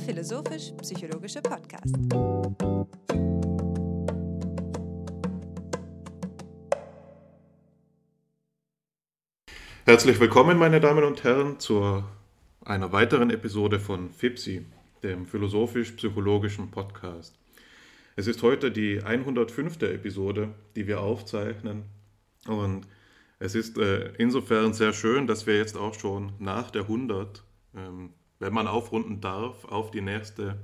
philosophisch-psychologische Podcast. Herzlich willkommen, meine Damen und Herren, zu einer weiteren Episode von FIPSI, dem philosophisch-psychologischen Podcast. Es ist heute die 105. Episode, die wir aufzeichnen und es ist äh, insofern sehr schön, dass wir jetzt auch schon nach der 100, ähm, wenn man aufrunden darf, auf die nächste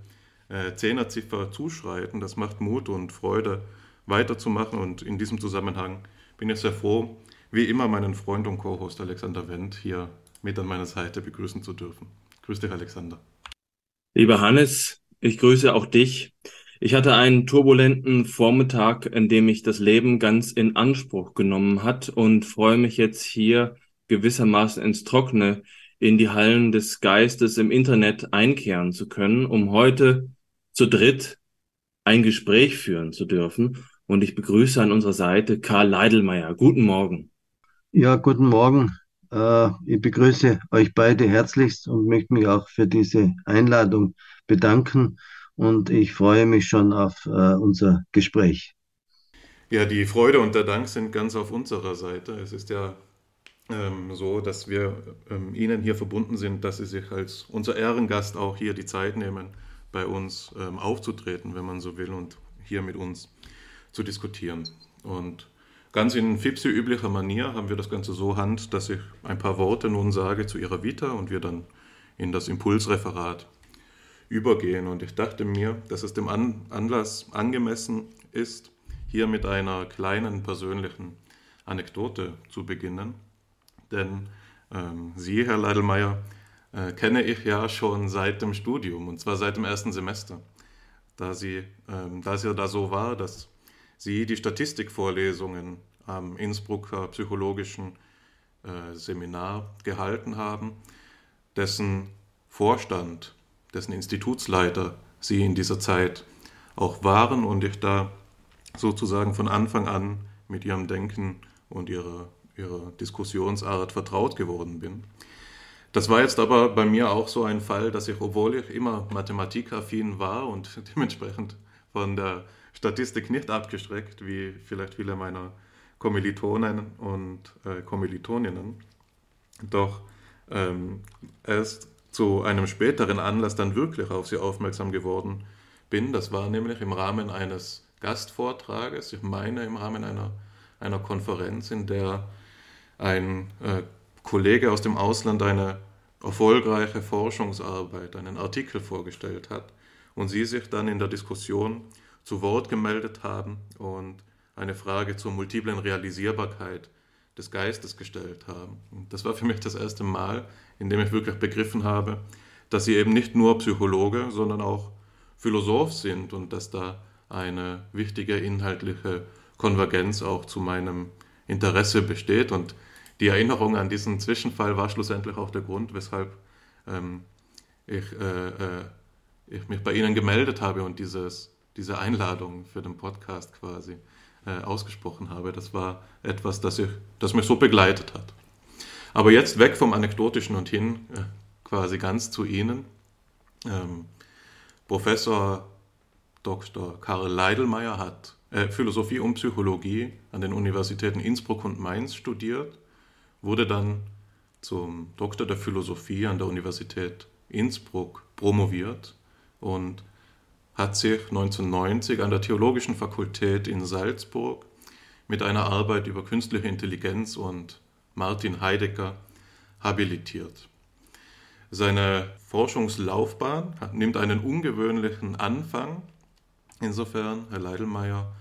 äh, Zehnerziffer zuschreiten. Das macht Mut und Freude, weiterzumachen. Und in diesem Zusammenhang bin ich sehr froh, wie immer meinen Freund und Co-Host Alexander Wendt hier mit an meiner Seite begrüßen zu dürfen. Grüß dich, Alexander. Lieber Hannes, ich grüße auch dich. Ich hatte einen turbulenten Vormittag, in dem mich das Leben ganz in Anspruch genommen hat und freue mich jetzt hier gewissermaßen ins Trockene in die Hallen des Geistes im Internet einkehren zu können, um heute zu dritt ein Gespräch führen zu dürfen. Und ich begrüße an unserer Seite Karl Leidelmeier. Guten Morgen. Ja, guten Morgen. Äh, ich begrüße euch beide herzlichst und möchte mich auch für diese Einladung bedanken und ich freue mich schon auf äh, unser Gespräch. Ja, die Freude und der Dank sind ganz auf unserer Seite. Es ist ja ähm, so, dass wir ähm, Ihnen hier verbunden sind, dass Sie sich als unser Ehrengast auch hier die Zeit nehmen, bei uns ähm, aufzutreten, wenn man so will, und hier mit uns zu diskutieren. Und ganz in Fipsi üblicher Manier haben wir das Ganze so hand, dass ich ein paar Worte nun sage zu Ihrer Vita und wir dann in das Impulsreferat übergehen. Und ich dachte mir, dass es dem Anlass angemessen ist, hier mit einer kleinen persönlichen Anekdote zu beginnen. Denn ähm, Sie, Herr Leidelmeier, äh, kenne ich ja schon seit dem Studium, und zwar seit dem ersten Semester. Da, Sie, ähm, da es ja da so war, dass Sie die Statistikvorlesungen am Innsbrucker psychologischen äh, Seminar gehalten haben, dessen Vorstand dessen Institutsleiter Sie in dieser Zeit auch waren und ich da sozusagen von Anfang an mit Ihrem Denken und Ihrer, ihrer Diskussionsart vertraut geworden bin. Das war jetzt aber bei mir auch so ein Fall, dass ich, obwohl ich immer mathematikaffin war und dementsprechend von der Statistik nicht abgeschreckt, wie vielleicht viele meiner Kommilitonen und äh, Kommilitoninnen, doch ähm, erst zu einem späteren Anlass dann wirklich auf sie aufmerksam geworden bin. Das war nämlich im Rahmen eines Gastvortrages, ich meine im Rahmen einer, einer Konferenz, in der ein äh, Kollege aus dem Ausland eine erfolgreiche Forschungsarbeit, einen Artikel vorgestellt hat und sie sich dann in der Diskussion zu Wort gemeldet haben und eine Frage zur multiplen Realisierbarkeit des Geistes gestellt haben. Und das war für mich das erste Mal, in dem ich wirklich begriffen habe, dass sie eben nicht nur Psychologe, sondern auch Philosoph sind und dass da eine wichtige inhaltliche Konvergenz auch zu meinem Interesse besteht. Und die Erinnerung an diesen Zwischenfall war schlussendlich auch der Grund, weshalb ähm, ich, äh, äh, ich, mich bei Ihnen gemeldet habe und dieses, diese Einladung für den Podcast quasi äh, ausgesprochen habe. Das war etwas, das, ich, das mich so begleitet hat. Aber jetzt weg vom Anekdotischen und hin äh, quasi ganz zu Ihnen. Ähm, Professor Dr. Karl Leidelmeier hat äh, Philosophie und Psychologie an den Universitäten Innsbruck und Mainz studiert, wurde dann zum Doktor der Philosophie an der Universität Innsbruck promoviert und hat sich 1990 an der Theologischen Fakultät in Salzburg mit einer Arbeit über künstliche Intelligenz und Martin Heidegger habilitiert. Seine Forschungslaufbahn nimmt einen ungewöhnlichen Anfang. Insofern, Herr Leidelmeier,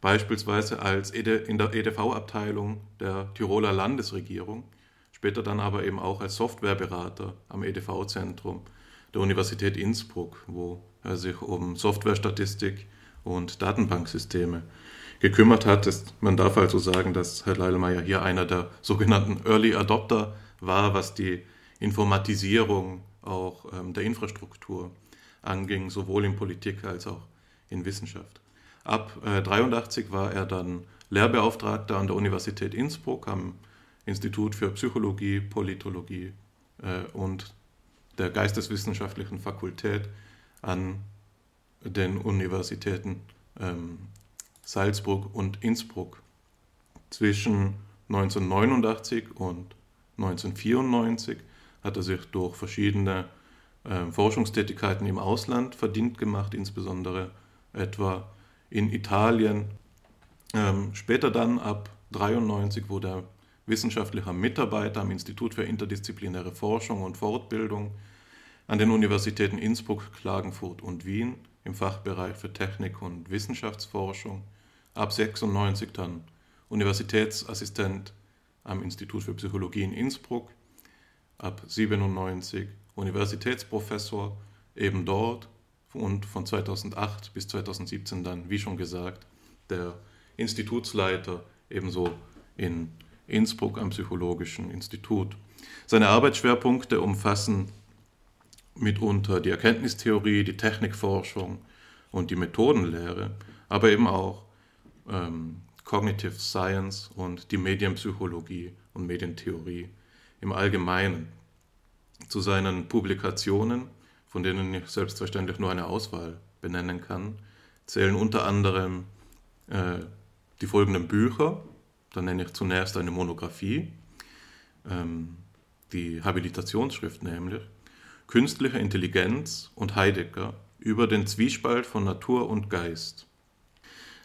beispielsweise als in der EDV-Abteilung der Tiroler Landesregierung, später dann aber eben auch als Softwareberater am EDV-Zentrum der Universität Innsbruck, wo er sich um Softwarestatistik und Datenbanksysteme gekümmert hat. Ist, man darf also sagen, dass Herr Leidelmeier hier einer der sogenannten Early Adopter war, was die Informatisierung auch ähm, der Infrastruktur anging, sowohl in Politik als auch in Wissenschaft. Ab 1983 äh, war er dann Lehrbeauftragter an der Universität Innsbruck am Institut für Psychologie, Politologie äh, und der Geisteswissenschaftlichen Fakultät an den Universitäten ähm, Salzburg und Innsbruck. Zwischen 1989 und 1994 hat er sich durch verschiedene äh, Forschungstätigkeiten im Ausland verdient gemacht, insbesondere etwa in Italien. Ähm, später dann ab 1993 wurde er wissenschaftlicher Mitarbeiter am Institut für interdisziplinäre Forschung und Fortbildung an den Universitäten Innsbruck, Klagenfurt und Wien im Fachbereich für Technik und Wissenschaftsforschung. Ab 96 dann Universitätsassistent am Institut für Psychologie in Innsbruck. Ab 97 Universitätsprofessor eben dort und von 2008 bis 2017 dann, wie schon gesagt, der Institutsleiter ebenso in Innsbruck am Psychologischen Institut. Seine Arbeitsschwerpunkte umfassen mitunter die Erkenntnistheorie, die Technikforschung und die Methodenlehre, aber eben auch ähm, Cognitive Science und die Medienpsychologie und Medientheorie im Allgemeinen. Zu seinen Publikationen, von denen ich selbstverständlich nur eine Auswahl benennen kann, zählen unter anderem äh, die folgenden Bücher. Da nenne ich zunächst eine Monographie, ähm, die Habilitationsschrift nämlich, Künstliche Intelligenz und Heidegger über den Zwiespalt von Natur und Geist.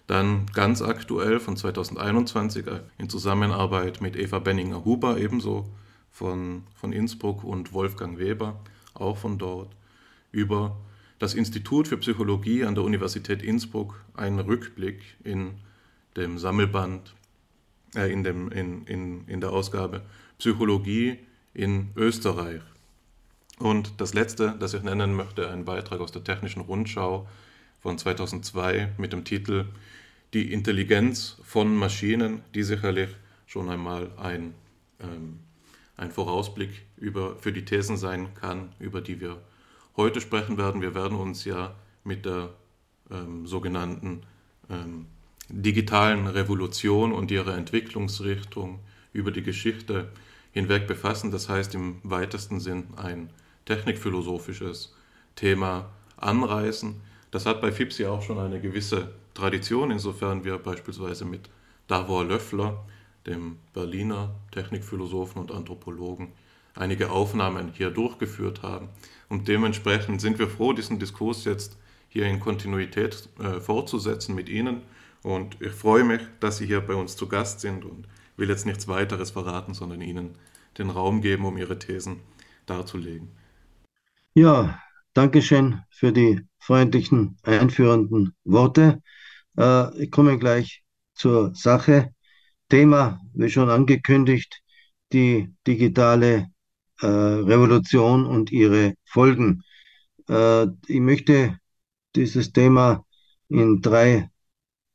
Dann ganz aktuell von 2021 äh, in Zusammenarbeit mit Eva Benninger-Huber ebenso von, von Innsbruck und Wolfgang Weber, auch von dort, über das Institut für Psychologie an der Universität Innsbruck, ein Rückblick in dem Sammelband, äh, in, dem, in, in, in der Ausgabe Psychologie in Österreich. Und das letzte, das ich nennen möchte, ein Beitrag aus der Technischen Rundschau von 2002 mit dem Titel Die Intelligenz von Maschinen, die sicherlich schon einmal ein, ähm, ein Vorausblick über, für die Thesen sein kann, über die wir heute sprechen werden. Wir werden uns ja mit der ähm, sogenannten ähm, digitalen Revolution und ihrer Entwicklungsrichtung über die Geschichte hinweg befassen. Das heißt im weitesten Sinn ein technikphilosophisches Thema anreißen. Das hat bei FIPS ja auch schon eine gewisse Tradition, insofern wir beispielsweise mit Davor Löffler, dem Berliner Technikphilosophen und Anthropologen, einige Aufnahmen hier durchgeführt haben. Und dementsprechend sind wir froh, diesen Diskurs jetzt hier in Kontinuität äh, fortzusetzen mit Ihnen und ich freue mich, dass Sie hier bei uns zu Gast sind und will jetzt nichts weiteres verraten, sondern Ihnen den Raum geben, um Ihre Thesen darzulegen. Ja, danke schön für die freundlichen einführenden Worte. Äh, ich komme gleich zur Sache. Thema, wie schon angekündigt, die digitale äh, Revolution und ihre Folgen. Äh, ich möchte dieses Thema in drei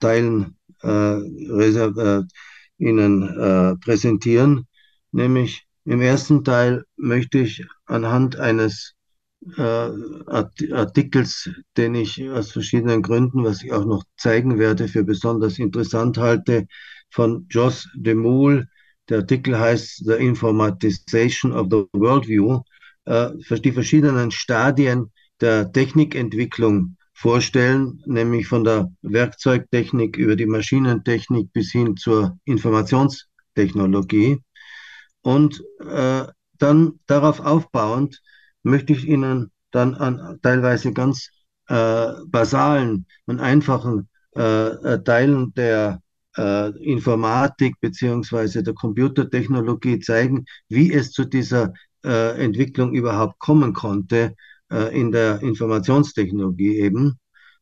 Teilen äh, äh, Ihnen äh, präsentieren. Nämlich im ersten Teil möchte ich anhand eines äh, Artikels, den ich aus verschiedenen Gründen, was ich auch noch zeigen werde, für besonders interessant halte, von Joss de Moule. Der Artikel heißt The Informatization of the Worldview, äh, die verschiedenen Stadien der Technikentwicklung vorstellen, nämlich von der Werkzeugtechnik über die Maschinentechnik bis hin zur Informationstechnologie. Und äh, dann darauf aufbauend möchte ich Ihnen dann an teilweise ganz äh, basalen und einfachen äh, Teilen der Informatik beziehungsweise der Computertechnologie zeigen, wie es zu dieser äh, Entwicklung überhaupt kommen konnte äh, in der Informationstechnologie eben.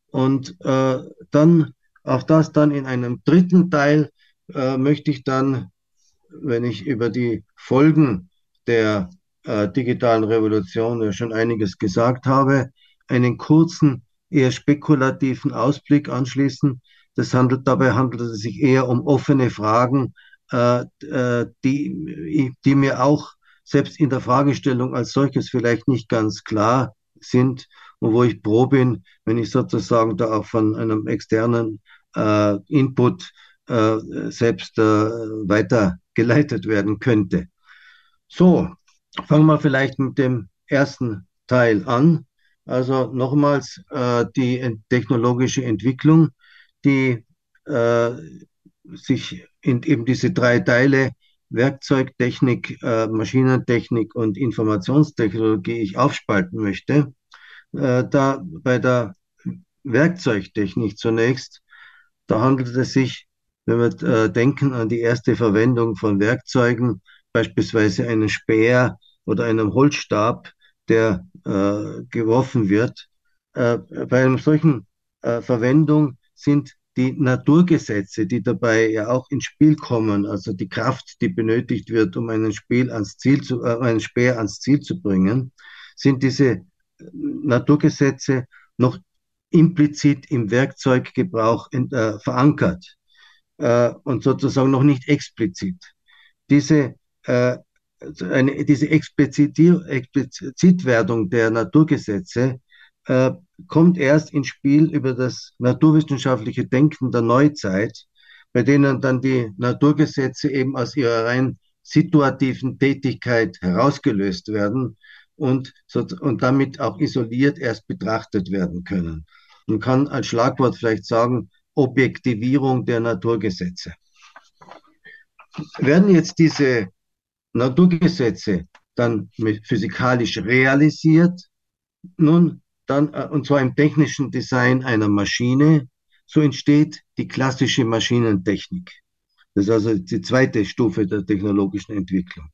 Und äh, dann auch das dann in einem dritten Teil äh, möchte ich dann, wenn ich über die Folgen der äh, digitalen Revolution ja schon einiges gesagt habe, einen kurzen, eher spekulativen Ausblick anschließen. Das handelt, dabei handelt es sich eher um offene Fragen, äh, äh die, die mir auch selbst in der Fragestellung als solches vielleicht nicht ganz klar sind und wo ich pro bin, wenn ich sozusagen da auch von einem externen äh, Input äh, selbst äh, weitergeleitet werden könnte. So, fangen wir vielleicht mit dem ersten Teil an. Also nochmals äh, die technologische Entwicklung, die äh, sich in eben diese drei Teile Werkzeugtechnik, äh, Maschinentechnik und Informationstechnologie ich aufspalten möchte. Äh, da bei der Werkzeugtechnik zunächst, da handelt es sich, wenn wir äh, denken an die erste Verwendung von Werkzeugen, beispielsweise einen Speer oder einem Holzstab, der äh, geworfen wird. Äh, bei einer solchen äh, Verwendung sind die Naturgesetze, die dabei ja auch ins Spiel kommen, also die Kraft, die benötigt wird, um einen, Spiel ans Ziel zu, äh, einen Speer ans Ziel zu bringen, sind diese Naturgesetze noch implizit im Werkzeuggebrauch äh, verankert äh, und sozusagen noch nicht explizit. Diese, äh, eine, diese Explizitwerdung der Naturgesetze äh, kommt erst ins Spiel über das naturwissenschaftliche Denken der Neuzeit, bei denen dann die Naturgesetze eben aus ihrer rein situativen Tätigkeit herausgelöst werden und, so, und damit auch isoliert erst betrachtet werden können. Man kann als Schlagwort vielleicht sagen, Objektivierung der Naturgesetze. Werden jetzt diese Naturgesetze dann physikalisch realisiert, nun dann, äh, und zwar im technischen Design einer Maschine, so entsteht die klassische Maschinentechnik. Das ist also die zweite Stufe der technologischen Entwicklung.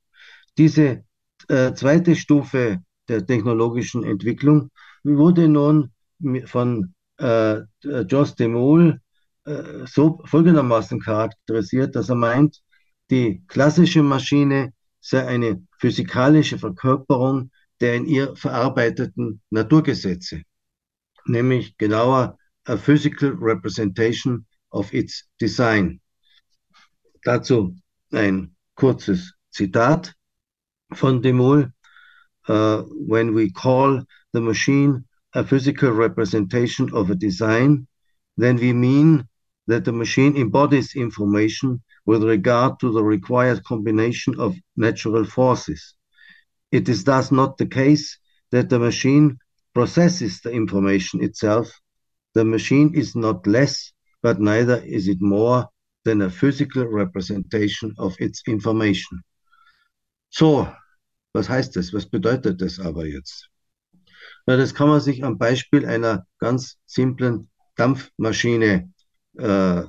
Diese äh, zweite Stufe der technologischen Entwicklung wurde nun von äh, Jos de Mol äh, so folgendermaßen charakterisiert, dass er meint, die klassische Maschine sei eine physikalische Verkörperung der in ihr verarbeiteten Naturgesetze, nämlich genauer a physical representation of its design. Dazu ein kurzes Zitat von Demol. Uh, when we call the machine a physical representation of a design, then we mean that the machine embodies information with regard to the required combination of natural forces. It is thus not the case that the machine processes the information itself. The machine is not less, but neither is it more than a physical representation of its information. So, was heißt das? Was bedeutet das aber jetzt? Na, das kann man sich am Beispiel einer ganz simplen Dampfmaschine äh,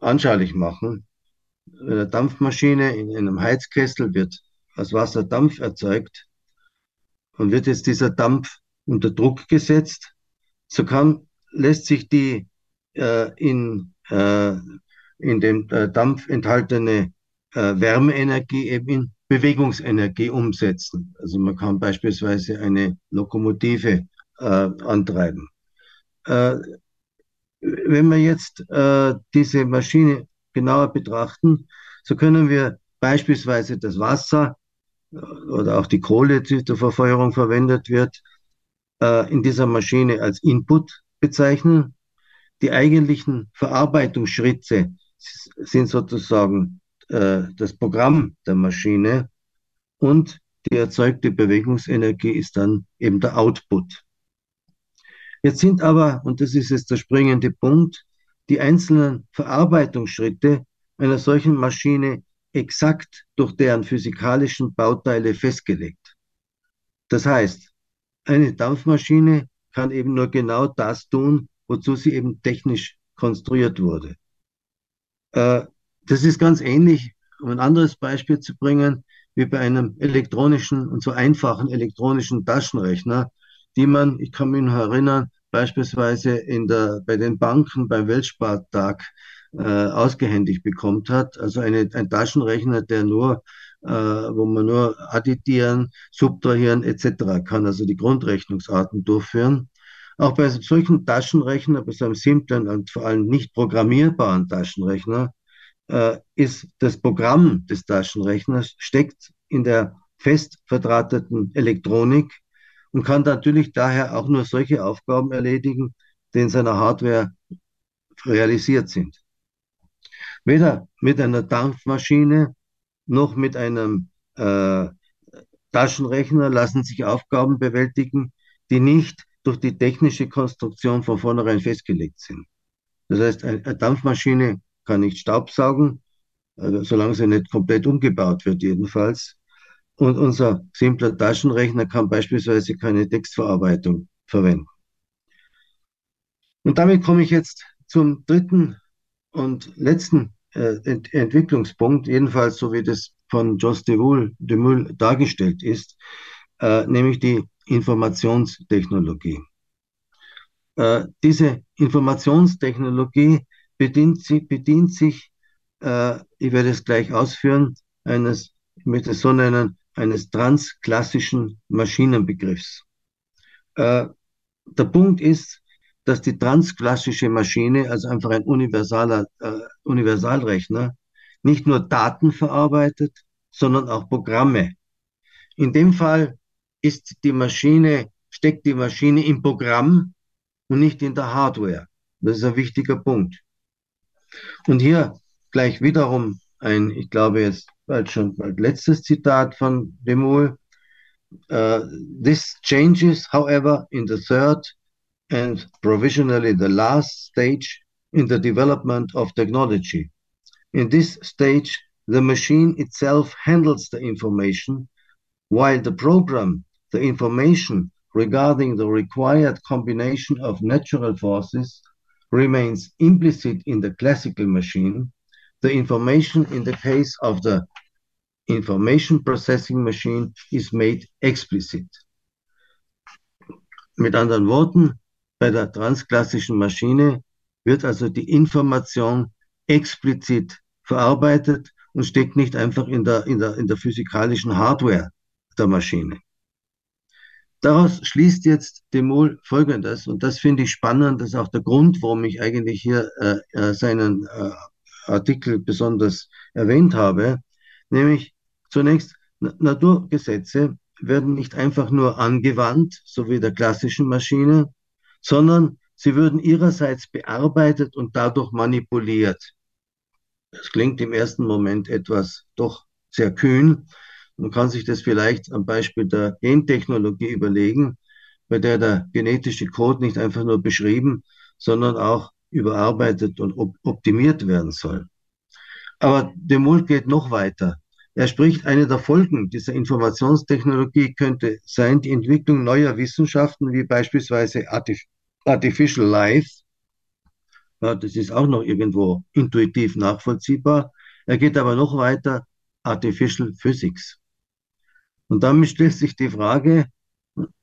anschaulich machen. Eine Dampfmaschine in einem Heizkessel wird aus Wasser Dampf erzeugt und wird jetzt dieser Dampf unter Druck gesetzt, so kann, lässt sich die äh, in, äh, in dem äh, Dampf enthaltene äh, Wärmeenergie eben in Bewegungsenergie umsetzen. Also man kann beispielsweise eine Lokomotive äh, antreiben. Äh, wenn wir jetzt diese Maschine genauer betrachten, so können wir beispielsweise das Wasser oder auch die Kohle, die zur Verfeuerung verwendet wird, äh, in dieser Maschine als Input bezeichnen. Die eigentlichen Verarbeitungsschritte sind sozusagen äh, das Programm der Maschine und die erzeugte Bewegungsenergie ist dann eben der Output. Jetzt sind aber, und das ist jetzt der springende Punkt, die einzelnen Verarbeitungsschritte einer solchen Maschine exakt durch deren physikalischen Bauteile festgelegt. Das heißt, eine Dampfmaschine kann eben nur genau das tun, wozu sie eben technisch konstruiert wurde. Äh, das ist ganz ähnlich, um ein anderes Beispiel zu bringen, wie bei einem elektronischen und so einfachen elektronischen Taschenrechner, die man, ich kann mich noch erinnern, beispielsweise in der, bei den Banken beim Weltspartag äh, ausgehändigt bekommt hat. Also eine, ein Taschenrechner, der nur, äh, wo man nur additieren, subtrahieren etc. kann, also die Grundrechnungsarten durchführen. Auch bei solchen Taschenrechner, bei so einem simplen und vor allem nicht programmierbaren Taschenrechner, äh, ist das Programm des Taschenrechners steckt in der fest verdrahteten Elektronik und kann natürlich daher auch nur solche Aufgaben erledigen, die in seiner Hardware realisiert sind. Weder mit einer Dampfmaschine noch mit einem äh, Taschenrechner lassen sich Aufgaben bewältigen, die nicht durch die technische Konstruktion von vornherein festgelegt sind. Das heißt, eine Dampfmaschine kann nicht Staubsaugen, also solange sie nicht komplett umgebaut wird jedenfalls. Und unser simpler Taschenrechner kann beispielsweise keine Textverarbeitung verwenden. Und damit komme ich jetzt zum dritten und letzten äh, Ent Entwicklungspunkt, jedenfalls so wie das von Jos de Mull dargestellt ist, äh, nämlich die Informationstechnologie. Äh, diese Informationstechnologie bedient, bedient sich, äh, ich werde es gleich ausführen, eines, ich möchte es so nennen, eines transklassischen Maschinenbegriffs. Äh, der Punkt ist, dass die transklassische Maschine, also einfach ein universaler äh, Universalrechner, nicht nur Daten verarbeitet, sondern auch Programme. In dem Fall ist die Maschine, steckt die Maschine im Programm und nicht in der Hardware. Das ist ein wichtiger Punkt. Und hier gleich wiederum ein, ich glaube jetzt bald schon bald letztes Zitat von Demol. Uh, this changes, however, in the third and provisionally the last stage in the development of technology. In this stage, the machine itself handles the information, while the program, the information regarding the required combination of natural forces, remains implicit in the classical machine. The information in the case of the information processing machine is made explicit. Mit anderen Worten, bei der transklassischen Maschine wird also die Information explizit verarbeitet und steckt nicht einfach in der, in der, in der physikalischen Hardware der Maschine. Daraus schließt jetzt Demol Folgendes, und das finde ich spannend, das ist auch der Grund, warum ich eigentlich hier äh, äh seinen äh, Artikel besonders erwähnt habe, nämlich zunächst Naturgesetze werden nicht einfach nur angewandt, so wie der klassischen Maschine, sondern sie würden ihrerseits bearbeitet und dadurch manipuliert. Das klingt im ersten Moment etwas doch sehr kühn. Man kann sich das vielleicht am Beispiel der Gentechnologie überlegen, bei der der genetische Code nicht einfach nur beschrieben, sondern auch überarbeitet und op optimiert werden soll. Aber de Mol geht noch weiter. Er spricht, eine der Folgen dieser Informationstechnologie könnte sein, die Entwicklung neuer Wissenschaften, wie beispielsweise Artif Artificial Life. Ja, das ist auch noch irgendwo intuitiv nachvollziehbar. Er geht aber noch weiter, Artificial Physics. Und damit stellt sich die Frage,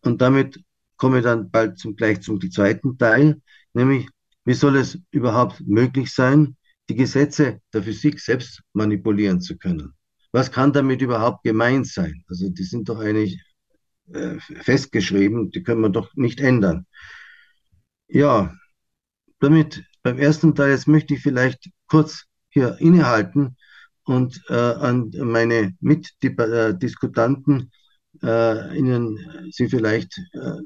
und damit komme ich dann bald zum, gleich zum zweiten Teil, nämlich, wie soll es überhaupt möglich sein, die Gesetze der Physik selbst manipulieren zu können? Was kann damit überhaupt gemeint sein? Also die sind doch eigentlich äh, festgeschrieben, die können wir doch nicht ändern. Ja, damit beim ersten Teil, jetzt möchte ich vielleicht kurz hier innehalten und äh, an meine Mitdiskutanten äh, Ihnen Sie vielleicht äh,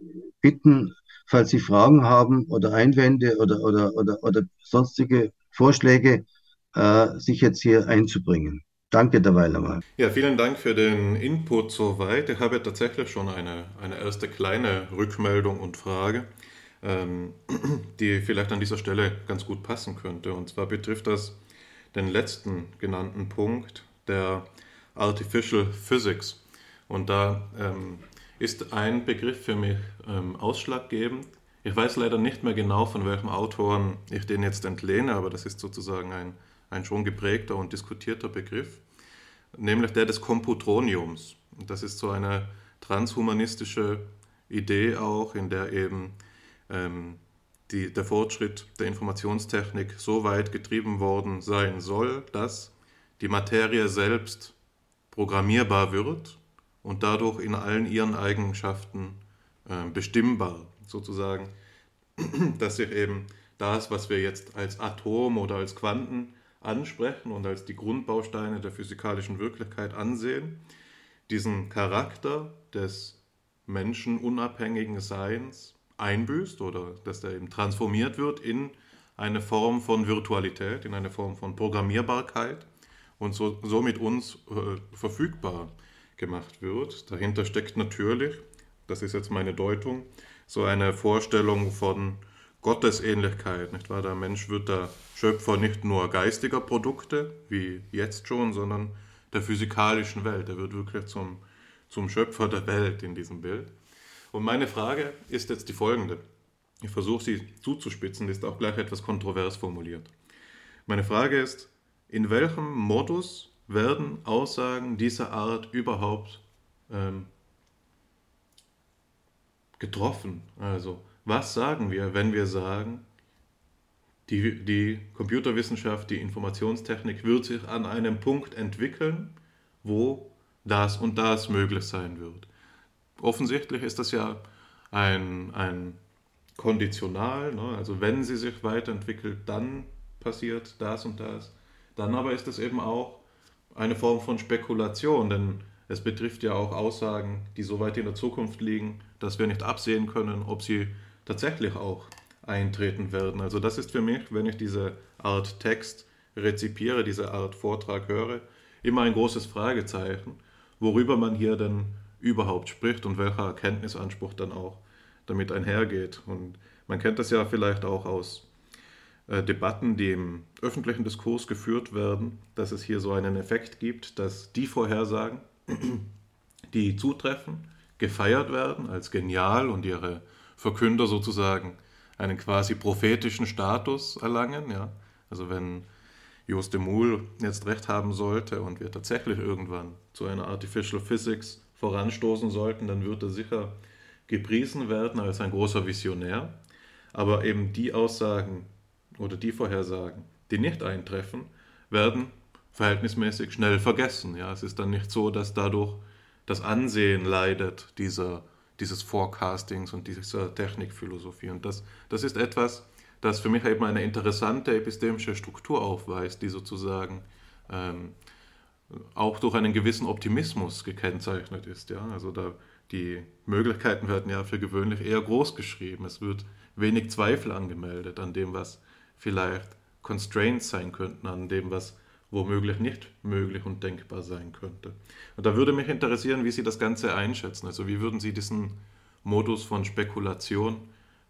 bitten, falls Sie Fragen haben oder Einwände oder, oder, oder, oder sonstige Vorschläge, äh, sich jetzt hier einzubringen. Danke derweil einmal. Ja, vielen Dank für den Input soweit. Ich habe tatsächlich schon eine, eine erste kleine Rückmeldung und Frage, ähm, die vielleicht an dieser Stelle ganz gut passen könnte. Und zwar betrifft das den letzten genannten Punkt der Artificial Physics. Und da ähm, ist ein Begriff für mich ähm, ausschlaggebend. Ich weiß leider nicht mehr genau, von welchem Autoren ich den jetzt entlehne, aber das ist sozusagen ein ein schon geprägter und diskutierter Begriff, nämlich der des Komputroniums. Das ist so eine transhumanistische Idee auch, in der eben ähm, die, der Fortschritt der Informationstechnik so weit getrieben worden sein soll, dass die Materie selbst programmierbar wird und dadurch in allen ihren Eigenschaften äh, bestimmbar, sozusagen, dass sich eben das, was wir jetzt als Atom oder als Quanten ansprechen und als die Grundbausteine der physikalischen Wirklichkeit ansehen, diesen Charakter des menschenunabhängigen Seins einbüßt oder dass der eben transformiert wird in eine Form von Virtualität, in eine Form von Programmierbarkeit und so, somit uns äh, verfügbar gemacht wird. Dahinter steckt natürlich, das ist jetzt meine Deutung, so eine Vorstellung von Gottesähnlichkeit, nicht wahr? Der Mensch wird der Schöpfer nicht nur geistiger Produkte, wie jetzt schon, sondern der physikalischen Welt. Er wird wirklich zum, zum Schöpfer der Welt in diesem Bild. Und meine Frage ist jetzt die folgende. Ich versuche sie zuzuspitzen, ist auch gleich etwas kontrovers formuliert. Meine Frage ist, in welchem Modus werden Aussagen dieser Art überhaupt ähm, getroffen? Also, was sagen wir, wenn wir sagen, die, die Computerwissenschaft, die Informationstechnik wird sich an einem Punkt entwickeln, wo das und das möglich sein wird? Offensichtlich ist das ja ein, ein Konditional, ne? also wenn sie sich weiterentwickelt, dann passiert das und das. Dann aber ist es eben auch eine Form von Spekulation, denn es betrifft ja auch Aussagen, die so weit in der Zukunft liegen, dass wir nicht absehen können, ob sie tatsächlich auch eintreten werden. Also das ist für mich, wenn ich diese Art Text rezipiere, diese Art Vortrag höre, immer ein großes Fragezeichen, worüber man hier denn überhaupt spricht und welcher Erkenntnisanspruch dann auch damit einhergeht. Und man kennt das ja vielleicht auch aus äh, Debatten, die im öffentlichen Diskurs geführt werden, dass es hier so einen Effekt gibt, dass die Vorhersagen, die zutreffen, gefeiert werden als genial und ihre Verkünder sozusagen einen quasi prophetischen Status erlangen. Ja? Also wenn Jos de Moule jetzt recht haben sollte und wir tatsächlich irgendwann zu einer Artificial Physics voranstoßen sollten, dann wird er sicher gepriesen werden als ein großer Visionär. Aber eben die Aussagen oder die Vorhersagen, die nicht eintreffen, werden verhältnismäßig schnell vergessen. Ja, es ist dann nicht so, dass dadurch das Ansehen leidet dieser, dieses Forecastings und dieser Technikphilosophie. Und das, das ist etwas, das für mich eben eine interessante epistemische Struktur aufweist, die sozusagen ähm, auch durch einen gewissen Optimismus gekennzeichnet ist. Ja? Also da, die Möglichkeiten werden ja für gewöhnlich eher groß geschrieben. Es wird wenig Zweifel angemeldet an dem, was vielleicht Constraints sein könnten, an dem, was womöglich nicht möglich und denkbar sein könnte. Und da würde mich interessieren, wie Sie das Ganze einschätzen. Also wie würden Sie diesen Modus von Spekulation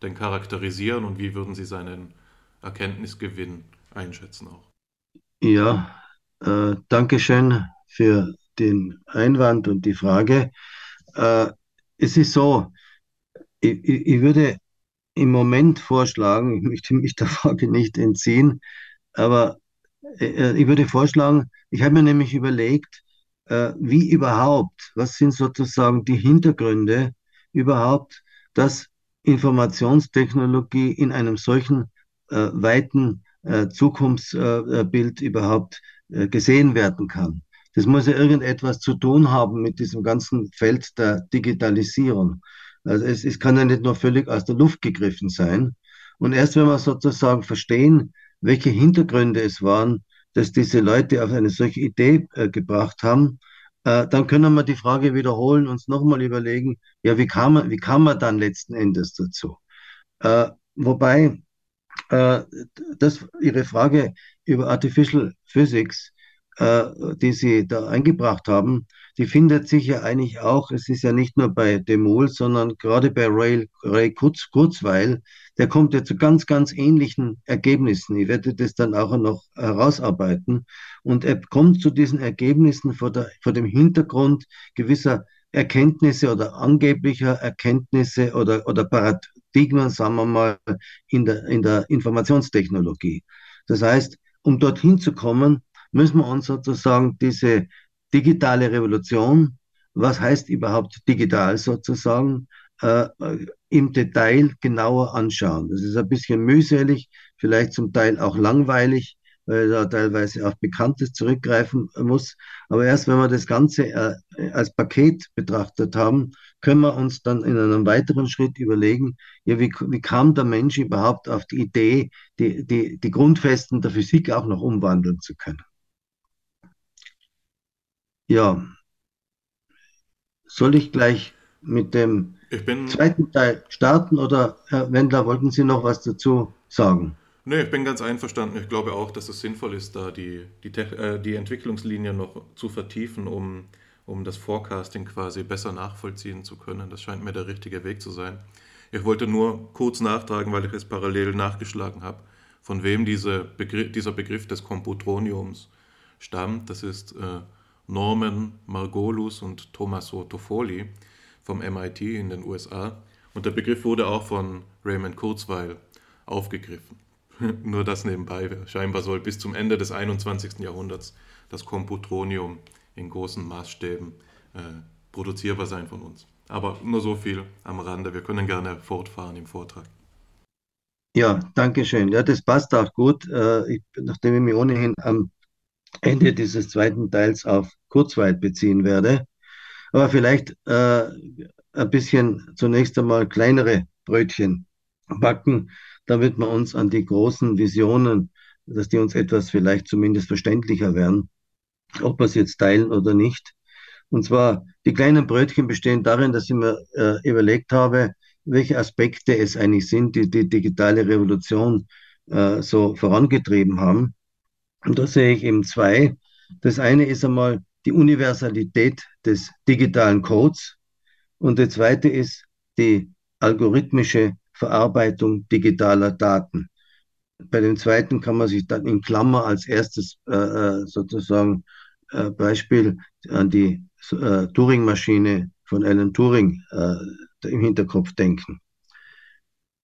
denn charakterisieren und wie würden Sie seinen Erkenntnisgewinn einschätzen auch? Ja, äh, danke schön für den Einwand und die Frage. Äh, es ist so, ich, ich würde im Moment vorschlagen, ich möchte mich der Frage nicht entziehen, aber äh, ich würde vorschlagen, ich habe mir nämlich überlegt, äh, wie überhaupt, was sind sozusagen die Hintergründe überhaupt, dass Informationstechnologie in einem solchen äh, weiten äh, Zukunftsbild überhaupt äh, gesehen werden kann. Das muss ja irgendetwas zu tun haben mit diesem ganzen Feld der Digitalisierung. Also es, es kann ja nicht nur völlig aus der Luft gegriffen sein. Und erst wenn wir sozusagen verstehen, welche Hintergründe es waren, dass diese Leute auf eine solche Idee äh, gebracht haben, äh, dann können wir die Frage wiederholen, uns nochmal überlegen, ja, wie kam man, wie kam man dann letzten Endes dazu? Äh, wobei äh, das, Ihre Frage über Artificial Physics, äh, die Sie da eingebracht haben, die findet sich ja eigentlich auch, es ist ja nicht nur bei Demol, sondern gerade bei Ray, Ray Kurz, Kurzweil, der kommt ja zu ganz, ganz ähnlichen Ergebnissen. Ich werde das dann auch noch herausarbeiten. Und er kommt zu diesen Ergebnissen vor, der, vor dem Hintergrund gewisser Erkenntnisse oder angeblicher Erkenntnisse oder, oder Paradigmen, sagen wir mal, in der, in der Informationstechnologie. Das heißt, um dorthin zu kommen, müssen wir uns sozusagen diese digitale Revolution, was heißt überhaupt digital sozusagen, äh, im Detail genauer anschauen. Das ist ein bisschen mühselig, vielleicht zum Teil auch langweilig, weil da teilweise auf Bekanntes zurückgreifen muss. Aber erst wenn wir das Ganze äh, als Paket betrachtet haben, können wir uns dann in einem weiteren Schritt überlegen, ja, wie, wie kam der Mensch überhaupt auf die Idee, die, die, die Grundfesten der Physik auch noch umwandeln zu können. Ja, soll ich gleich mit dem zweiten Teil starten oder Herr Wendler, wollten Sie noch was dazu sagen? Nee, ich bin ganz einverstanden. Ich glaube auch, dass es sinnvoll ist, da die, die, äh, die Entwicklungslinie noch zu vertiefen, um, um das Forecasting quasi besser nachvollziehen zu können. Das scheint mir der richtige Weg zu sein. Ich wollte nur kurz nachtragen, weil ich es parallel nachgeschlagen habe, von wem diese Begriff, dieser Begriff des Komputroniums stammt. Das ist äh, Norman Margolus und Tommaso Toffoli vom MIT in den USA. Und der Begriff wurde auch von Raymond Kurzweil aufgegriffen. Nur das nebenbei. Scheinbar soll bis zum Ende des 21. Jahrhunderts das Komputronium in großen Maßstäben äh, produzierbar sein von uns. Aber nur so viel am Rande. Wir können gerne fortfahren im Vortrag. Ja, danke schön. Ja, das passt auch gut, äh, ich, nachdem ich mich ohnehin am Ende dieses zweiten Teils auf Kurzweil beziehen werde. Aber vielleicht äh, ein bisschen zunächst einmal kleinere Brötchen backen, damit wir uns an die großen Visionen, dass die uns etwas vielleicht zumindest verständlicher werden, ob wir es jetzt teilen oder nicht. Und zwar, die kleinen Brötchen bestehen darin, dass ich mir äh, überlegt habe, welche Aspekte es eigentlich sind, die die digitale Revolution äh, so vorangetrieben haben. Und da sehe ich eben zwei. Das eine ist einmal die Universalität des digitalen Codes und das zweite ist die algorithmische Verarbeitung digitaler Daten. Bei dem zweiten kann man sich dann in Klammer als erstes äh, äh sozusagen äh, Beispiel an die äh, Turing-Maschine von Alan Turing äh, im Hinterkopf denken.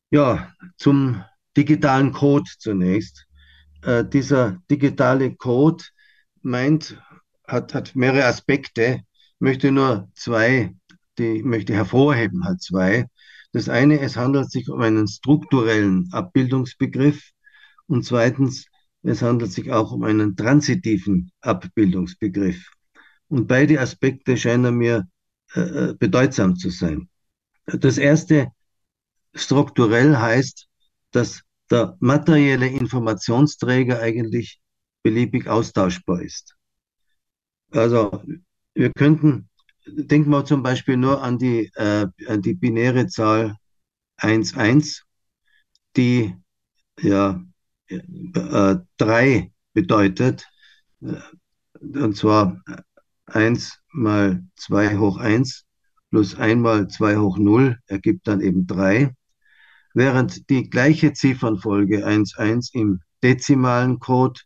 Ja, zum digitalen Code zunächst. Äh, dieser digitale Code meint, hat, hat mehrere Aspekte. Möchte nur zwei, die möchte hervorheben, halt zwei. Das eine, es handelt sich um einen strukturellen Abbildungsbegriff und zweitens, es handelt sich auch um einen transitiven Abbildungsbegriff. Und beide Aspekte scheinen mir äh, äh, bedeutsam zu sein. Das erste, strukturell heißt, dass der materielle Informationsträger eigentlich beliebig austauschbar ist. Also wir könnten, denken wir zum Beispiel nur an die, äh, an die binäre Zahl 1,1, die ja äh, 3 bedeutet, und zwar 1 mal 2 hoch 1 plus 1 mal 2 hoch 0 ergibt dann eben 3, während die gleiche Ziffernfolge 1, 1 im dezimalen Code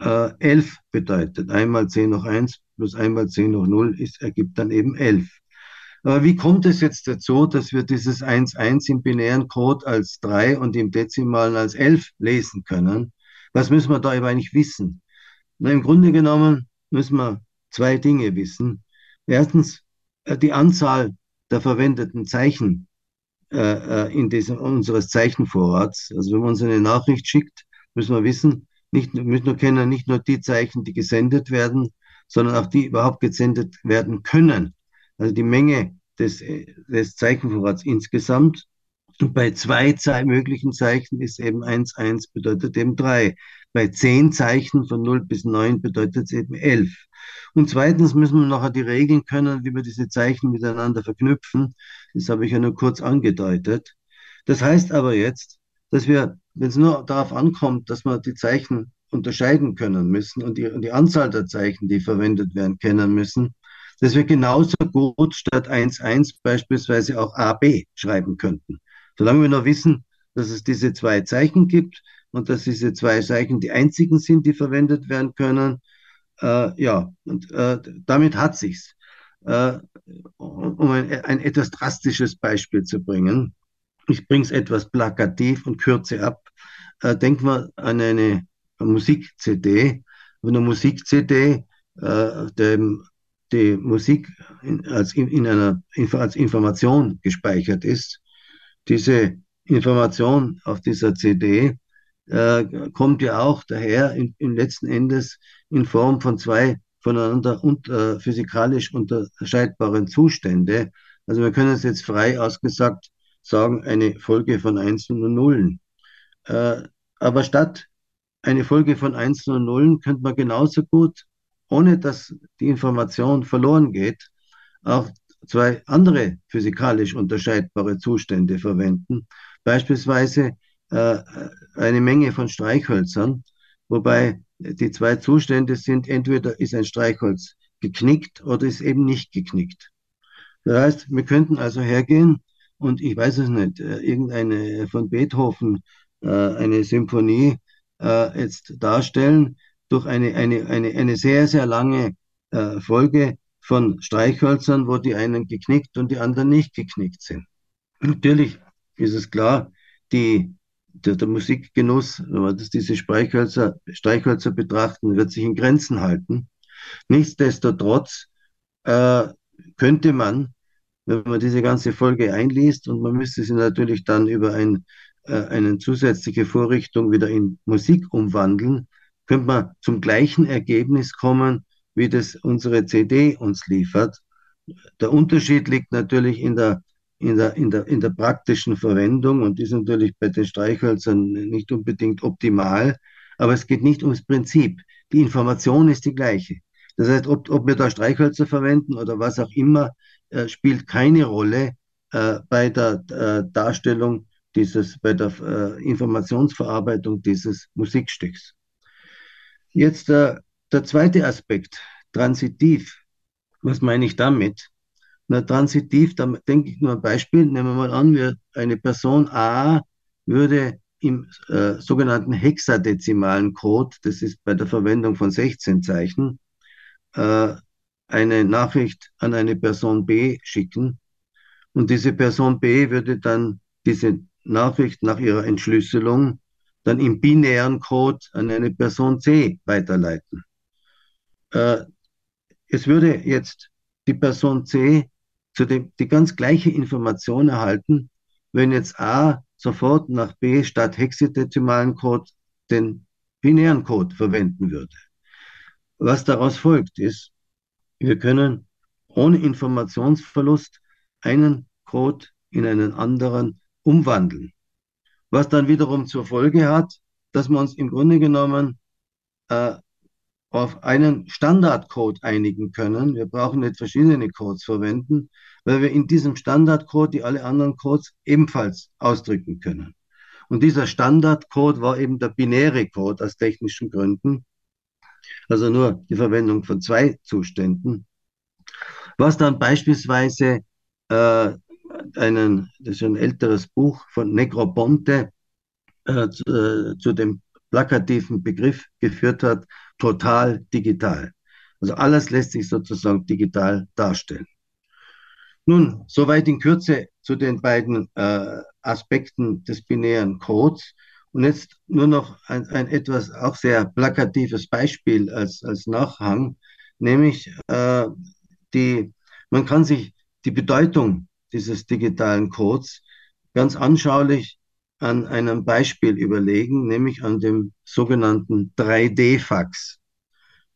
äh, 11 bedeutet. 1 mal 10 hoch 1 plus 1 mal 10 hoch 0 ist, ergibt dann eben 11. Aber wie kommt es jetzt dazu, dass wir dieses 1, 1 im binären Code als 3 und im dezimalen als 11 lesen können? Was müssen wir da eigentlich wissen? Na, Im Grunde genommen müssen wir zwei Dinge wissen. Erstens, äh, die Anzahl der verwendeten Zeichen äh, äh, in diesem, unseres Zeichenvorrats. Also wenn man uns eine Nachricht schickt, müssen wir wissen, nicht, müssen wir kennen nicht nur die Zeichen, die gesendet werden, sondern auch die überhaupt gesendet werden können. Also die Menge des, des Zeichenvorrats insgesamt. Und bei zwei möglichen Zeichen ist eben 1, 1 bedeutet eben 3. Bei zehn Zeichen von 0 bis 9 bedeutet es eben 11. Und zweitens müssen wir nachher die Regeln können, wie wir diese Zeichen miteinander verknüpfen. Das habe ich ja nur kurz angedeutet. Das heißt aber jetzt, dass wir, wenn es nur darauf ankommt, dass wir die Zeichen unterscheiden können müssen und die, und die Anzahl der Zeichen, die verwendet werden, kennen müssen, dass wir genauso gut statt 1.1 beispielsweise auch AB schreiben könnten. Solange wir noch wissen, dass es diese zwei Zeichen gibt und dass diese zwei Zeichen die einzigen sind, die verwendet werden können, äh, ja, und äh, damit hat sich's. Äh, um ein, ein, etwas drastisches Beispiel zu bringen, ich bringe es etwas plakativ und kürze ab. Äh, denken wir an eine Musik-CD. Eine Musik-CD, äh, dem, die Musik in, als, in, in einer, als Information gespeichert ist. Diese Information auf dieser CD äh, kommt ja auch daher in, in letzten Endes in Form von zwei voneinander und, äh, physikalisch unterscheidbaren Zustände. Also wir können es jetzt frei ausgesagt sagen, eine Folge von Einsen und Nullen. Äh, aber statt eine Folge von Einsen und Nullen könnte man genauso gut, ohne dass die Information verloren geht, auch zwei andere physikalisch unterscheidbare Zustände verwenden. Beispielsweise äh, eine Menge von Streichhölzern, wobei die zwei Zustände sind, entweder ist ein Streichholz geknickt oder ist eben nicht geknickt. Das heißt, wir könnten also hergehen und ich weiß es nicht, äh, irgendeine von Beethoven, äh, eine Symphonie äh, jetzt darstellen durch eine, eine, eine, eine sehr, sehr lange Folge von Streichhölzern, wo die einen geknickt und die anderen nicht geknickt sind. Natürlich ist es klar, die, der, der Musikgenuss, wenn man das, diese Streichhölzer, Streichhölzer betrachten, wird sich in Grenzen halten. Nichtsdestotrotz äh, könnte man, wenn man diese ganze Folge einliest, und man müsste sie natürlich dann über ein, äh, eine zusätzliche Vorrichtung wieder in Musik umwandeln, könnte man zum gleichen Ergebnis kommen, wie das unsere CD uns liefert. Der Unterschied liegt natürlich in der, in der, in der, in der praktischen Verwendung und ist natürlich bei den Streichhölzern nicht unbedingt optimal, aber es geht nicht ums Prinzip. Die Information ist die gleiche. Das heißt, ob, ob wir da Streichhölzer verwenden oder was auch immer, äh, spielt keine Rolle äh, bei der äh, Darstellung dieses, bei der äh, Informationsverarbeitung dieses Musikstücks. Jetzt äh, der zweite Aspekt, transitiv. Was meine ich damit? Na, transitiv, da denke ich nur ein Beispiel. Nehmen wir mal an, wir, eine Person A würde im äh, sogenannten hexadezimalen Code, das ist bei der Verwendung von 16 Zeichen, äh, eine Nachricht an eine Person B schicken und diese Person B würde dann diese Nachricht nach ihrer Entschlüsselung dann im binären Code an eine Person C weiterleiten. Äh, es würde jetzt die Person C zu dem, die ganz gleiche Information erhalten, wenn jetzt A sofort nach B statt hexadezimalen Code den binären Code verwenden würde. Was daraus folgt, ist, wir können ohne Informationsverlust einen Code in einen anderen umwandeln. Was dann wiederum zur Folge hat, dass wir uns im Grunde genommen äh, auf einen Standardcode einigen können. Wir brauchen nicht verschiedene Codes verwenden, weil wir in diesem Standardcode die alle anderen Codes ebenfalls ausdrücken können. Und dieser Standardcode war eben der binäre Code aus technischen Gründen also nur die Verwendung von zwei Zuständen. Was dann beispielsweise äh, einen, das ist ein älteres Buch von Negroponte äh, zu, äh, zu dem plakativen Begriff geführt hat, total digital. Also alles lässt sich sozusagen digital darstellen. Nun, soweit in Kürze zu den beiden äh, Aspekten des binären Codes. Und jetzt nur noch ein, ein etwas auch sehr plakatives Beispiel als, als Nachhang, nämlich äh, die, man kann sich die Bedeutung dieses digitalen Codes ganz anschaulich an einem Beispiel überlegen, nämlich an dem sogenannten 3D-Fax.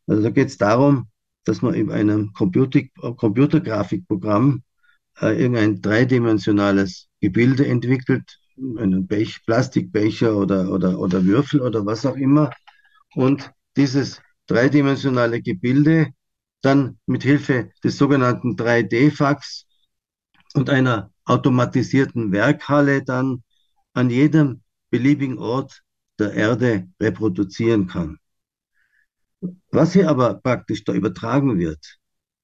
Also da geht es darum, dass man in einem Computer, Computergrafikprogramm äh, irgendein dreidimensionales Gebilde entwickelt, einen Bech, Plastikbecher oder, oder, oder Würfel oder was auch immer. Und dieses dreidimensionale Gebilde dann mit Hilfe des sogenannten 3D-Fax und einer automatisierten Werkhalle dann an jedem beliebigen Ort der Erde reproduzieren kann. Was hier aber praktisch da übertragen wird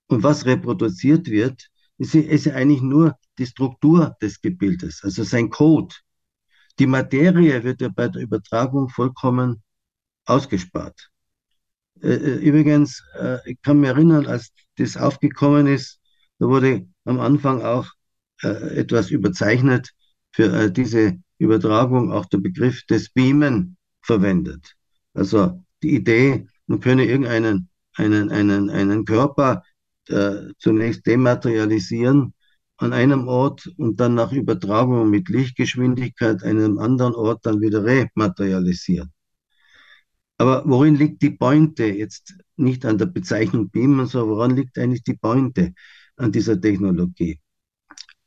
und was reproduziert wird, ist, ist eigentlich nur die Struktur des Gebildes, also sein Code. Die Materie wird ja bei der Übertragung vollkommen ausgespart. Übrigens, äh, ich kann mich erinnern, als das aufgekommen ist, da wurde am Anfang auch etwas überzeichnet für diese Übertragung, auch der Begriff des Beamen verwendet. Also die Idee, man könne irgendeinen einen, einen, einen Körper äh, zunächst dematerialisieren an einem Ort und dann nach Übertragung mit Lichtgeschwindigkeit einem anderen Ort dann wieder rematerialisieren. Aber worin liegt die Pointe? Jetzt nicht an der Bezeichnung Beamen, sondern woran liegt eigentlich die Pointe an dieser Technologie?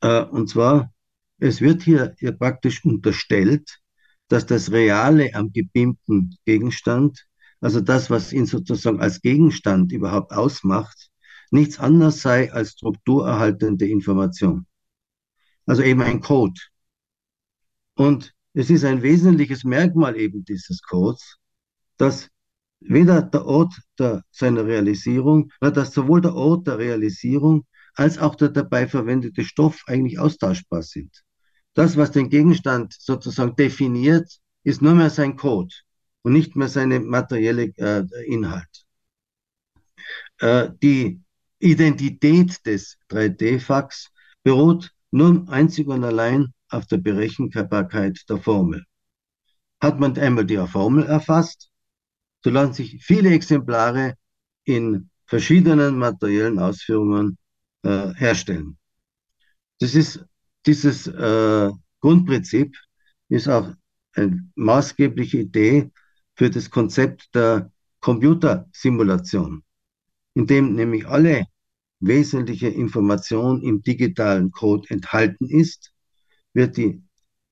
Äh, und zwar, es wird hier, hier praktisch unterstellt, dass das Reale am gebeamten Gegenstand, also das, was ihn sozusagen als Gegenstand überhaupt ausmacht, nichts anderes sei als strukturerhaltende Information. Also eben ein Code. Und es ist ein wesentliches Merkmal eben dieses Codes, dass weder der Ort der, seiner Realisierung, dass sowohl der Ort der Realisierung als auch der dabei verwendete Stoff eigentlich austauschbar sind. Das, was den Gegenstand sozusagen definiert, ist nur mehr sein Code und nicht mehr seine materielle äh, Inhalt. Äh, die Identität des 3D-Fax beruht nur einzig und allein auf der Berechenbarkeit der Formel. Hat man einmal die Formel erfasst, so lassen sich viele Exemplare in verschiedenen materiellen Ausführungen äh, herstellen. Das ist, dieses äh, Grundprinzip ist auch eine maßgebliche Idee für das Konzept der Computersimulation, in dem nämlich alle wesentliche Information im digitalen Code enthalten ist, wird die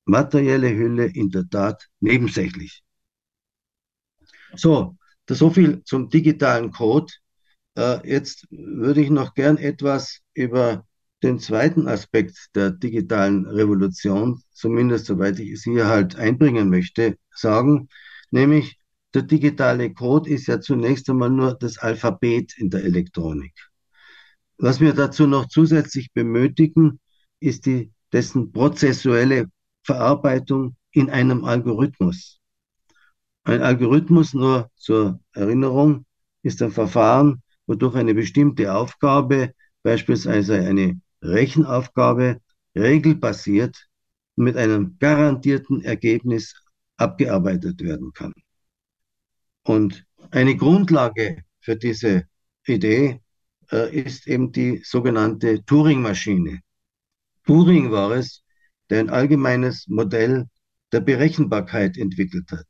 materielle Hülle in der Tat nebensächlich. So, so viel zum digitalen Code. Äh, jetzt würde ich noch gern etwas über den zweiten Aspekt der digitalen Revolution, zumindest soweit ich es hier halt einbringen möchte, sagen, nämlich der digitale Code ist ja zunächst einmal nur das Alphabet in der Elektronik. Was wir dazu noch zusätzlich benötigen, ist die, dessen prozessuelle Verarbeitung in einem Algorithmus. Ein Algorithmus, nur zur Erinnerung, ist ein Verfahren, wodurch eine bestimmte Aufgabe, beispielsweise eine Rechenaufgabe, regelbasiert mit einem garantierten Ergebnis abgearbeitet werden kann. Und eine Grundlage für diese Idee äh, ist eben die sogenannte Turing-Maschine. Turing war es, der ein allgemeines Modell der Berechenbarkeit entwickelt hat.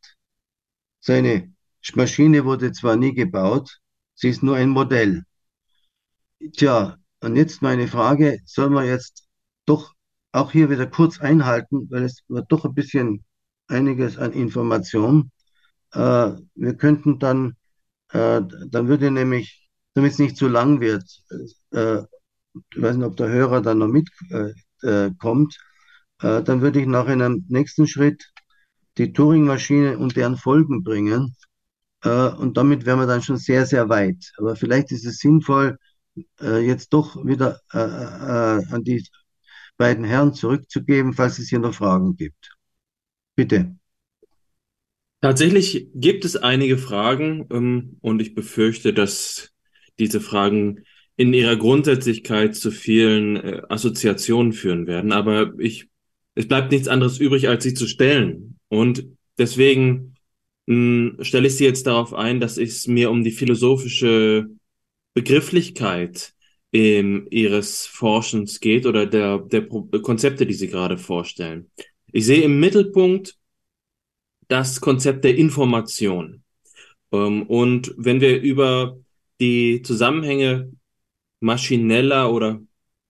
Seine Maschine wurde zwar nie gebaut, sie ist nur ein Modell. Tja, und jetzt meine Frage, soll man jetzt doch auch hier wieder kurz einhalten, weil es wird doch ein bisschen einiges an Information. Äh, wir könnten dann, äh, dann würde nämlich damit es nicht zu lang wird. Äh, ich weiß nicht, ob der Hörer dann noch mitkommt. Äh, äh, dann würde ich nach einem nächsten Schritt die Turing-Maschine und deren Folgen bringen. Äh, und damit wären wir dann schon sehr, sehr weit. Aber vielleicht ist es sinnvoll, äh, jetzt doch wieder äh, äh, an die beiden Herren zurückzugeben, falls es hier noch Fragen gibt. Bitte. Tatsächlich gibt es einige Fragen ähm, und ich befürchte, dass diese Fragen in ihrer Grundsätzlichkeit zu vielen äh, Assoziationen führen werden. Aber ich, es bleibt nichts anderes übrig, als sie zu stellen. Und deswegen mh, hm, stelle ich sie jetzt darauf ein, dass es mir um die philosophische Begrifflichkeit ähm, ihres Forschens geht oder der, der Konzepte, die sie gerade vorstellen. Ich sehe im Mittelpunkt das Konzept der Information. Ähm, und wenn wir über die Zusammenhänge maschineller oder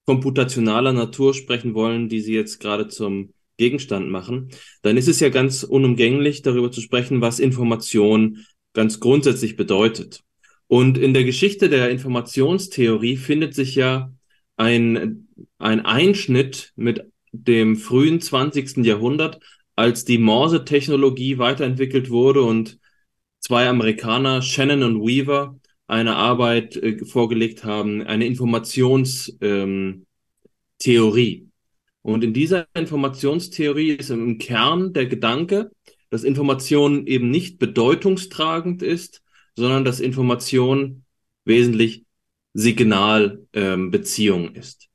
komputationaler Natur sprechen wollen, die Sie jetzt gerade zum Gegenstand machen, dann ist es ja ganz unumgänglich, darüber zu sprechen, was Information ganz grundsätzlich bedeutet. Und in der Geschichte der Informationstheorie findet sich ja ein, ein Einschnitt mit dem frühen 20. Jahrhundert, als die Morse-Technologie weiterentwickelt wurde und zwei Amerikaner, Shannon und Weaver, eine Arbeit äh, vorgelegt haben, eine Informationstheorie. Ähm, und in dieser Informationstheorie ist im Kern der Gedanke, dass Information eben nicht bedeutungstragend ist, sondern dass Information wesentlich Signalbeziehung ähm, ist.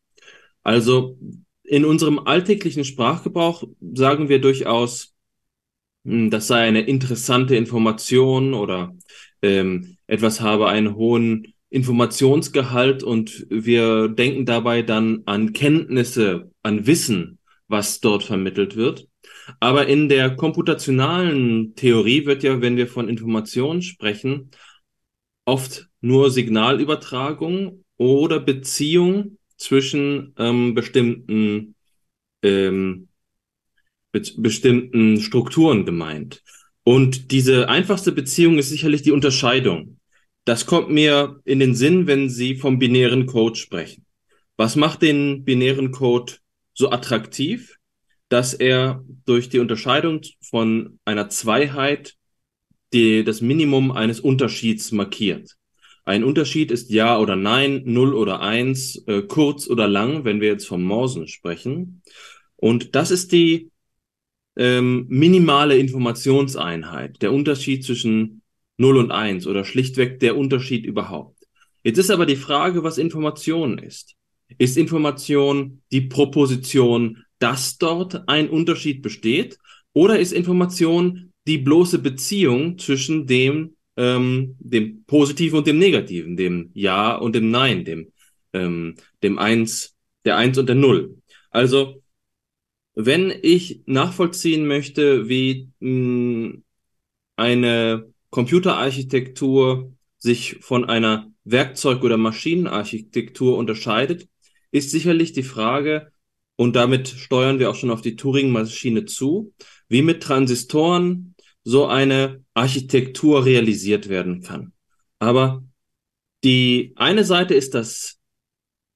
Also in unserem alltäglichen Sprachgebrauch sagen wir durchaus, hm, das sei eine interessante Information oder ähm, etwas habe einen hohen Informationsgehalt und wir denken dabei dann an Kenntnisse, an Wissen, was dort vermittelt wird. Aber in der computationalen Theorie wird ja, wenn wir von Informationen sprechen, oft nur Signalübertragung oder Beziehung zwischen ähm, bestimmten ähm, be bestimmten Strukturen gemeint. Und diese einfachste Beziehung ist sicherlich die Unterscheidung. Das kommt mir in den Sinn, wenn Sie vom binären Code sprechen. Was macht den binären Code so attraktiv, dass er durch die Unterscheidung von einer Zweiheit die, das Minimum eines Unterschieds markiert. Ein Unterschied ist Ja oder Nein, Null oder Eins, äh, kurz oder lang, wenn wir jetzt vom Morsen sprechen. Und das ist die ähm, minimale Informationseinheit, der Unterschied zwischen 0 und 1 oder schlichtweg der Unterschied überhaupt. Jetzt ist aber die Frage, was Information ist. Ist Information die Proposition, dass dort ein Unterschied besteht? Oder ist Information die bloße Beziehung zwischen dem ähm, dem Positiven und dem Negativen, dem Ja und dem Nein, dem, ähm, dem Eins, der Eins und der Null. Also, wenn ich nachvollziehen möchte, wie mh, hm, eine Computerarchitektur sich von einer Werkzeug- oder Maschinenarchitektur unterscheidet, ist sicherlich die Frage, und damit steuern wir auch schon auf die Turing-Maschine zu, wie mit Transistoren so eine Architektur realisiert werden kann. Aber die eine Seite ist das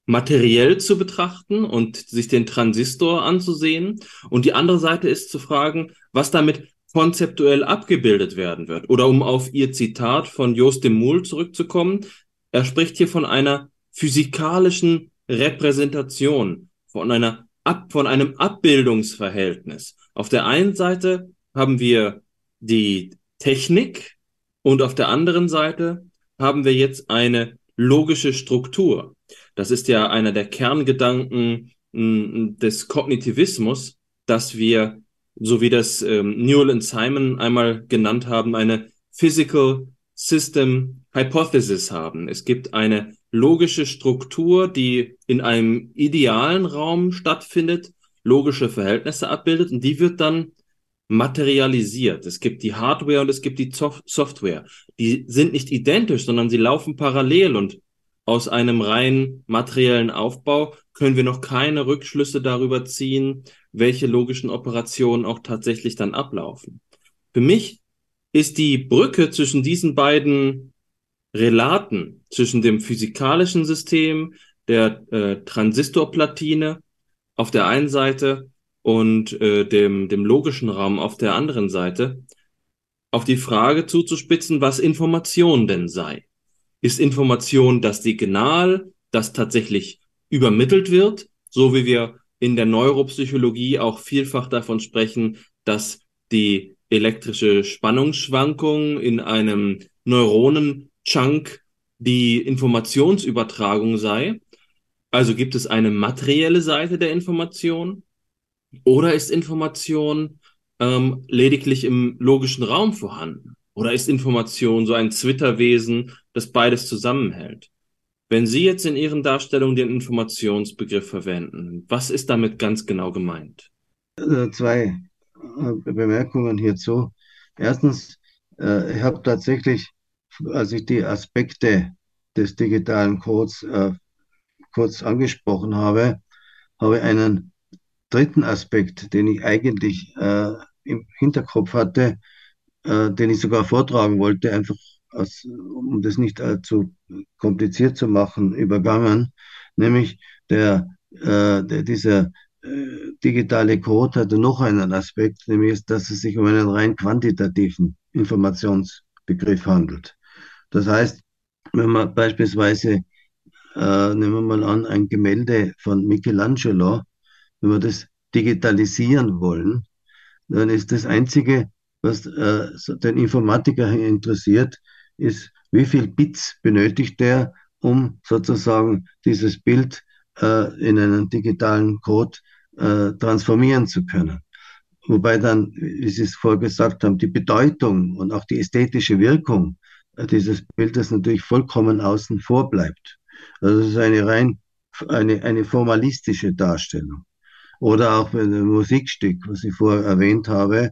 materiell zu betrachten und sich den Transistor anzusehen. Und die andere Seite ist zu fragen, was damit konzeptuell abgebildet werden wird. Oder um auf Ihr Zitat von Jost de Moule zurückzukommen, er spricht hier von einer physikalischen Repräsentation, von einer Ab, von einem Abbildungsverhältnis. Auf der einen Seite haben wir die Technik und auf der anderen Seite haben wir jetzt eine logische Struktur. Das ist ja einer der Kerngedanken mm, des Kognitivismus, dass wir, so wie das ähm, Newell und Simon einmal genannt haben, eine Physical System Hypothesis haben. Es gibt eine logische Struktur, die in einem idealen Raum stattfindet, logische Verhältnisse abbildet und die wird dann materialisiert. Es gibt die Hardware und es gibt die Software. Die sind nicht identisch, sondern sie laufen parallel und aus einem rein materiellen Aufbau können wir noch keine Rückschlüsse darüber ziehen, welche logischen Operationen auch tatsächlich dann ablaufen. Für mich ist die Brücke zwischen diesen beiden Relaten, zwischen dem physikalischen System, der äh, Transistorplatine auf der einen Seite und äh, dem, dem logischen Raum auf der anderen Seite, auf die Frage zuzuspitzen, was Information denn sei. Ist Information das Signal, das tatsächlich übermittelt wird, so wie wir in der Neuropsychologie auch vielfach davon sprechen, dass die elektrische Spannungsschwankung in einem Neuronenchunk die Informationsübertragung sei. Also gibt es eine materielle Seite der Information oder ist Information ähm, lediglich im logischen Raum vorhanden? Oder ist Information so ein Zwitterwesen, das beides zusammenhält? Wenn Sie jetzt in Ihren Darstellungen den Informationsbegriff verwenden, was ist damit ganz genau gemeint? Äh, zwei äh, Bemerkungen hierzu. Erstens, äh, ich habe tatsächlich, als ich die Aspekte des digitalen Codes kurz angesprochen habe, habe einen dritten Aspekt, den ich eigentlich äh, im Hinterkopf hatte, äh, den ich sogar vortragen wollte, einfach aus, um das nicht allzu kompliziert zu machen, übergangen, nämlich der, äh, der dieser äh, digitale Code hatte noch einen Aspekt, nämlich dass es sich um einen rein quantitativen Informationsbegriff handelt. Das heißt, wenn man beispielsweise, äh, nehmen wir mal an, ein Gemälde von Michelangelo wenn wir das digitalisieren wollen, dann ist das Einzige, was äh, den Informatiker interessiert, ist, wie viel Bits benötigt er, um sozusagen dieses Bild äh, in einen digitalen Code äh, transformieren zu können. Wobei dann, wie Sie es vorher gesagt haben, die Bedeutung und auch die ästhetische Wirkung dieses Bildes natürlich vollkommen außen vor bleibt. Also es ist eine rein eine, eine formalistische Darstellung. Oder auch bei dem Musikstück, was ich vorher erwähnt habe,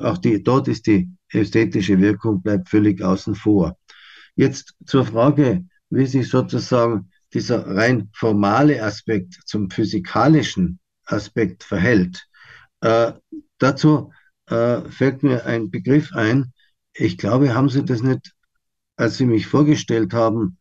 auch die, dort ist die ästhetische Wirkung bleibt völlig außen vor. Jetzt zur Frage, wie sich sozusagen dieser rein formale Aspekt zum physikalischen Aspekt verhält. Äh, dazu äh, fällt mir ein Begriff ein. Ich glaube, haben Sie das nicht, als Sie mich vorgestellt haben,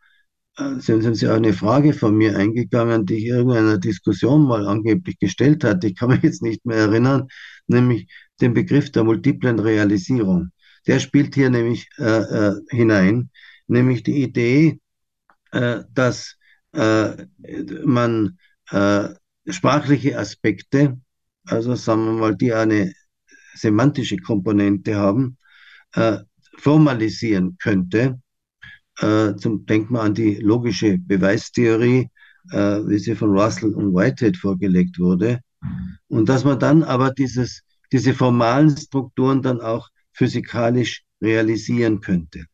äh, sind Sie auch eine Frage von mir eingegangen, die ich irgendeiner Diskussion mal angeblich gestellt hat. Ich kann mich jetzt nicht mehr erinnern, nämlich den Begriff der multiplen Realisierung. der spielt hier nämlich äh, äh, hinein, nämlich die Idee, äh, dass äh, man äh, sprachliche Aspekte, also sagen wir mal, die eine semantische Komponente haben, formalisieren könnte. Äh, zum Denk mal an die logische Beweistheorie, äh, wie sie von Russell und Whitehead vorgelegt wurde. Und dass man dann aber dieses, diese formalen Strukturen dann auch physikalisch realisieren könnte.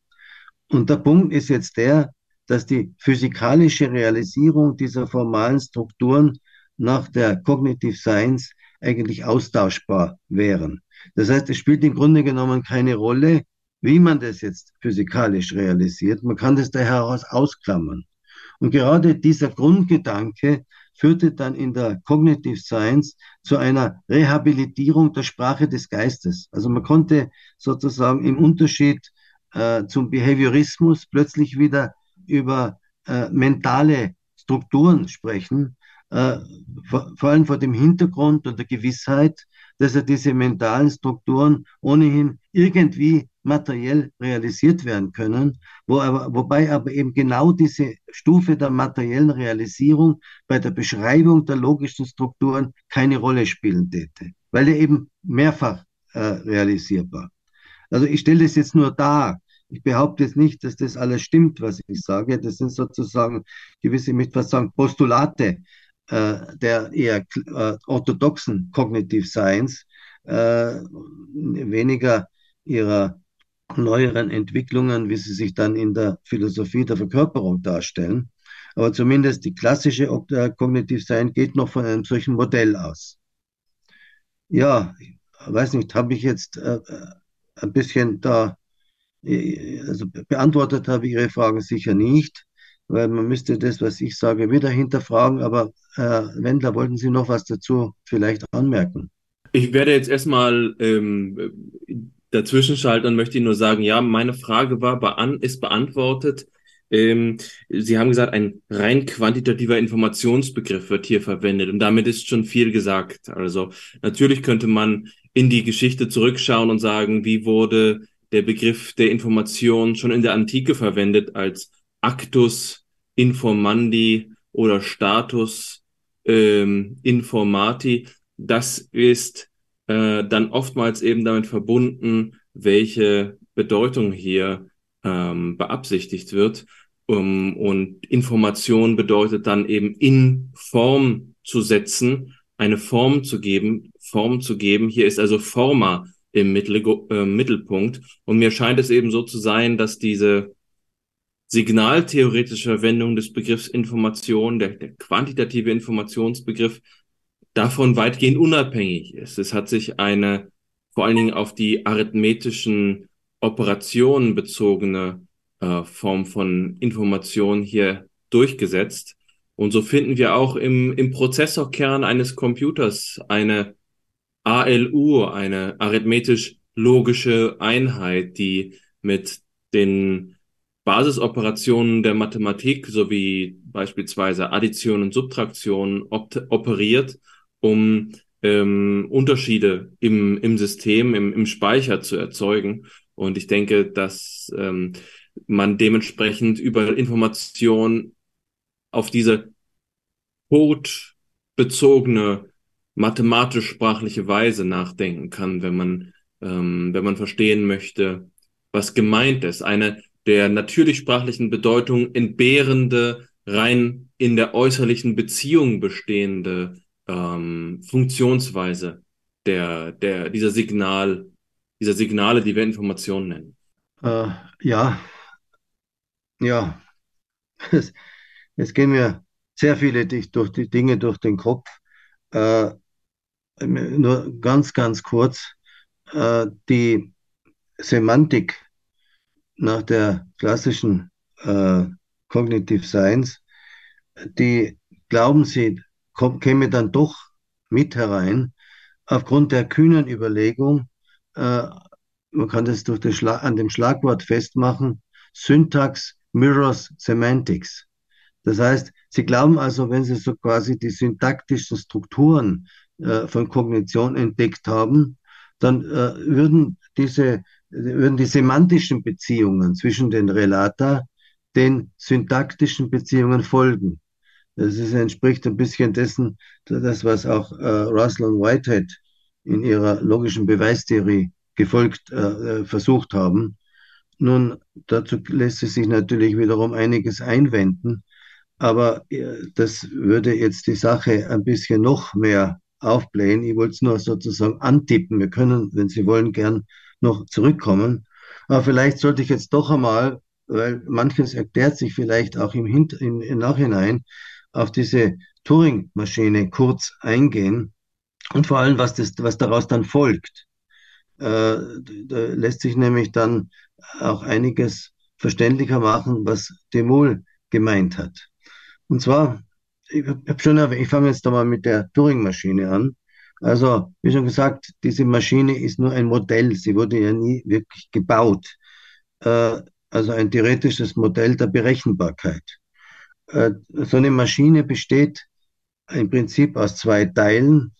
Und der Punkt ist jetzt der, dass die physikalische Realisierung dieser formalen Strukturen nach der Cognitive Science eigentlich austauschbar wären. Das heißt, es spielt im Grunde genommen keine Rolle, wie man das jetzt physikalisch realisiert. Man kann das daher aus ausklammern. Und gerade dieser Grundgedanke führte dann in der Cognitive Science zu einer Rehabilitierung der Sprache des Geistes. Also man konnte sozusagen im Unterschied äh, zum Behaviorismus plötzlich wieder über äh, mentale Strukturen sprechen, äh, vor, vor allem vor dem Hintergrund und der Gewissheit, dass er diese mentalen Strukturen ohnehin irgendwie materiell realisiert werden können, wo aber, wobei aber eben genau diese Stufe der materiellen Realisierung bei der Beschreibung der logischen Strukturen keine Rolle spielen täte, weil er eben mehrfach äh, realisierbar. Also ich stelle das jetzt nur dar. Ich behaupte jetzt nicht, dass das alles stimmt, was ich sage. Das sind sozusagen gewisse, ich möchte was sagen, Postulate äh, der eher äh, orthodoxen Cognitive Science, äh, weniger ihrer neueren Entwicklungen, wie sie sich dann in der Philosophie der Verkörperung darstellen. Aber zumindest die klassische Cognitive Science geht noch von einem solchen Modell aus. Ja, weiß nicht, habe ich jetzt äh, ein bisschen da, also beantwortet habe ich Ihre Fragen sicher nicht, weil man müsste das, was ich sage, wieder hinterfragen. Aber äh, Wendler, wollten Sie noch was dazu vielleicht anmerken? Ich werde jetzt erstmal ähm, dazwischen und möchte Ihnen nur sagen, ja, meine Frage war, bean ist beantwortet. Ähm, Sie haben gesagt, ein rein quantitativer Informationsbegriff wird hier verwendet und damit ist schon viel gesagt. Also natürlich könnte man in die Geschichte zurückschauen und sagen, wie wurde der Begriff der Information schon in der Antike verwendet als Actus informandi oder Status ähm, informati. Das ist äh, dann oftmals eben damit verbunden, welche Bedeutung hier ähm, beabsichtigt wird. Um, und Information bedeutet dann eben in Form zu setzen, eine Form zu geben, Form zu geben. Hier ist also Forma im Mittel, äh, Mittelpunkt. Und mir scheint es eben so zu sein, dass diese signaltheoretische Verwendung des Begriffs Information, der, der quantitative Informationsbegriff, davon weitgehend unabhängig ist. Es hat sich eine vor allen Dingen auf die arithmetischen Operationen bezogene äh, Form von Information hier durchgesetzt. Und so finden wir auch im, im Prozessorkern eines Computers eine ALU, eine arithmetisch logische Einheit, die mit den Basisoperationen der Mathematik sowie beispielsweise Addition und Subtraktion operiert um ähm, Unterschiede im, im System, im, im Speicher zu erzeugen. Und ich denke, dass ähm, man dementsprechend über Information auf diese codebezogene mathematisch-sprachliche Weise nachdenken kann, wenn man, ähm, wenn man verstehen möchte, was gemeint ist. Eine der natürlich sprachlichen Bedeutung entbehrende, rein in der äußerlichen Beziehung bestehende ähm, Funktionsweise der, der, dieser Signal, dieser Signale, die wir Informationen nennen. Äh, ja, ja, es, es, gehen mir sehr viele durch die Dinge durch den Kopf. Äh, nur ganz, ganz kurz. Äh, die Semantik nach der klassischen äh, Cognitive Science, die glauben sie, käme dann doch mit herein, aufgrund der kühnen Überlegung, äh, man kann das durch das an dem Schlagwort festmachen, Syntax mirrors Semantics. Das heißt, Sie glauben also, wenn Sie so quasi die syntaktischen Strukturen äh, von Kognition entdeckt haben, dann äh, würden diese würden die semantischen Beziehungen zwischen den Relata den syntaktischen Beziehungen folgen. Das ist, entspricht ein bisschen dessen, das, was auch äh, Russell und Whitehead in ihrer logischen Beweistheorie gefolgt, äh, versucht haben. Nun, dazu lässt sich natürlich wiederum einiges einwenden, aber äh, das würde jetzt die Sache ein bisschen noch mehr aufblähen. Ich wollte es nur sozusagen antippen. Wir können, wenn Sie wollen, gern noch zurückkommen. Aber vielleicht sollte ich jetzt doch einmal, weil manches erklärt sich vielleicht auch im, Hin im Nachhinein, auf diese Turing-Maschine kurz eingehen und vor allem, was, das, was daraus dann folgt. Äh, da lässt sich nämlich dann auch einiges verständlicher machen, was Demol gemeint hat. Und zwar, ich habe schon erwähnt, ich fange jetzt da mal mit der Turing-Maschine an. Also, wie schon gesagt, diese Maschine ist nur ein Modell. Sie wurde ja nie wirklich gebaut. Äh, also ein theoretisches Modell der Berechenbarkeit. Äh, so eine Maschine besteht im Prinzip aus zwei Teilen,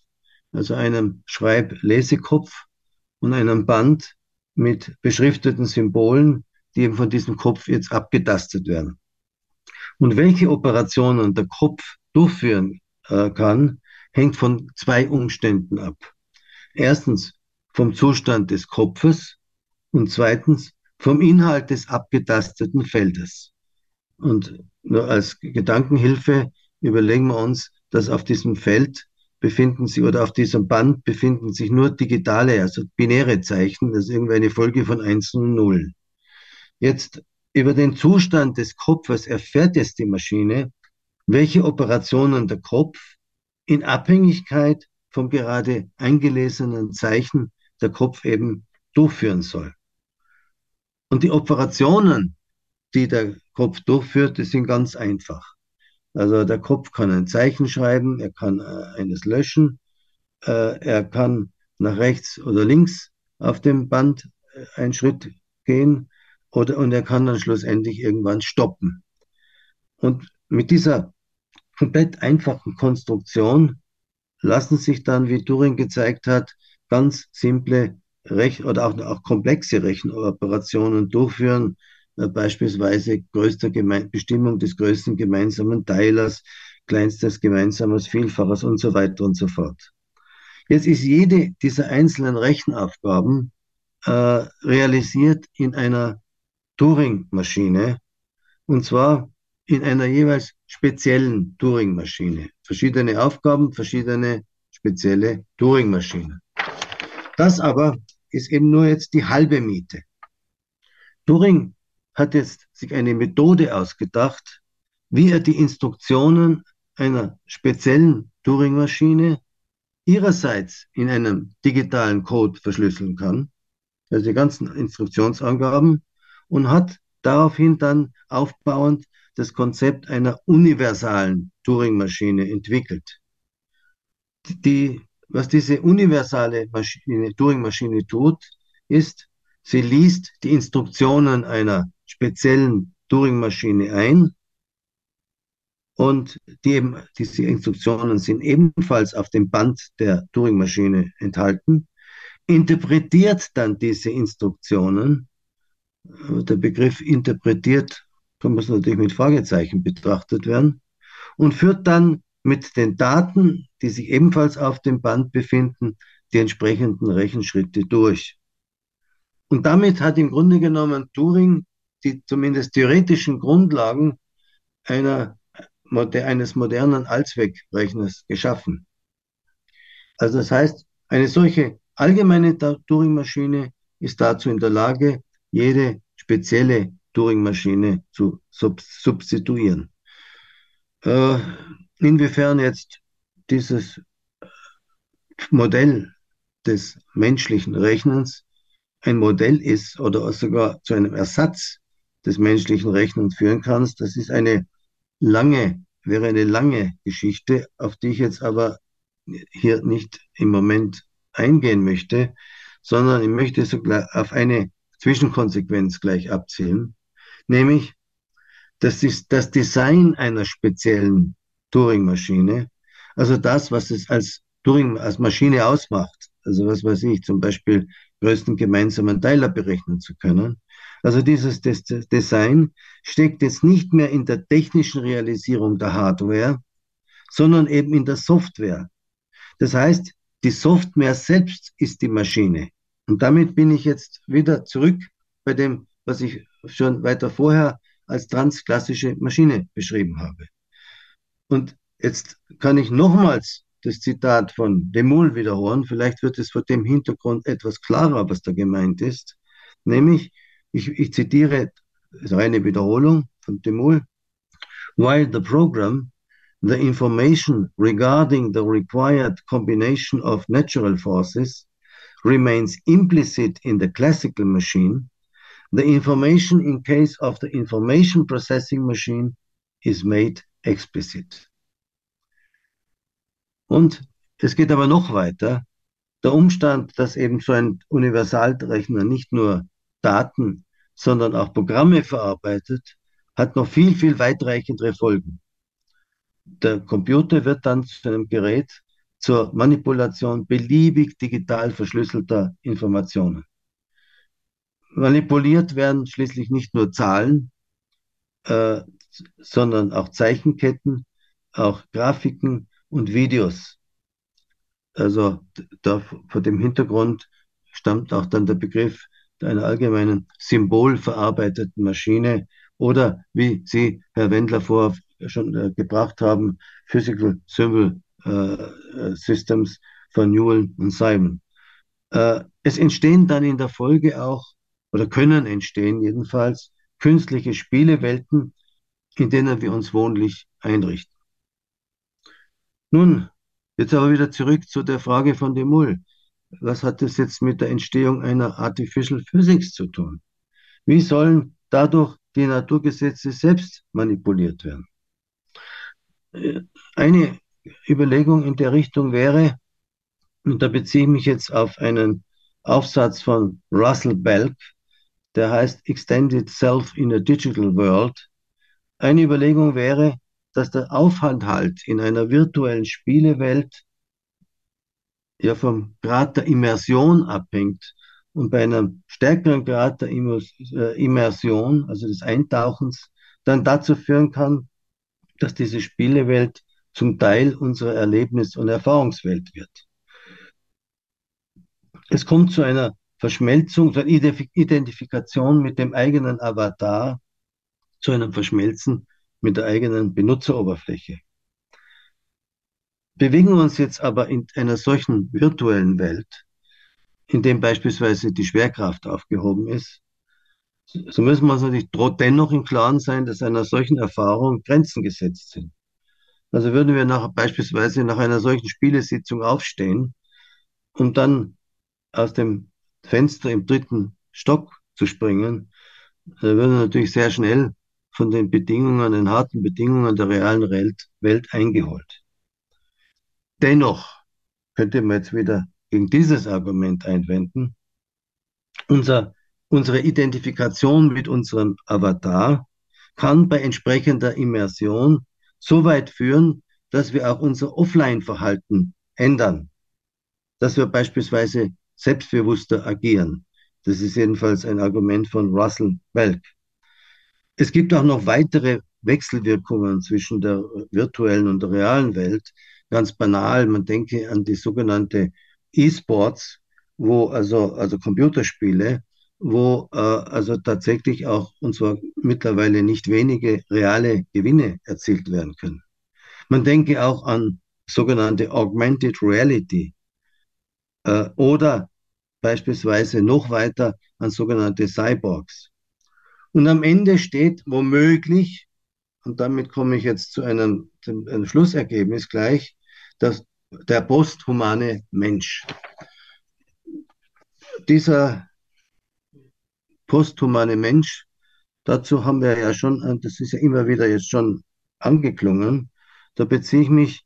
also einem Schreib-Lesekopf und einem Band mit beschrifteten Symbolen, die eben von diesem Kopf jetzt abgetastet werden. Und welche Operationen der Kopf durchführen äh, kann, hängt von zwei Umständen ab. Erstens vom Zustand des Kopfes und zweitens vom Inhalt des abgetasteten Feldes. Und nur als Gedankenhilfe überlegen wir uns, dass auf diesem Feld befinden sich oder auf diesem Band befinden sich nur digitale, also binäre Zeichen, das ist irgendwie eine Folge von 1 und 0. Jetzt über den Zustand des Kopfes erfährt jetzt die Maschine, welche Operationen der Kopf in Abhängigkeit vom gerade eingelesenen Zeichen der Kopf eben durchführen soll. Und die Operationen, die der Kopf durchführt, die sind ganz einfach. Also der Kopf kann ein Zeichen schreiben, er kann äh, eines löschen, äh, er kann nach rechts oder links auf dem Band äh, einen Schritt gehen oder, und er kann dann schlussendlich irgendwann stoppen. Und mit dieser komplett einfachen Konstruktion lassen sich dann, wie Turing gezeigt hat, ganz simple Rech oder auch, auch komplexe Rechenoperationen durchführen, beispielsweise größter Geme Bestimmung des größten gemeinsamen Teilers, kleinstes gemeinsames Vielfaches und so weiter und so fort. Jetzt ist jede dieser einzelnen Rechenaufgaben äh, realisiert in einer Turing-Maschine und zwar in einer jeweils speziellen Turing-Maschine. Verschiedene Aufgaben, verschiedene spezielle Turing-Maschinen. Das aber ist eben nur jetzt die halbe Miete. Turing hat jetzt sich eine Methode ausgedacht, wie er die Instruktionen einer speziellen Turing-Maschine ihrerseits in einem digitalen Code verschlüsseln kann, also die ganzen Instruktionsangaben, und hat daraufhin dann aufbauend das Konzept einer universalen Turing-Maschine entwickelt. Die, was diese universale Turing-Maschine tut, ist, sie liest die Instruktionen einer speziellen Turing-Maschine ein. Und die eben, diese Instruktionen sind ebenfalls auf dem Band der Turing-Maschine enthalten, interpretiert dann diese Instruktionen. Der Begriff interpretiert kann man es natürlich mit Fragezeichen betrachtet werden und führt dann mit den Daten, die sich ebenfalls auf dem Band befinden, die entsprechenden Rechenschritte durch. Und damit hat im Grunde genommen Turing die zumindest theoretischen Grundlagen einer, eines modernen Allzweckrechners geschaffen. Also das heißt, eine solche allgemeine Turing-Maschine ist dazu in der Lage, jede spezielle Turing-Maschine zu sub substituieren. Äh, inwiefern jetzt dieses Modell des menschlichen Rechnens ein Modell ist oder sogar zu einem Ersatz des menschlichen Rechnens führen kannst. Das ist eine lange, wäre eine lange Geschichte, auf die ich jetzt aber hier nicht im Moment eingehen möchte, sondern ich möchte so auf eine Zwischenkonsequenz gleich abzielen, nämlich, das ist das Design einer speziellen Turing-Maschine, also das, was es als Turing, als Maschine ausmacht, also was weiß ich, zum Beispiel größten gemeinsamen Teiler berechnen zu können. Also dieses Design steckt jetzt nicht mehr in der technischen Realisierung der Hardware, sondern eben in der Software. Das heißt, die Software selbst ist die Maschine. Und damit bin ich jetzt wieder zurück bei dem, was ich schon weiter vorher als transklassische Maschine beschrieben habe. Und jetzt kann ich nochmals das Zitat von Demul wiederholen. Vielleicht wird es vor dem Hintergrund etwas klarer, was da gemeint ist. Nämlich, ich, ich zitiere, ist eine Wiederholung von Demul. While the program, the information regarding the required combination of natural forces remains implicit in the classical machine, the information in case of the information processing machine is made explicit. Und es geht aber noch weiter. Der Umstand, dass eben so ein Universalrechner nicht nur Daten, sondern auch Programme verarbeitet, hat noch viel, viel weitreichendere Folgen. Der Computer wird dann zu einem Gerät zur Manipulation beliebig digital verschlüsselter Informationen. Manipuliert werden schließlich nicht nur Zahlen, äh, sondern auch Zeichenketten, auch Grafiken, und Videos. Also da, vor dem Hintergrund stammt auch dann der Begriff einer allgemeinen symbolverarbeiteten Maschine oder wie Sie, Herr Wendler, vorher schon äh, gebracht haben, Physical Symbol äh, Systems von Newell und Simon. Äh, es entstehen dann in der Folge auch, oder können entstehen jedenfalls, künstliche Spielewelten, in denen wir uns wohnlich einrichten. Nun, jetzt aber wieder zurück zu der Frage von de Mull. Was hat das jetzt mit der Entstehung einer Artificial Physics zu tun? Wie sollen dadurch die Naturgesetze selbst manipuliert werden? Eine Überlegung in der Richtung wäre, und da beziehe ich mich jetzt auf einen Aufsatz von Russell Belk, der heißt Extended Self in a Digital World. Eine Überlegung wäre, dass der Aufenthalt in einer virtuellen Spielewelt ja vom Grad der Immersion abhängt und bei einem stärkeren Grad der äh, Immersion, also des Eintauchens, dann dazu führen kann, dass diese Spielewelt zum Teil unserer Erlebnis- und Erfahrungswelt wird. Es kommt zu einer Verschmelzung, zu einer Identifikation mit dem eigenen Avatar, zu einem Verschmelzen mit der eigenen Benutzeroberfläche. Bewegen wir uns jetzt aber in einer solchen virtuellen Welt, in dem beispielsweise die Schwerkraft aufgehoben ist, so müssen wir uns natürlich dennoch im Klaren sein, dass einer solchen Erfahrung Grenzen gesetzt sind. Also würden wir nach, beispielsweise nach einer solchen Spielesitzung aufstehen, um dann aus dem Fenster im dritten Stock zu springen, dann würden natürlich sehr schnell von den Bedingungen, den harten Bedingungen der realen Welt, Welt eingeholt. Dennoch könnte man jetzt wieder gegen dieses Argument einwenden. Unser, unsere Identifikation mit unserem Avatar kann bei entsprechender Immersion so weit führen, dass wir auch unser Offline-Verhalten ändern. Dass wir beispielsweise selbstbewusster agieren. Das ist jedenfalls ein Argument von Russell Welk. Es gibt auch noch weitere Wechselwirkungen zwischen der virtuellen und der realen Welt. Ganz banal, man denke an die sogenannte E-Sports, wo also, also Computerspiele, wo äh, also tatsächlich auch, und zwar mittlerweile nicht wenige reale Gewinne erzielt werden können. Man denke auch an sogenannte Augmented Reality äh, oder beispielsweise noch weiter an sogenannte Cyborgs. Und am Ende steht womöglich, und damit komme ich jetzt zu einem, einem Schlussergebnis gleich, dass der posthumane Mensch. Dieser posthumane Mensch, dazu haben wir ja schon, das ist ja immer wieder jetzt schon angeklungen, da beziehe ich mich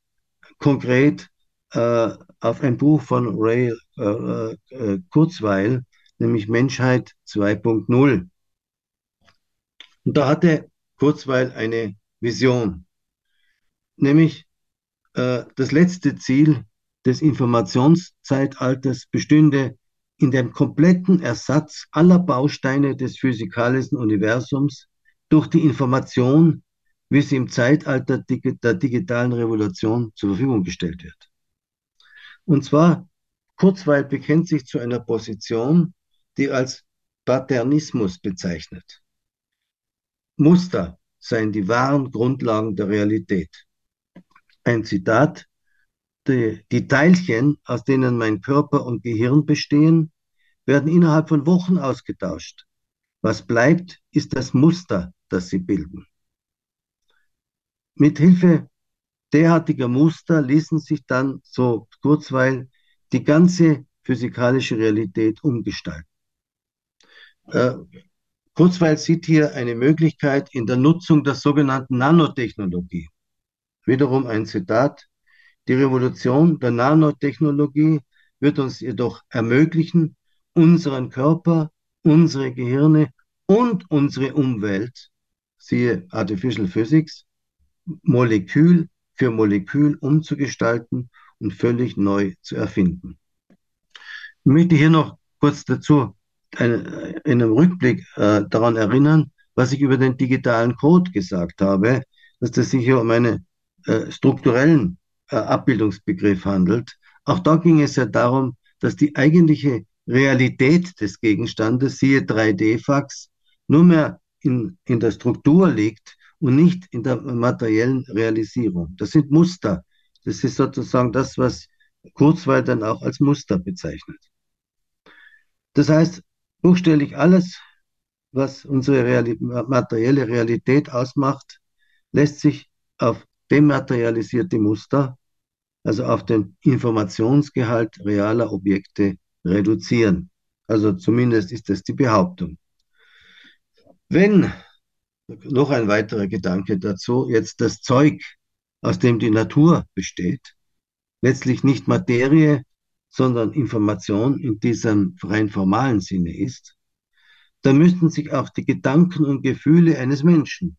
konkret äh, auf ein Buch von Ray äh, äh, Kurzweil, nämlich Menschheit 2.0. Und da hatte Kurzweil eine Vision, nämlich äh, das letzte Ziel des Informationszeitalters bestünde in dem kompletten Ersatz aller Bausteine des physikalischen Universums durch die Information, wie sie im Zeitalter der digitalen Revolution zur Verfügung gestellt wird. Und zwar, Kurzweil bekennt sich zu einer Position, die als Paternismus bezeichnet. Muster seien die wahren Grundlagen der Realität. Ein Zitat, die, die Teilchen, aus denen mein Körper und Gehirn bestehen, werden innerhalb von Wochen ausgetauscht. Was bleibt, ist das Muster, das sie bilden. Mithilfe derartiger Muster ließen sich dann so kurzweil die ganze physikalische Realität umgestalten. Äh, Kurzweil sieht hier eine Möglichkeit in der Nutzung der sogenannten Nanotechnologie. Wiederum ein Zitat. Die Revolution der Nanotechnologie wird uns jedoch ermöglichen, unseren Körper, unsere Gehirne und unsere Umwelt, siehe Artificial Physics, Molekül für Molekül umzugestalten und völlig neu zu erfinden. Ich möchte hier noch kurz dazu in einem Rückblick äh, daran erinnern, was ich über den digitalen Code gesagt habe, dass es sich hier um einen äh, strukturellen äh, Abbildungsbegriff handelt. Auch da ging es ja darum, dass die eigentliche Realität des Gegenstandes, siehe 3D-Fax, nur mehr in, in der Struktur liegt und nicht in der materiellen Realisierung. Das sind Muster. Das ist sozusagen das, was Kurzweil dann auch als Muster bezeichnet. Das heißt, buchstäblich alles, was unsere Reali materielle Realität ausmacht, lässt sich auf dematerialisierte Muster, also auf den Informationsgehalt realer Objekte reduzieren. Also zumindest ist das die Behauptung. Wenn, noch ein weiterer Gedanke dazu, jetzt das Zeug, aus dem die Natur besteht, letztlich nicht Materie, sondern Information in diesem rein formalen Sinne ist, dann müssten sich auch die Gedanken und Gefühle eines Menschen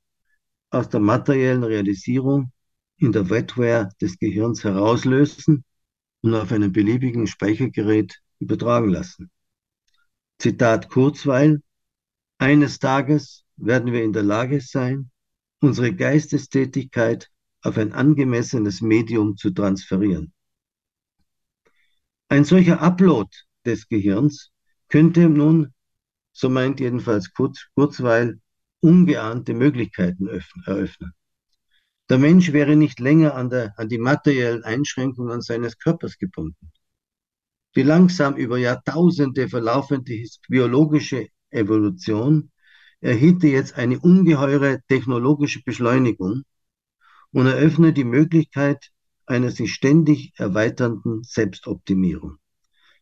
aus der materiellen Realisierung in der Wetware des Gehirns herauslösen und auf einem beliebigen Speichergerät übertragen lassen. Zitat Kurzweil, eines Tages werden wir in der Lage sein, unsere Geistestätigkeit auf ein angemessenes Medium zu transferieren. Ein solcher Upload des Gehirns könnte nun, so meint jedenfalls Kurz, Kurzweil, ungeahnte Möglichkeiten eröffnen. Der Mensch wäre nicht länger an, der, an die materiellen Einschränkungen seines Körpers gebunden. Die langsam über Jahrtausende verlaufende biologische Evolution erhielte jetzt eine ungeheure technologische Beschleunigung und eröffnet die Möglichkeit einer sich ständig erweiternden Selbstoptimierung.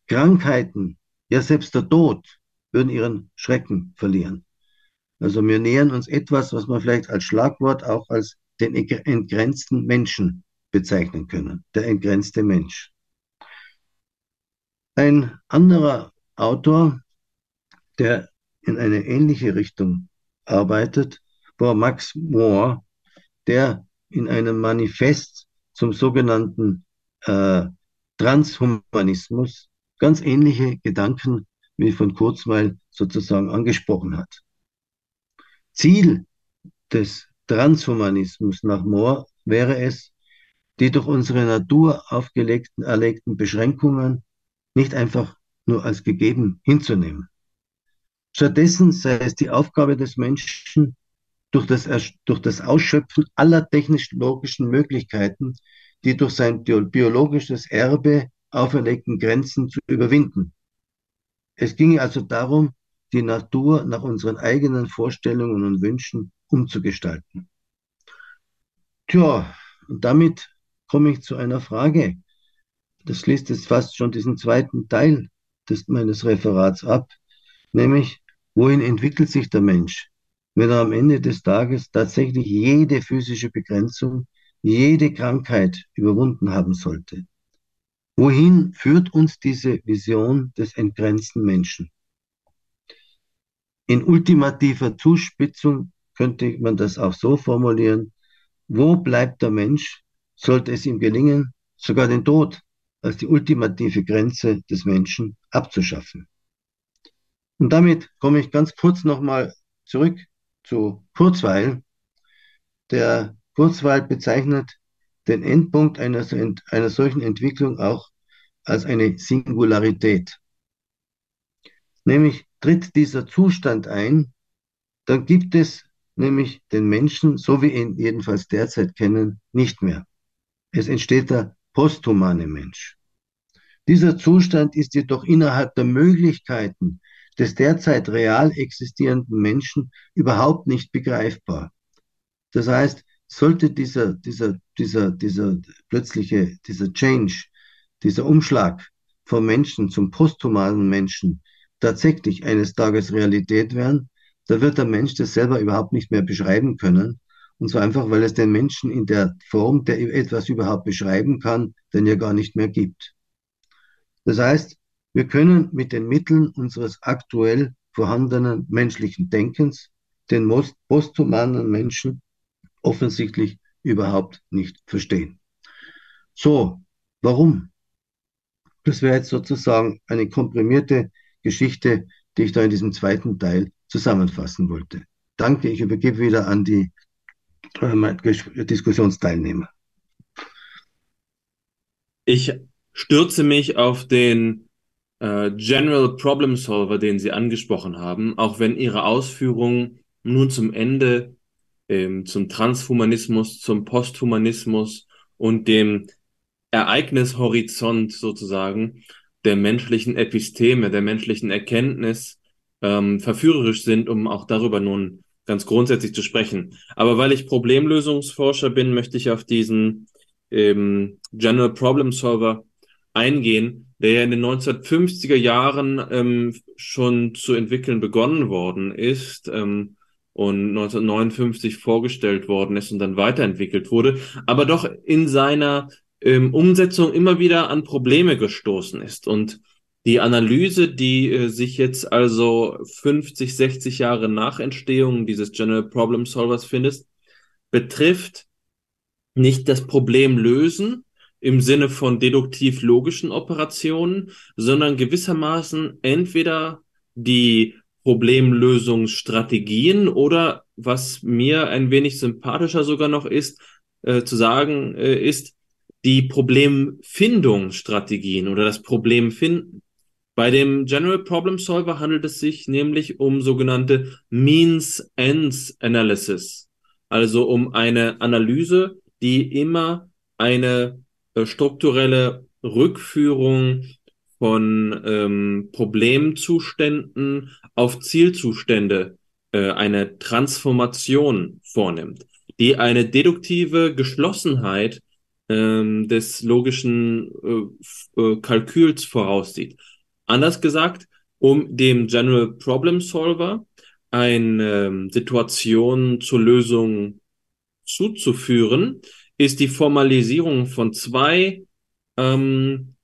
Krankheiten, ja selbst der Tod, würden ihren Schrecken verlieren. Also wir nähern uns etwas, was man vielleicht als Schlagwort auch als den entgrenzten Menschen bezeichnen können. Der entgrenzte Mensch. Ein anderer Autor, der in eine ähnliche Richtung arbeitet, war Max Moore, der in einem Manifest zum sogenannten äh, Transhumanismus ganz ähnliche Gedanken wie von Kurzweil sozusagen angesprochen hat. Ziel des Transhumanismus nach Moore wäre es, die durch unsere Natur aufgelegten erlegten Beschränkungen nicht einfach nur als gegeben hinzunehmen. Stattdessen sei es die Aufgabe des Menschen, durch das, durch das Ausschöpfen aller technisch-logischen Möglichkeiten, die durch sein biologisches Erbe auferlegten Grenzen zu überwinden. Es ginge also darum, die Natur nach unseren eigenen Vorstellungen und Wünschen umzugestalten. Tja, und damit komme ich zu einer Frage, das schließt jetzt fast schon diesen zweiten Teil des, meines Referats ab, nämlich, wohin entwickelt sich der Mensch, wenn er am Ende des Tages tatsächlich jede physische Begrenzung, jede Krankheit überwunden haben sollte? Wohin führt uns diese Vision des entgrenzten Menschen? In ultimativer Zuspitzung könnte man das auch so formulieren, wo bleibt der Mensch, sollte es ihm gelingen, sogar den Tod als die ultimative Grenze des Menschen abzuschaffen. Und damit komme ich ganz kurz nochmal zurück zu Kurzweil. Der Kurzweil bezeichnet den Endpunkt einer, einer solchen Entwicklung auch als eine Singularität. Nämlich tritt dieser Zustand ein, dann gibt es nämlich den Menschen, so wie ihn jedenfalls derzeit kennen, nicht mehr. Es entsteht der posthumane Mensch. Dieser Zustand ist jedoch innerhalb der Möglichkeiten des derzeit real existierenden Menschen überhaupt nicht begreifbar. Das heißt, sollte dieser, dieser, dieser, dieser plötzliche, dieser Change, dieser Umschlag vom Menschen zum posthumanen Menschen tatsächlich eines Tages Realität werden, da wird der Mensch das selber überhaupt nicht mehr beschreiben können. Und zwar einfach, weil es den Menschen in der Form, der etwas überhaupt beschreiben kann, denn ja gar nicht mehr gibt. Das heißt, wir können mit den Mitteln unseres aktuell vorhandenen menschlichen Denkens den posthumanen Menschen offensichtlich überhaupt nicht verstehen. So, warum? Das wäre jetzt sozusagen eine komprimierte Geschichte, die ich da in diesem zweiten Teil zusammenfassen wollte. Danke, ich übergebe wieder an die äh, Diskussionsteilnehmer. Ich stürze mich auf den äh, General Problem Solver, den Sie angesprochen haben, auch wenn Ihre Ausführungen nun zum Ende ähm, zum Transhumanismus, zum Posthumanismus und dem Ereignishorizont sozusagen der menschlichen Episteme, der menschlichen Erkenntnis ähm, verführerisch sind, um auch darüber nun ganz grundsätzlich zu sprechen. Aber weil ich Problemlösungsforscher bin, möchte ich auf diesen ähm, General Problem Solver eingehen, der ja in den 1950er Jahren ähm, schon zu entwickeln begonnen worden ist ähm, und 1959 vorgestellt worden ist und dann weiterentwickelt wurde, aber doch in seiner ähm, Umsetzung immer wieder an Probleme gestoßen ist. Und die Analyse, die äh, sich jetzt also 50, 60 Jahre nach Entstehung dieses General Problem Solvers findet, betrifft nicht das Problem lösen im Sinne von deduktiv-logischen Operationen, sondern gewissermaßen entweder die Problemlösungsstrategien oder was mir ein wenig sympathischer sogar noch ist, äh, zu sagen, äh, ist die Problemfindungsstrategien oder das Problemfinden. Bei dem General Problem Solver handelt es sich nämlich um sogenannte Means-Ends Analysis, also um eine Analyse, die immer eine strukturelle Rückführung von ähm, Problemzuständen auf Zielzustände, äh, eine Transformation vornimmt, die eine deduktive Geschlossenheit ähm, des logischen äh, äh, Kalküls voraussieht. Anders gesagt, um dem General Problem Solver eine ähm, Situation zur Lösung zuzuführen, ist die Formalisierung von zwei, ähm,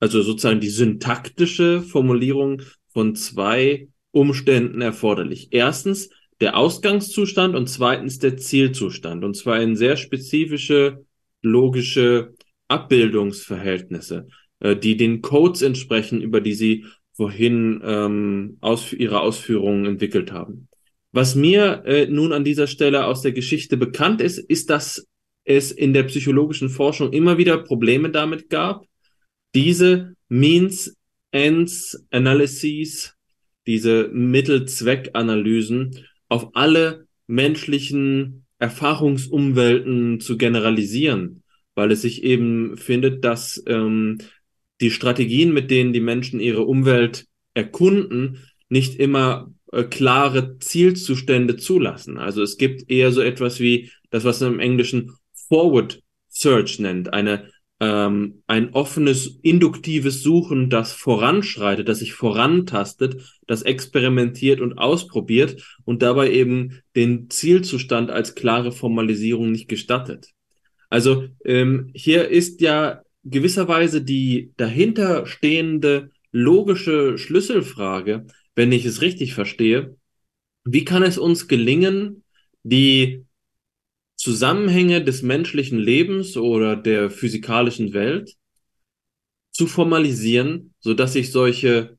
also sozusagen die syntaktische Formulierung von zwei Umständen erforderlich. Erstens der Ausgangszustand und zweitens der Zielzustand. Und zwar in sehr spezifische logische Abbildungsverhältnisse. Äh, die den Codes entsprechen, über die Sie vorhin ähm, aus, Ihre Ausführungen entwickelt haben. Was mir äh, nun an dieser Stelle aus der Geschichte bekannt ist, ist, dass es in der psychologischen Forschung immer wieder Probleme damit gab, diese Means Ends Analyses, diese Mittelzweckanalysen auf alle menschlichen Erfahrungsumwelten zu generalisieren, weil es sich eben findet, dass ähm, die Strategien, mit denen die Menschen ihre Umwelt erkunden, nicht immer äh, klare Zielzustände zulassen. Also es gibt eher so etwas wie das, was im Englischen Forward Search nennt, eine ähm, ein offenes induktives Suchen, das voranschreitet, das sich vorantastet, das experimentiert und ausprobiert und dabei eben den Zielzustand als klare Formalisierung nicht gestattet. Also ähm, hier ist ja gewisserweise die dahinterstehende logische Schlüsselfrage, wenn ich es richtig verstehe, wie kann es uns gelingen, die Zusammenhänge des menschlichen Lebens oder der physikalischen Welt zu formalisieren, so dass sich solche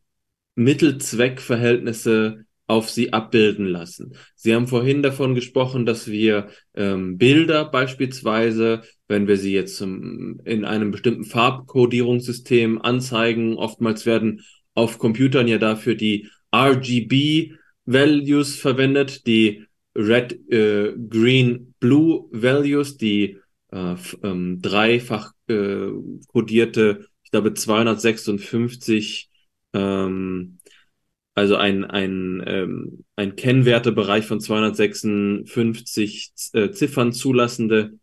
Mittel-Zweck-Verhältnisse auf sie abbilden lassen. Sie haben vorhin davon gesprochen, dass wir ähm, Bilder beispielsweise, wenn wir sie jetzt um, in einem bestimmten Farbkodierungssystem anzeigen, oftmals werden auf Computern ja dafür die RGB Values verwendet, die Red, äh, Green, Blue Values, die äh, ähm, dreifach äh, kodierte, ich glaube 256 ähm, also ein, ein, ähm, ein Kennwertebereich von 256 äh, Ziffern zulassende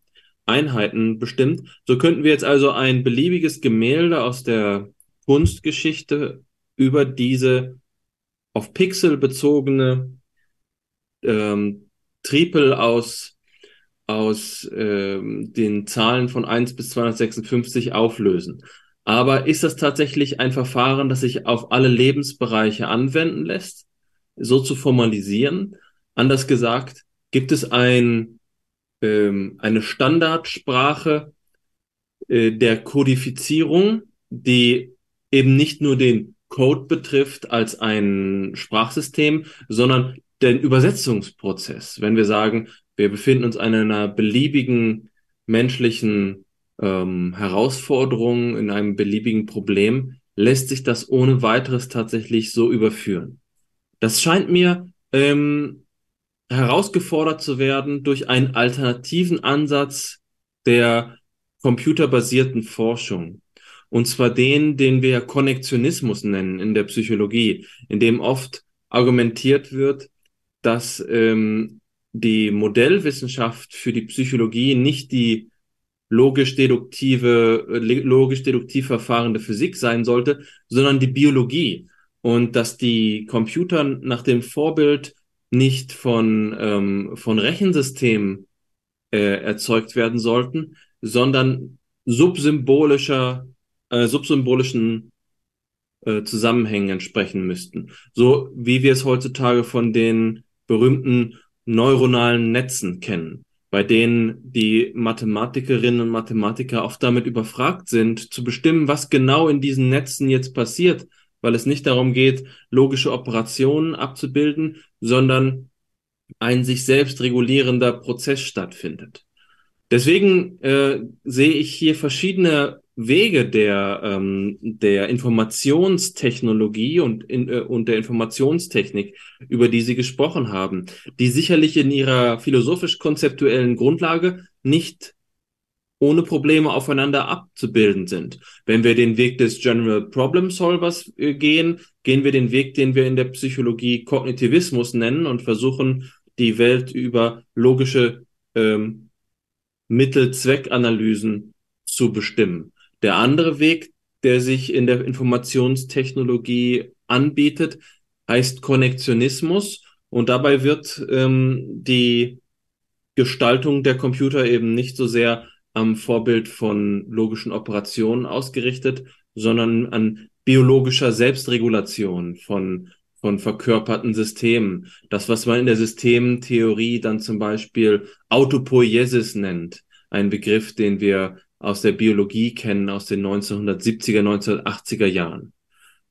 Einheiten bestimmt. So könnten wir jetzt also ein beliebiges Gemälde aus der Kunstgeschichte über diese auf Pixel bezogene ähm, Tripel aus, aus ähm, den Zahlen von 1 bis 256 auflösen. Aber ist das tatsächlich ein Verfahren, das sich auf alle Lebensbereiche anwenden lässt, so zu formalisieren? Anders gesagt, gibt es ein, ähm, eine Standardsprache äh, der Kodifizierung, die eben nicht nur den Code betrifft als ein Sprachsystem, sondern den Übersetzungsprozess. Wenn wir sagen, wir befinden uns in einer beliebigen menschlichen ähm, Herausforderung, in einem beliebigen Problem, lässt sich das ohne weiteres tatsächlich so überführen. Das scheint mir ähm, herausgefordert zu werden durch einen alternativen Ansatz der computerbasierten Forschung. Und zwar den, den wir Konnektionismus nennen in der Psychologie, in dem oft argumentiert wird, dass ähm, die Modellwissenschaft für die Psychologie nicht die logisch-deduktive, logisch-deduktiv verfahrende Physik sein sollte, sondern die Biologie. Und dass die Computer nach dem Vorbild nicht von, ähm, von Rechensystemen äh, erzeugt werden sollten, sondern subsymbolischer, äh, subsymbolischen äh, Zusammenhängen entsprechen müssten. So wie wir es heutzutage von den berühmten neuronalen Netzen kennen bei denen die Mathematikerinnen und Mathematiker oft damit überfragt sind, zu bestimmen, was genau in diesen Netzen jetzt passiert, weil es nicht darum geht, logische Operationen abzubilden, sondern ein sich selbst regulierender Prozess stattfindet. Deswegen äh, sehe ich hier verschiedene Wege der, ähm, der Informationstechnologie und, in, äh, und der Informationstechnik, über die Sie gesprochen haben, die sicherlich in ihrer philosophisch-konzeptuellen Grundlage nicht ohne Probleme aufeinander abzubilden sind. Wenn wir den Weg des General Problem Solvers äh, gehen, gehen wir den Weg, den wir in der Psychologie Kognitivismus nennen und versuchen, die Welt über logische ähm, Mittel-Zweck-Analysen zu bestimmen. Der andere Weg, der sich in der Informationstechnologie anbietet, heißt Konnektionismus. Und dabei wird ähm, die Gestaltung der Computer eben nicht so sehr am Vorbild von logischen Operationen ausgerichtet, sondern an biologischer Selbstregulation von, von verkörperten Systemen. Das, was man in der Systemtheorie dann zum Beispiel Autopoiesis nennt. Ein Begriff, den wir aus der Biologie kennen, aus den 1970er, 1980er Jahren.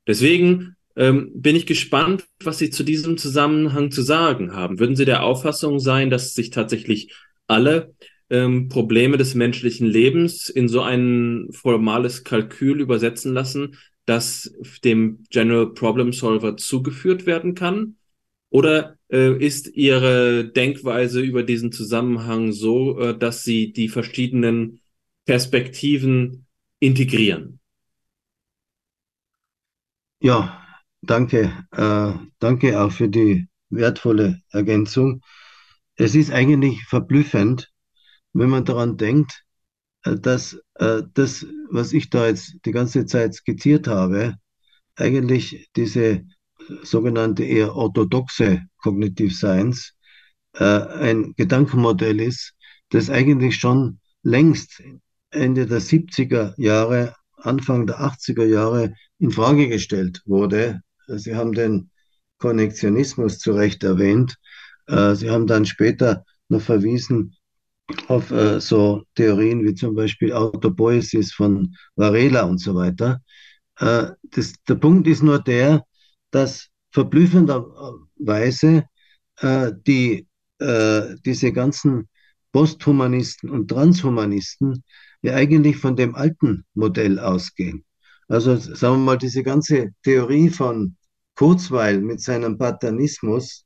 Deswegen ähm, bin ich gespannt, was Sie zu diesem Zusammenhang zu sagen haben. Würden Sie der Auffassung sein, dass sich tatsächlich alle ähm, Probleme des menschlichen Lebens in so ein formales Kalkül übersetzen lassen, das dem General Problem Solver zugeführt werden kann? Oder äh, ist Ihre Denkweise über diesen Zusammenhang so, äh, dass Sie die verschiedenen Perspektiven integrieren. Ja, danke. Äh, danke auch für die wertvolle Ergänzung. Es ist eigentlich verblüffend, wenn man daran denkt, äh, dass das, was ich da jetzt die ganze Zeit skizziert habe, eigentlich diese sogenannte eher orthodoxe Cognitive Science äh, ein Gedankenmodell ist, das eigentlich schon längst Ende der 70er Jahre, Anfang der 80er Jahre in Frage gestellt wurde. Sie haben den Konnektionismus zu Recht erwähnt. Äh, Sie haben dann später noch verwiesen auf äh, so Theorien wie zum Beispiel Autopoiesis von Varela und so weiter. Äh, das, der Punkt ist nur der, dass verblüffenderweise äh, die, äh, diese ganzen Posthumanisten und Transhumanisten ja eigentlich von dem alten Modell ausgehen. Also sagen wir mal, diese ganze Theorie von Kurzweil mit seinem Patanismus,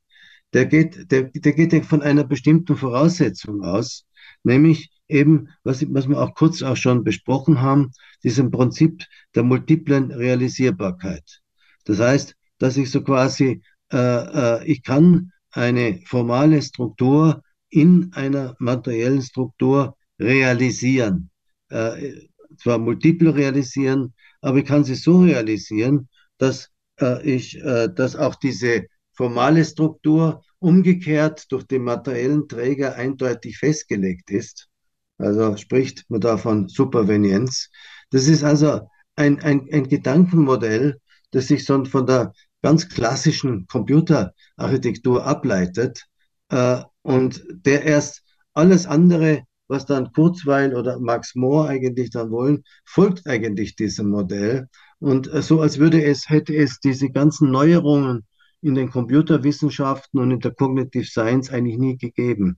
der geht, der, der geht von einer bestimmten Voraussetzung aus, nämlich eben, was, was wir auch kurz auch schon besprochen haben, diesem Prinzip der multiplen Realisierbarkeit. Das heißt, dass ich so quasi, äh, äh, ich kann eine formale Struktur in einer materiellen Struktur realisieren. Äh, zwar multiple realisieren, aber ich kann sie so realisieren, dass äh, ich, äh, dass auch diese formale Struktur umgekehrt durch den materiellen Träger eindeutig festgelegt ist. Also spricht man da von Supervenienz. Das ist also ein, ein, ein Gedankenmodell, das sich so von der ganz klassischen Computerarchitektur ableitet äh, und der erst alles andere, was dann Kurzweil oder Max Mohr eigentlich dann wollen, folgt eigentlich diesem Modell. Und äh, so als würde es, hätte es diese ganzen Neuerungen in den Computerwissenschaften und in der Cognitive Science eigentlich nie gegeben.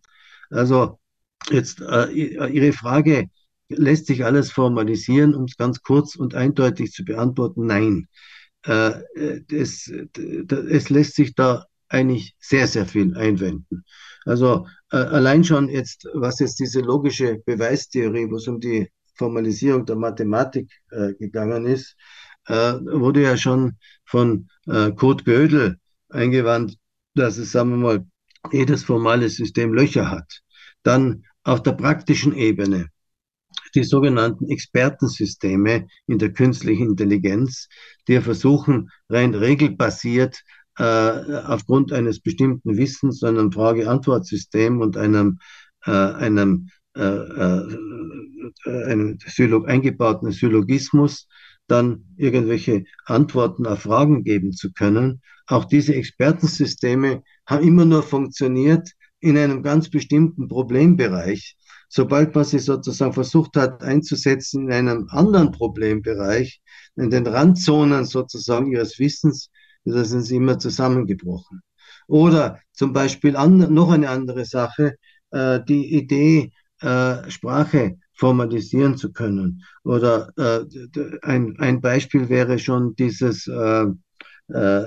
Also jetzt äh, Ihre Frage, lässt sich alles formalisieren, um es ganz kurz und eindeutig zu beantworten? Nein. Äh, es, es lässt sich da eigentlich sehr, sehr viel einwenden. Also äh, allein schon jetzt, was jetzt diese logische Beweistheorie, wo es um die Formalisierung der Mathematik äh, gegangen ist, äh, wurde ja schon von äh, Kurt Gödel eingewandt, dass es, sagen wir mal, jedes formale System Löcher hat. Dann auf der praktischen Ebene die sogenannten Expertensysteme in der künstlichen Intelligenz, die versuchen, rein regelbasiert äh, aufgrund eines bestimmten Wissens, einem Frage-Antwort-System und einem, äh, einem, äh, äh einem Sylog eingebauten Syllogismus dann irgendwelche Antworten auf Fragen geben zu können. Auch diese Expertensysteme haben immer nur funktioniert in einem ganz bestimmten Problembereich. Sobald man sie sozusagen versucht hat einzusetzen in einem anderen Problembereich, in den Randzonen sozusagen ihres Wissens, da sind sie immer zusammengebrochen. Oder zum Beispiel an, noch eine andere Sache, äh, die Idee, äh, Sprache formalisieren zu können. Oder äh, ein, ein Beispiel wäre schon dieses äh, äh,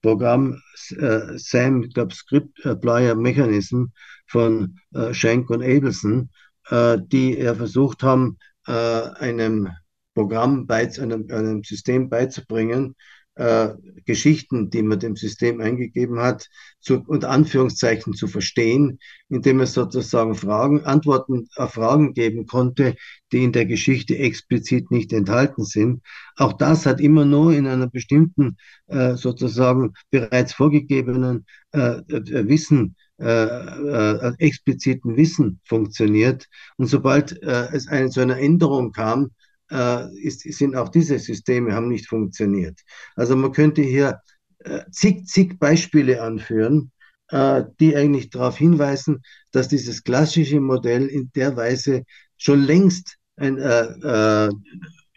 Programm äh, SAM, ich glaube Script Applier Mechanism von äh, Schenk und Abelson, äh, die ja versucht haben, äh, einem Programm, einem, einem System beizubringen, äh, Geschichten, die man dem System eingegeben hat, zu, unter Anführungszeichen zu verstehen, indem es sozusagen Fragen, Antworten auf Fragen geben konnte, die in der Geschichte explizit nicht enthalten sind. Auch das hat immer nur in einer bestimmten, äh, sozusagen bereits vorgegebenen äh, äh Wissen äh, äh, expliziten Wissen funktioniert. Und sobald äh, es eine, zu einer Änderung kam, äh, ist, sind auch diese Systeme haben nicht funktioniert. Also man könnte hier äh, zig, zig Beispiele anführen, äh, die eigentlich darauf hinweisen, dass dieses klassische Modell in der Weise schon längst ein, äh, äh,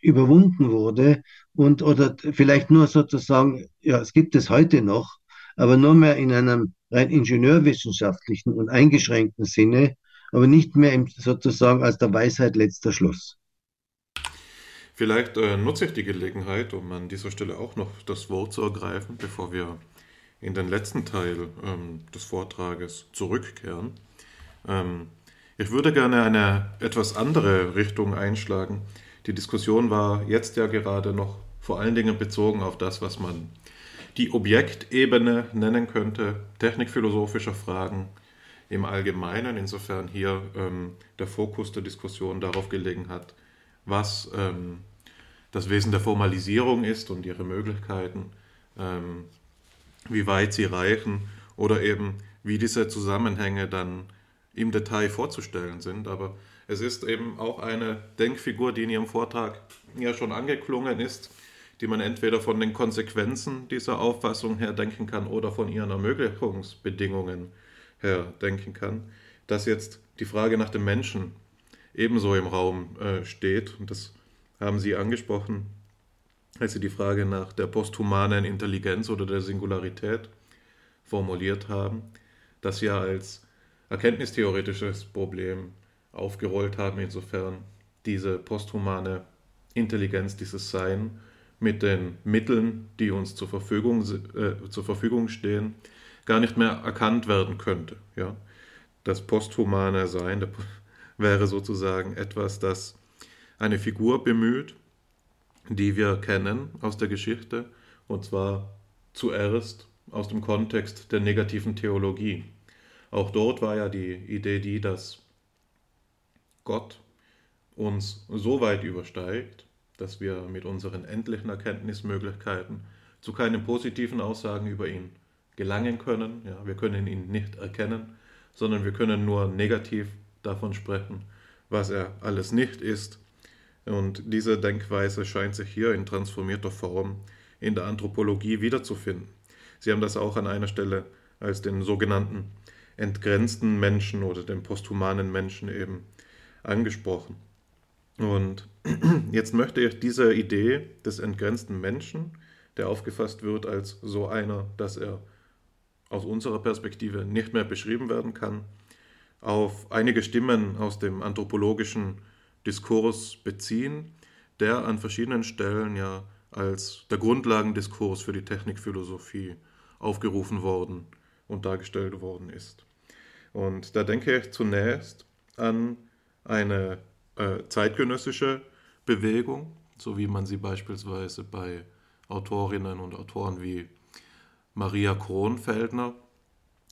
überwunden wurde und oder vielleicht nur sozusagen, ja, es gibt es heute noch, aber nur mehr in einem rein ingenieurwissenschaftlichen und eingeschränkten Sinne, aber nicht mehr im, sozusagen als der Weisheit letzter Schluss. Vielleicht äh, nutze ich die Gelegenheit, um an dieser Stelle auch noch das Wort zu ergreifen, bevor wir in den letzten Teil ähm, des Vortrages zurückkehren. Ähm, ich würde gerne eine etwas andere Richtung einschlagen. Die Diskussion war jetzt ja gerade noch vor allen Dingen bezogen auf das, was man die Objektebene nennen könnte, technikphilosophischer Fragen im Allgemeinen, insofern hier ähm, der Fokus der Diskussion darauf gelegen hat, was ähm, das Wesen der Formalisierung ist und ihre Möglichkeiten, ähm, wie weit sie reichen oder eben wie diese Zusammenhänge dann im Detail vorzustellen sind. Aber es ist eben auch eine Denkfigur, die in Ihrem Vortrag ja schon angeklungen ist, die man entweder von den Konsequenzen dieser Auffassung her denken kann oder von ihren Ermöglichungsbedingungen her denken kann, dass jetzt die Frage nach dem Menschen ebenso im Raum äh, steht. Und das haben Sie angesprochen, als Sie die Frage nach der posthumanen Intelligenz oder der Singularität formuliert haben, das ja als erkenntnistheoretisches Problem aufgerollt haben, insofern diese posthumane Intelligenz, dieses Sein mit den Mitteln, die uns zur Verfügung, äh, zur Verfügung stehen, gar nicht mehr erkannt werden könnte. Ja? Das posthumane Sein wäre sozusagen etwas, das eine Figur bemüht, die wir kennen aus der Geschichte, und zwar zuerst aus dem Kontext der negativen Theologie. Auch dort war ja die Idee die, dass Gott uns so weit übersteigt, dass wir mit unseren endlichen Erkenntnismöglichkeiten zu keinen positiven Aussagen über ihn gelangen können. Ja, wir können ihn nicht erkennen, sondern wir können nur negativ davon sprechen, was er alles nicht ist. Und diese Denkweise scheint sich hier in transformierter Form in der Anthropologie wiederzufinden. Sie haben das auch an einer Stelle als den sogenannten entgrenzten Menschen oder den posthumanen Menschen eben angesprochen. Und jetzt möchte ich diese Idee des entgrenzten Menschen, der aufgefasst wird als so einer, dass er aus unserer Perspektive nicht mehr beschrieben werden kann, auf einige Stimmen aus dem anthropologischen Diskurs beziehen, der an verschiedenen Stellen ja als der Grundlagendiskurs für die Technikphilosophie aufgerufen worden und dargestellt worden ist. Und da denke ich zunächst an eine äh, zeitgenössische Bewegung, so wie man sie beispielsweise bei Autorinnen und Autoren wie Maria Kronfeldner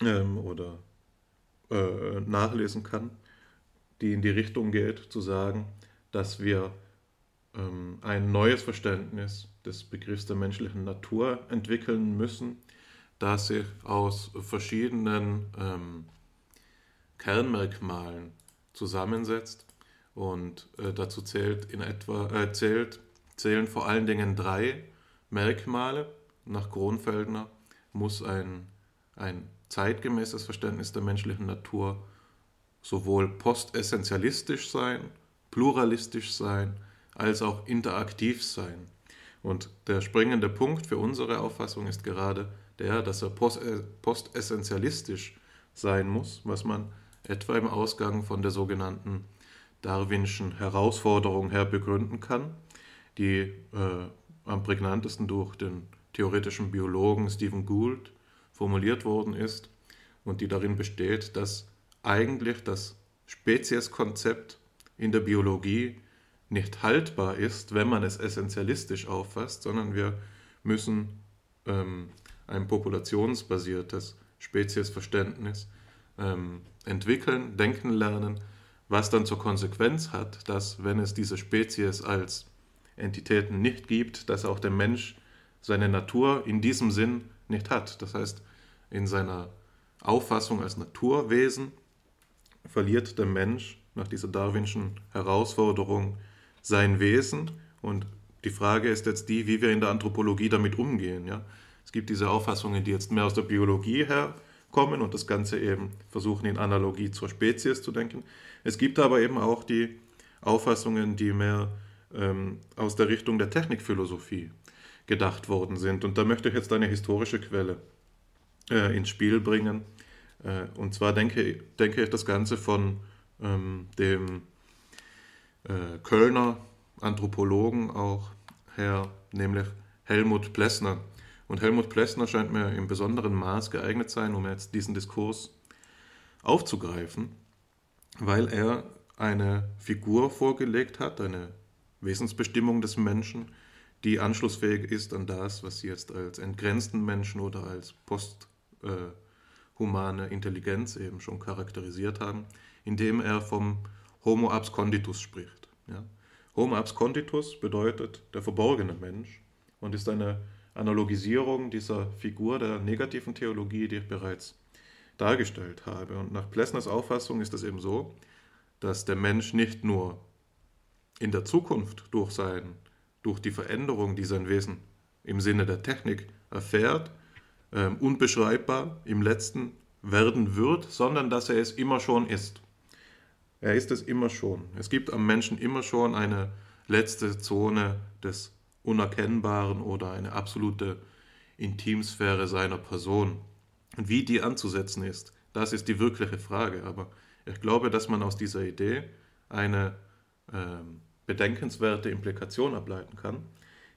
ähm, oder äh, nachlesen kann, die in die Richtung geht, zu sagen, dass wir ähm, ein neues Verständnis des Begriffs der menschlichen Natur entwickeln müssen, das sich aus verschiedenen ähm, Kernmerkmalen zusammensetzt und äh, dazu zählt in etwa äh, zählt, zählen vor allen Dingen drei Merkmale. Nach Kronfeldner muss ein, ein zeitgemäßes Verständnis der menschlichen Natur sowohl postessentialistisch sein, pluralistisch sein, als auch interaktiv sein. Und der springende Punkt für unsere Auffassung ist gerade der, dass er äh, postessentialistisch sein muss, was man etwa im Ausgang von der sogenannten darwinschen Herausforderung her begründen kann, die äh, am prägnantesten durch den theoretischen Biologen Stephen Gould formuliert worden ist und die darin besteht, dass eigentlich das Spezieskonzept in der Biologie nicht haltbar ist, wenn man es essentialistisch auffasst, sondern wir müssen ähm, ein populationsbasiertes Speziesverständnis ähm, entwickeln, denken lernen, was dann zur Konsequenz hat, dass wenn es diese Spezies als Entitäten nicht gibt, dass auch der Mensch seine Natur in diesem Sinn nicht hat. Das heißt, in seiner Auffassung als Naturwesen verliert der Mensch nach dieser darwinschen Herausforderung sein Wesen und die Frage ist jetzt die, wie wir in der Anthropologie damit umgehen. Ja? Es gibt diese Auffassungen, die jetzt mehr aus der Biologie herkommen und das Ganze eben versuchen in Analogie zur Spezies zu denken. Es gibt aber eben auch die Auffassungen, die mehr ähm, aus der Richtung der Technikphilosophie gedacht worden sind. Und da möchte ich jetzt eine historische Quelle äh, ins Spiel bringen. Äh, und zwar denke, denke ich das Ganze von ähm, dem äh, Kölner Anthropologen auch her, nämlich Helmut Plessner. Und Helmut Plessner scheint mir im besonderen Maß geeignet sein, um jetzt diesen Diskurs aufzugreifen weil er eine Figur vorgelegt hat, eine Wesensbestimmung des Menschen, die anschlussfähig ist an das, was Sie jetzt als entgrenzten Menschen oder als posthumane Intelligenz eben schon charakterisiert haben, indem er vom Homo absconditus spricht. Ja? Homo absconditus bedeutet der verborgene Mensch und ist eine Analogisierung dieser Figur der negativen Theologie, die ich bereits dargestellt habe. Und nach Plessners Auffassung ist es eben so, dass der Mensch nicht nur in der Zukunft durch, sein, durch die Veränderung, die sein Wesen im Sinne der Technik erfährt, äh, unbeschreibbar im letzten werden wird, sondern dass er es immer schon ist. Er ist es immer schon. Es gibt am Menschen immer schon eine letzte Zone des Unerkennbaren oder eine absolute Intimsphäre seiner Person. Und wie die anzusetzen ist, das ist die wirkliche Frage. Aber ich glaube, dass man aus dieser Idee eine äh, bedenkenswerte Implikation ableiten kann,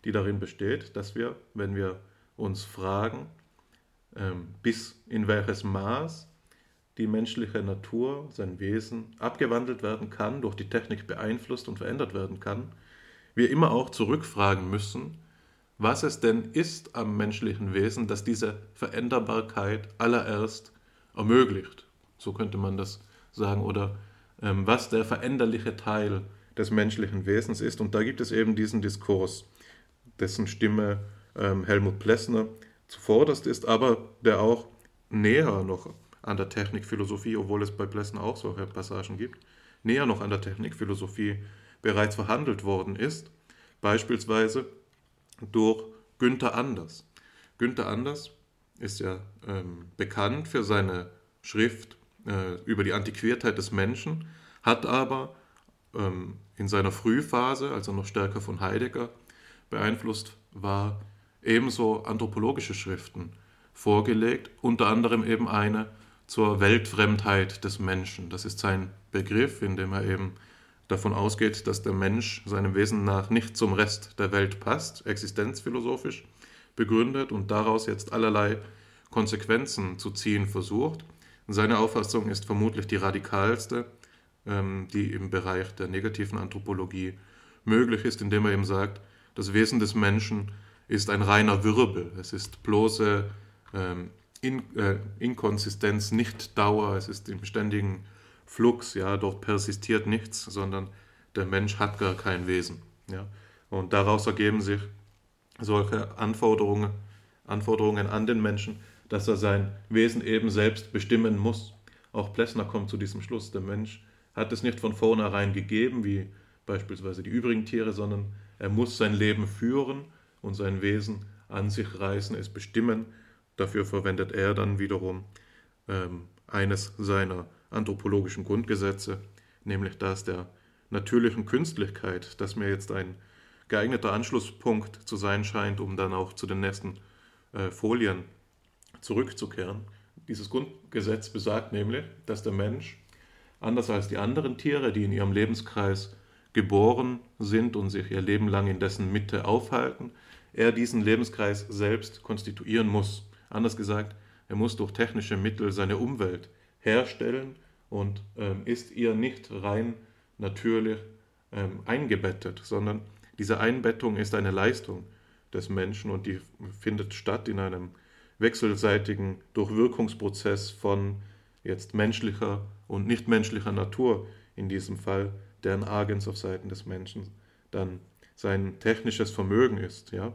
die darin besteht, dass wir, wenn wir uns fragen, ähm, bis in welches Maß die menschliche Natur, sein Wesen abgewandelt werden kann, durch die Technik beeinflusst und verändert werden kann, wir immer auch zurückfragen müssen, was es denn ist am menschlichen Wesen, das diese Veränderbarkeit allererst ermöglicht. So könnte man das sagen. Oder ähm, was der veränderliche Teil des menschlichen Wesens ist. Und da gibt es eben diesen Diskurs, dessen Stimme ähm, Helmut Plessner zuvorderst ist, aber der auch näher noch an der Technikphilosophie, obwohl es bei Plessner auch solche Passagen gibt, näher noch an der Technikphilosophie bereits verhandelt worden ist, beispielsweise durch Günther Anders. Günther Anders ist ja ähm, bekannt für seine Schrift äh, über die Antiquiertheit des Menschen, hat aber ähm, in seiner Frühphase, als er noch stärker von Heidegger beeinflusst war, ebenso anthropologische Schriften vorgelegt, unter anderem eben eine zur Weltfremdheit des Menschen. Das ist sein Begriff, in dem er eben davon ausgeht, dass der Mensch seinem Wesen nach nicht zum Rest der Welt passt, existenzphilosophisch begründet und daraus jetzt allerlei Konsequenzen zu ziehen versucht. Seine Auffassung ist vermutlich die radikalste, die im Bereich der negativen Anthropologie möglich ist, indem er eben sagt, das Wesen des Menschen ist ein reiner Wirbel. Es ist bloße ähm, In, äh, Inkonsistenz, nicht Dauer. Es ist im ständigen Flux. Ja, dort persistiert nichts, sondern der Mensch hat gar kein Wesen. Ja. Und daraus ergeben sich solche Anforderungen, Anforderungen an den Menschen, dass er sein Wesen eben selbst bestimmen muss. Auch Plessner kommt zu diesem Schluss. Der Mensch hat es nicht von vornherein gegeben, wie beispielsweise die übrigen Tiere, sondern er muss sein Leben führen und sein Wesen an sich reißen, es bestimmen. Dafür verwendet er dann wiederum ähm, eines seiner anthropologischen Grundgesetze, nämlich das der natürlichen Künstlichkeit, das mir jetzt ein geeigneter Anschlusspunkt zu sein scheint, um dann auch zu den nächsten äh, Folien zurückzukehren. Dieses Grundgesetz besagt nämlich, dass der Mensch, anders als die anderen Tiere, die in ihrem Lebenskreis geboren sind und sich ihr Leben lang in dessen Mitte aufhalten, er diesen Lebenskreis selbst konstituieren muss. Anders gesagt, er muss durch technische Mittel seine Umwelt herstellen und ähm, ist ihr nicht rein natürlich ähm, eingebettet, sondern diese Einbettung ist eine Leistung des Menschen und die findet statt in einem wechselseitigen Durchwirkungsprozess von jetzt menschlicher und nichtmenschlicher Natur in diesem Fall, deren Agens auf Seiten des Menschen dann sein technisches Vermögen ist. Ja?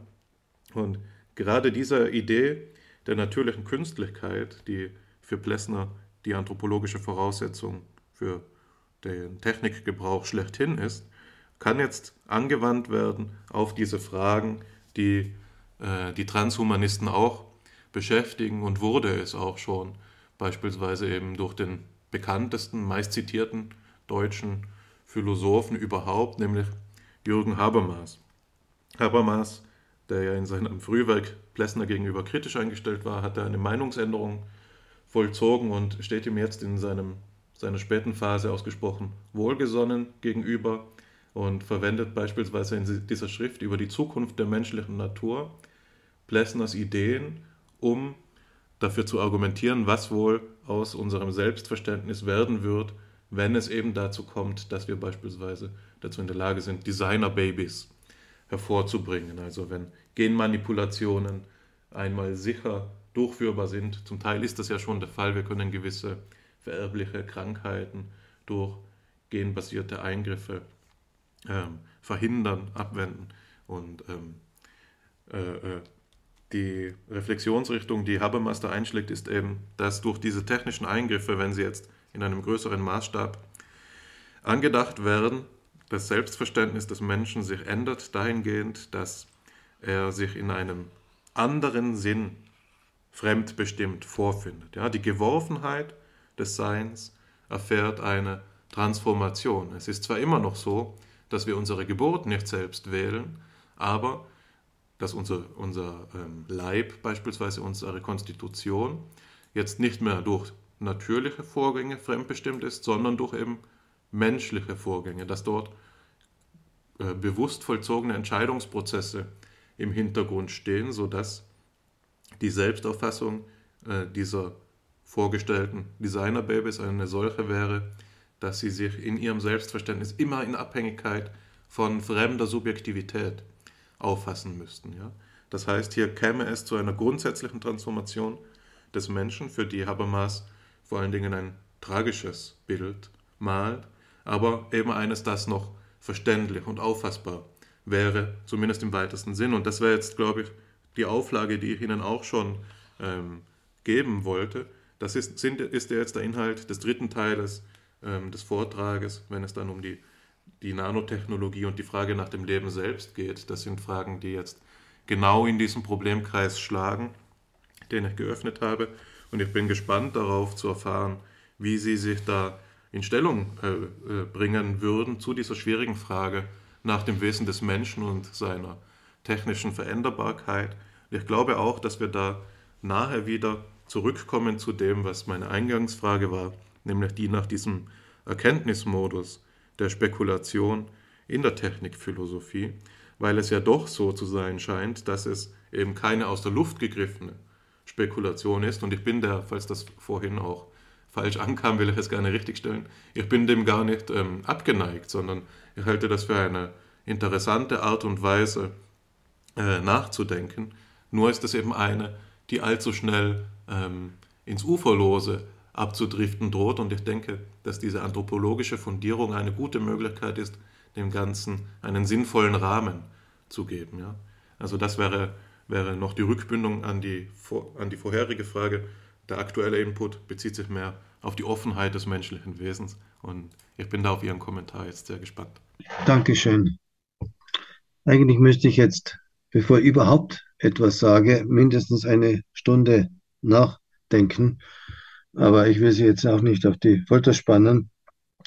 Und gerade diese Idee der natürlichen Künstlichkeit, die für Plessner die anthropologische Voraussetzung für den Technikgebrauch schlechthin ist, kann jetzt angewandt werden auf diese Fragen, die äh, die Transhumanisten auch beschäftigen und wurde es auch schon, beispielsweise eben durch den bekanntesten, meistzitierten deutschen Philosophen überhaupt, nämlich Jürgen Habermas. Habermas, der ja in seinem Frühwerk Plessner gegenüber kritisch eingestellt war, hatte eine Meinungsänderung vollzogen und steht ihm jetzt in seinem, seiner späten Phase ausgesprochen wohlgesonnen gegenüber und verwendet beispielsweise in dieser Schrift über die Zukunft der menschlichen Natur Plessners Ideen, um dafür zu argumentieren, was wohl aus unserem Selbstverständnis werden wird, wenn es eben dazu kommt, dass wir beispielsweise dazu in der Lage sind, Designer-Babys hervorzubringen. Also wenn Genmanipulationen einmal sicher durchführbar sind. Zum Teil ist das ja schon der Fall. Wir können gewisse vererbliche Krankheiten durch genbasierte Eingriffe ähm, verhindern, abwenden. Und ähm, äh, äh, die Reflexionsrichtung, die Habermas da einschlägt, ist eben, dass durch diese technischen Eingriffe, wenn sie jetzt in einem größeren Maßstab angedacht werden, das Selbstverständnis des Menschen sich ändert dahingehend, dass er sich in einem anderen Sinn fremdbestimmt vorfindet. Ja, die Geworfenheit des Seins erfährt eine Transformation. Es ist zwar immer noch so, dass wir unsere Geburt nicht selbst wählen, aber dass unser, unser ähm, Leib, beispielsweise unsere Konstitution, jetzt nicht mehr durch natürliche Vorgänge fremdbestimmt ist, sondern durch eben menschliche Vorgänge, dass dort äh, bewusst vollzogene Entscheidungsprozesse im Hintergrund stehen, sodass die Selbstauffassung äh, dieser vorgestellten Designerbabys eine solche wäre, dass sie sich in ihrem Selbstverständnis immer in Abhängigkeit von fremder Subjektivität auffassen müssten. Ja? Das heißt, hier käme es zu einer grundsätzlichen Transformation des Menschen, für die Habermas vor allen Dingen ein tragisches Bild malt, aber eben eines, das noch verständlich und auffassbar wäre, zumindest im weitesten Sinn. Und das wäre jetzt, glaube ich, die Auflage, die ich Ihnen auch schon ähm, geben wollte. Das ist, sind, ist jetzt der Inhalt des dritten Teiles ähm, des Vortrages, wenn es dann um die, die Nanotechnologie und die Frage nach dem Leben selbst geht. Das sind Fragen, die jetzt genau in diesem Problemkreis schlagen, den ich geöffnet habe. Und ich bin gespannt darauf zu erfahren, wie Sie sich da in Stellung äh, äh bringen würden zu dieser schwierigen Frage nach dem Wesen des Menschen und seiner technischen Veränderbarkeit. Ich glaube auch, dass wir da nachher wieder zurückkommen zu dem, was meine Eingangsfrage war, nämlich die nach diesem Erkenntnismodus der Spekulation in der Technikphilosophie, weil es ja doch so zu sein scheint, dass es eben keine aus der Luft gegriffene Spekulation ist. Und ich bin der, falls das vorhin auch falsch ankam, will ich es gerne richtigstellen, ich bin dem gar nicht ähm, abgeneigt, sondern ich halte das für eine interessante Art und Weise äh, nachzudenken. Nur ist es eben eine, die allzu schnell ähm, ins Uferlose abzudriften droht. Und ich denke, dass diese anthropologische Fundierung eine gute Möglichkeit ist, dem Ganzen einen sinnvollen Rahmen zu geben. Ja? Also das wäre, wäre noch die Rückbindung an die, an die vorherige Frage. Der aktuelle Input bezieht sich mehr auf die Offenheit des menschlichen Wesens. Und ich bin da auf Ihren Kommentar jetzt sehr gespannt. Dankeschön. Eigentlich müsste ich jetzt, bevor ich überhaupt etwas sage, mindestens eine Stunde nachdenken. Aber ich will Sie jetzt auch nicht auf die Folter spannen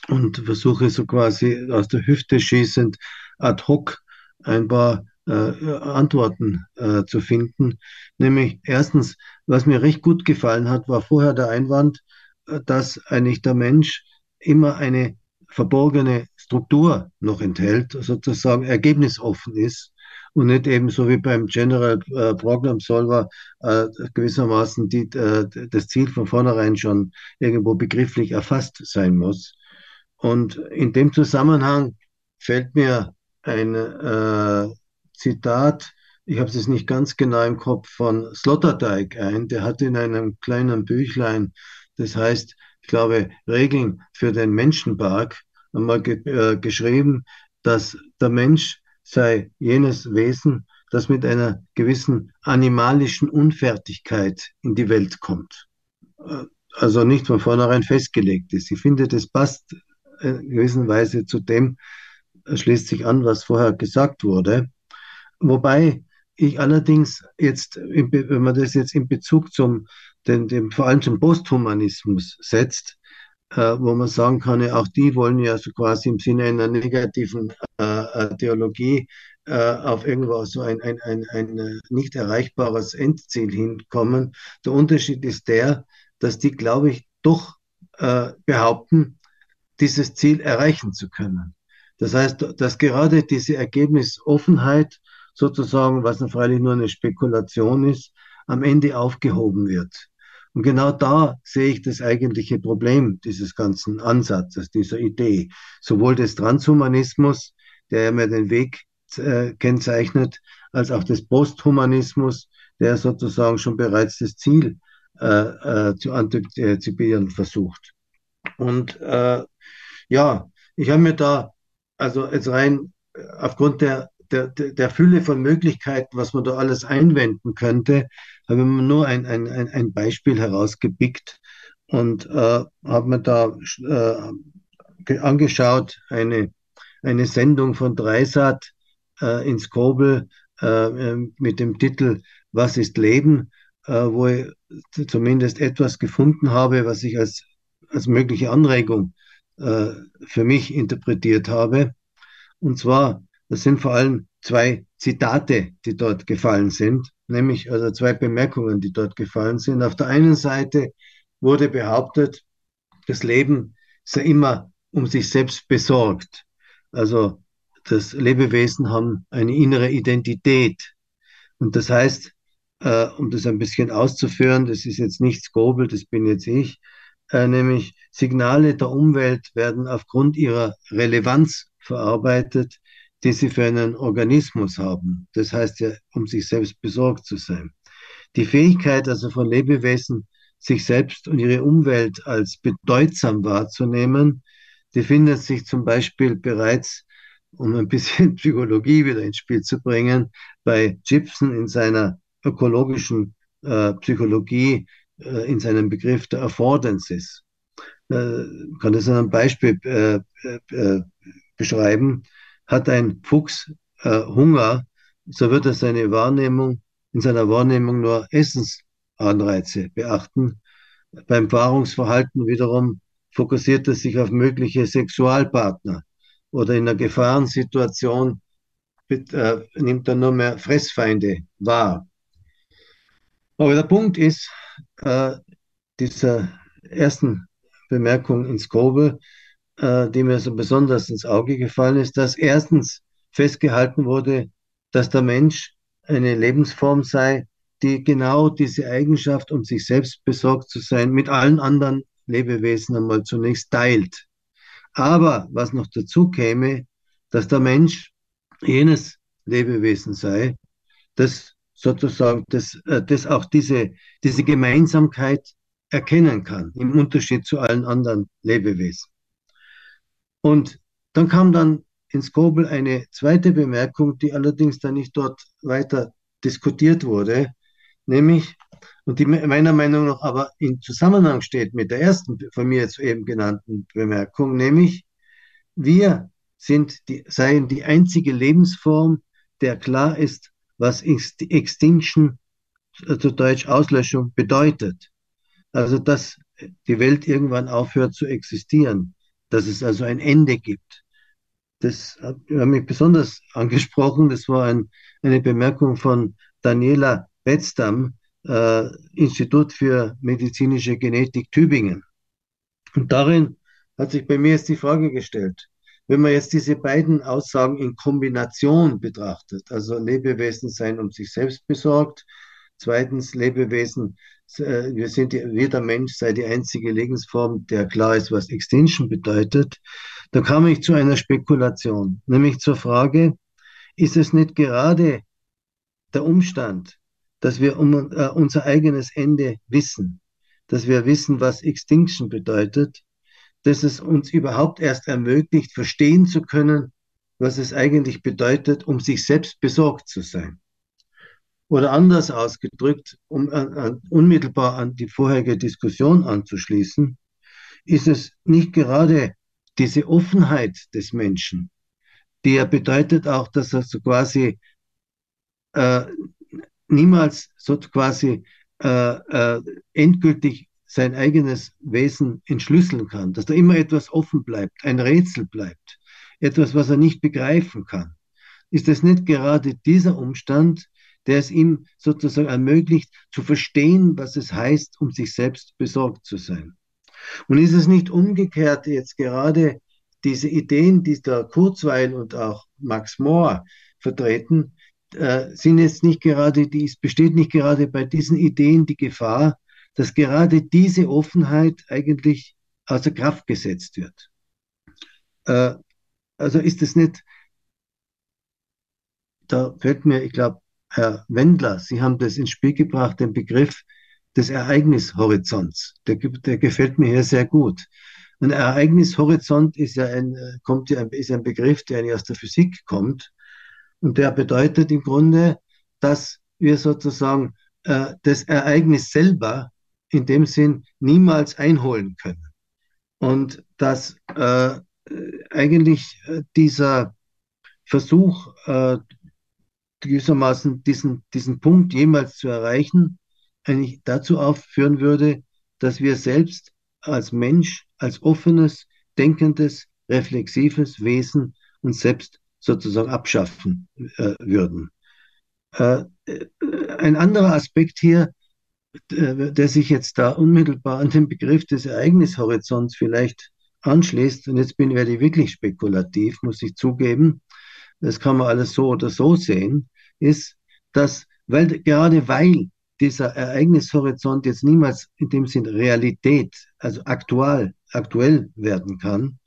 und versuche so quasi aus der Hüfte schießend ad hoc ein paar äh, Antworten äh, zu finden. Nämlich erstens, was mir recht gut gefallen hat, war vorher der Einwand, äh, dass eigentlich der Mensch immer eine verborgene Struktur noch enthält, sozusagen ergebnisoffen ist und nicht eben so wie beim General äh, Program Solver äh, gewissermaßen die, äh, das Ziel von vornherein schon irgendwo begrifflich erfasst sein muss. Und in dem Zusammenhang fällt mir ein äh, Zitat, ich habe es nicht ganz genau im Kopf, von Sloterdijk ein, der hat in einem kleinen Büchlein, das heißt, ich glaube, Regeln für den Menschenpark, einmal ge äh, geschrieben, dass der Mensch sei jenes Wesen, das mit einer gewissen animalischen Unfertigkeit in die Welt kommt. Äh, also nicht von vornherein festgelegt ist. Ich finde, das passt in gewisser Weise zu dem, äh, schließt sich an, was vorher gesagt wurde. Wobei ich allerdings jetzt, wenn man das jetzt in Bezug zum, den, dem, vor allem zum Posthumanismus setzt, äh, wo man sagen kann, ja, auch die wollen ja so quasi im Sinne einer negativen äh, äh Theologie äh, auf irgendwo so ein, ein, ein, ein äh, nicht erreichbares Endziel hinkommen. Der Unterschied ist der, dass die, glaube ich, doch äh, behaupten, dieses Ziel erreichen zu können. Das heißt, dass gerade diese Ergebnisoffenheit sozusagen, was dann freilich nur eine Spekulation ist, am Ende aufgehoben wird. Und genau da sehe ich das eigentliche Problem dieses ganzen Ansatzes, dieser Idee. Sowohl des Transhumanismus, der mir den Weg äh, kennzeichnet, als auch des Posthumanismus, der sozusagen schon bereits das Ziel äh, äh, zu antizipieren versucht. Und äh, ja, ich habe mir da, also jetzt rein äh, aufgrund der der, der Fülle von Möglichkeiten, was man da alles einwenden könnte, habe ich mir nur ein, ein, ein Beispiel herausgepickt und äh, habe mir da äh, angeschaut, eine, eine Sendung von Dreisat äh, ins Kobel äh, mit dem Titel Was ist Leben? äh, wo ich zumindest etwas gefunden habe, was ich als, als mögliche Anregung äh, für mich interpretiert habe. Und zwar, das sind vor allem zwei Zitate, die dort gefallen sind, nämlich also zwei Bemerkungen, die dort gefallen sind. Auf der einen Seite wurde behauptet, das Leben sei immer um sich selbst besorgt. Also das Lebewesen haben eine innere Identität. Und das heißt, äh, um das ein bisschen auszuführen, das ist jetzt nicht Skobel, das bin jetzt ich, äh, nämlich Signale der Umwelt werden aufgrund ihrer Relevanz verarbeitet, die sie für einen Organismus haben. Das heißt ja, um sich selbst besorgt zu sein. Die Fähigkeit also von Lebewesen, sich selbst und ihre Umwelt als bedeutsam wahrzunehmen, die findet sich zum Beispiel bereits, um ein bisschen Psychologie wieder ins Spiel zu bringen, bei Gibson in seiner ökologischen äh, Psychologie, äh, in seinem Begriff der Affordances. Äh, kann das an einem Beispiel äh, äh, äh, beschreiben. Hat ein Fuchs Hunger, so wird er seine Wahrnehmung, in seiner Wahrnehmung nur Essensanreize beachten. Beim Paarungsverhalten wiederum fokussiert er sich auf mögliche Sexualpartner oder in einer Gefahrensituation äh, nimmt er nur mehr Fressfeinde wahr. Aber der Punkt ist, äh, dieser ersten Bemerkung ins Grobe, äh, die mir so besonders ins Auge gefallen ist, dass erstens festgehalten wurde, dass der Mensch eine Lebensform sei, die genau diese Eigenschaft, um sich selbst besorgt zu sein, mit allen anderen Lebewesen einmal zunächst teilt. Aber was noch dazu käme, dass der Mensch jenes Lebewesen sei, das sozusagen, das, äh, das auch diese, diese Gemeinsamkeit erkennen kann, im Unterschied zu allen anderen Lebewesen. Und dann kam dann ins Kobel eine zweite Bemerkung, die allerdings dann nicht dort weiter diskutiert wurde, nämlich, und die meiner Meinung nach aber in Zusammenhang steht mit der ersten von mir jetzt eben genannten Bemerkung, nämlich wir sind die, seien die einzige Lebensform, der klar ist, was Extinction, äh, zu Deutsch Auslöschung, bedeutet. Also, dass die Welt irgendwann aufhört zu existieren, dass es also ein Ende gibt. Das hat mich besonders angesprochen. Das war ein, eine Bemerkung von Daniela Betzdam, äh, Institut für medizinische Genetik Tübingen. Und darin hat sich bei mir jetzt die Frage gestellt, wenn man jetzt diese beiden Aussagen in Kombination betrachtet, also Lebewesen sein um sich selbst besorgt, zweitens Lebewesen, wir sind, wir der Mensch sei die einzige Lebensform, der klar ist, was Extinction bedeutet, da kam ich zu einer Spekulation, nämlich zur Frage, ist es nicht gerade der Umstand, dass wir um äh, unser eigenes Ende wissen, dass wir wissen, was Extinction bedeutet, dass es uns überhaupt erst ermöglicht, verstehen zu können, was es eigentlich bedeutet, um sich selbst besorgt zu sein. Oder anders ausgedrückt, um an, an, unmittelbar an die vorherige Diskussion anzuschließen, ist es nicht gerade diese Offenheit des Menschen, die ja bedeutet auch, dass er so quasi äh, niemals so quasi äh, äh, endgültig sein eigenes Wesen entschlüsseln kann, dass da immer etwas offen bleibt, ein Rätsel bleibt, etwas, was er nicht begreifen kann. Ist es nicht gerade dieser Umstand, der es ihm sozusagen ermöglicht, zu verstehen, was es heißt, um sich selbst besorgt zu sein? Und ist es nicht umgekehrt jetzt gerade diese Ideen, die der Kurzweil und auch Max Mohr vertreten, äh, sind jetzt nicht gerade, die, es besteht nicht gerade bei diesen Ideen die Gefahr, dass gerade diese Offenheit eigentlich außer Kraft gesetzt wird. Äh, also ist es nicht, da fällt mir, ich glaube, Herr Wendler, Sie haben das ins Spiel gebracht, den Begriff des Ereignishorizonts. Der, der gefällt mir hier sehr gut. Ein Ereignishorizont ist ja ein, kommt ja, ist ein Begriff, der aus der Physik kommt. Und der bedeutet im Grunde, dass wir sozusagen äh, das Ereignis selber in dem Sinn niemals einholen können. Und dass äh, eigentlich äh, dieser Versuch, äh, gewissermaßen diesen, diesen Punkt jemals zu erreichen, eigentlich dazu aufführen würde, dass wir selbst als Mensch, als offenes, denkendes, reflexives Wesen uns selbst sozusagen abschaffen äh, würden. Äh, äh ein anderer Aspekt hier, äh, der sich jetzt da unmittelbar an den Begriff des Ereignishorizonts vielleicht anschließt, und jetzt bin, werde ich wirklich spekulativ, muss ich zugeben, das kann man alles so oder so sehen, ist, dass, weil, gerade weil dieser Ereignishorizont jetzt niemals in dem Sinn Realität, also aktuell, aktuell werden kann,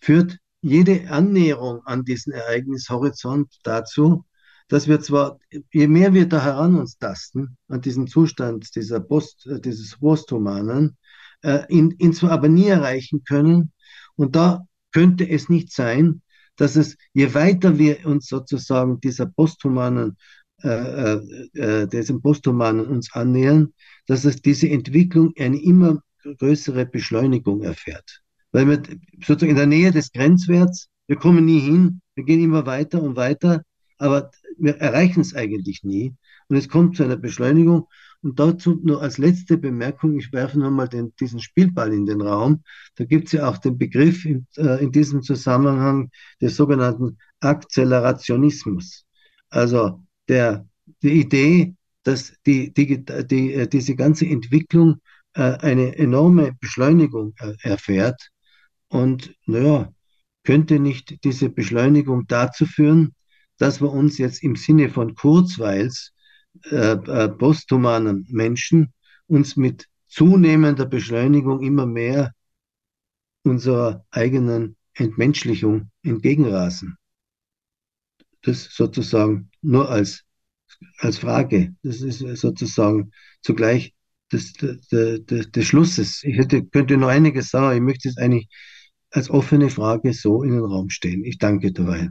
führt jede Annäherung an diesen Ereignishorizont dazu, dass wir zwar, je mehr wir da heran uns tasten, an diesen Zustand dieser Post, äh, dieses Posthumanen, äh, ihn, ihn zwar aber nie erreichen können. Und da könnte es nicht sein, dass es, je weiter wir uns sozusagen dieser posthumanen, äh, äh, äh, diesem posthumanen uns annähern, dass es diese Entwicklung eine immer größere Beschleunigung erfährt. Weil wir sozusagen in der Nähe des Grenzwerts, wir kommen nie hin, wir gehen immer weiter und weiter, aber wir erreichen es eigentlich nie. Und es kommt zu einer Beschleunigung. Und dazu nur als letzte Bemerkung, ich werfe nochmal diesen Spielball in den Raum. Da gibt es ja auch den Begriff in, äh, in diesem Zusammenhang des sogenannten Akzelerationismus. Also der, die Idee, dass die, die, die, äh, diese ganze Entwicklung äh, eine enorme Beschleunigung äh, erfährt. Und naja, könnte nicht diese Beschleunigung dazu führen, dass wir uns jetzt im Sinne von Kurzweils äh, äh, posthumanen Menschen uns mit zunehmender Beschleunigung immer mehr unserer eigenen Entmenschlichung entgegenrasen. Das sozusagen nur als, als Frage. Das ist sozusagen zugleich des, des, des, des Schlusses. Ich hätte, könnte noch einiges sagen, ich möchte es eigentlich als offene Frage so in den Raum stellen. Ich danke dabei.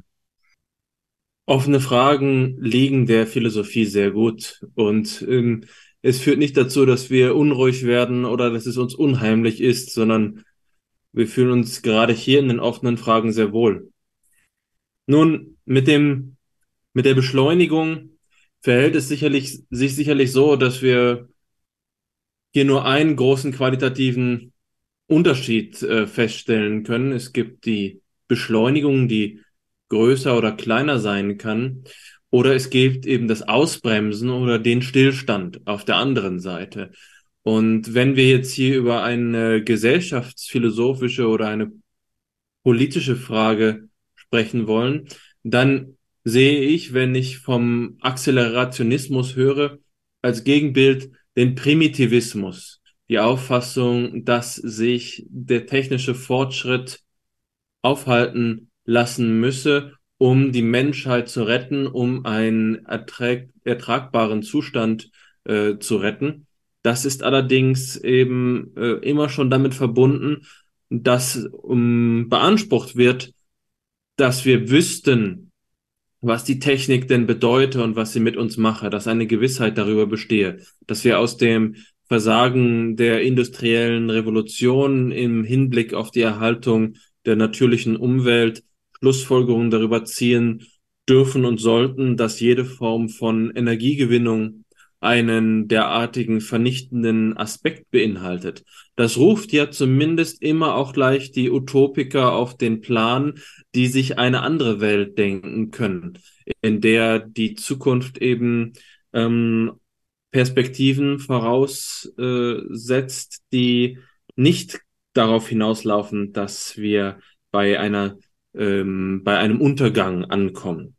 Offene Fragen liegen der Philosophie sehr gut und ähm, es führt nicht dazu, dass wir unruhig werden oder dass es uns unheimlich ist, sondern wir fühlen uns gerade hier in den offenen Fragen sehr wohl. Nun, mit dem, mit der Beschleunigung verhält es sicherlich, sich sicherlich so, dass wir hier nur einen großen qualitativen Unterschied äh, feststellen können. Es gibt die Beschleunigung, die größer oder kleiner sein kann. Oder es gibt eben das Ausbremsen oder den Stillstand auf der anderen Seite. Und wenn wir jetzt hier über eine gesellschaftsphilosophische oder eine politische Frage sprechen wollen, dann sehe ich, wenn ich vom Accelerationismus höre, als Gegenbild den Primitivismus, die Auffassung, dass sich der technische Fortschritt aufhalten lassen müsse, um die Menschheit zu retten, um einen ertrag ertragbaren Zustand äh, zu retten. Das ist allerdings eben äh, immer schon damit verbunden, dass um, beansprucht wird, dass wir wüssten, was die Technik denn bedeute und was sie mit uns mache, dass eine Gewissheit darüber bestehe, dass wir aus dem Versagen der industriellen Revolution im Hinblick auf die Erhaltung der natürlichen Umwelt Schlussfolgerungen darüber ziehen dürfen und sollten, dass jede Form von Energiegewinnung einen derartigen vernichtenden Aspekt beinhaltet. Das ruft ja zumindest immer auch gleich die Utopiker auf den Plan, die sich eine andere Welt denken können, in der die Zukunft eben ähm, Perspektiven voraussetzt, äh, die nicht darauf hinauslaufen, dass wir bei einer ähm, bei einem Untergang ankommen.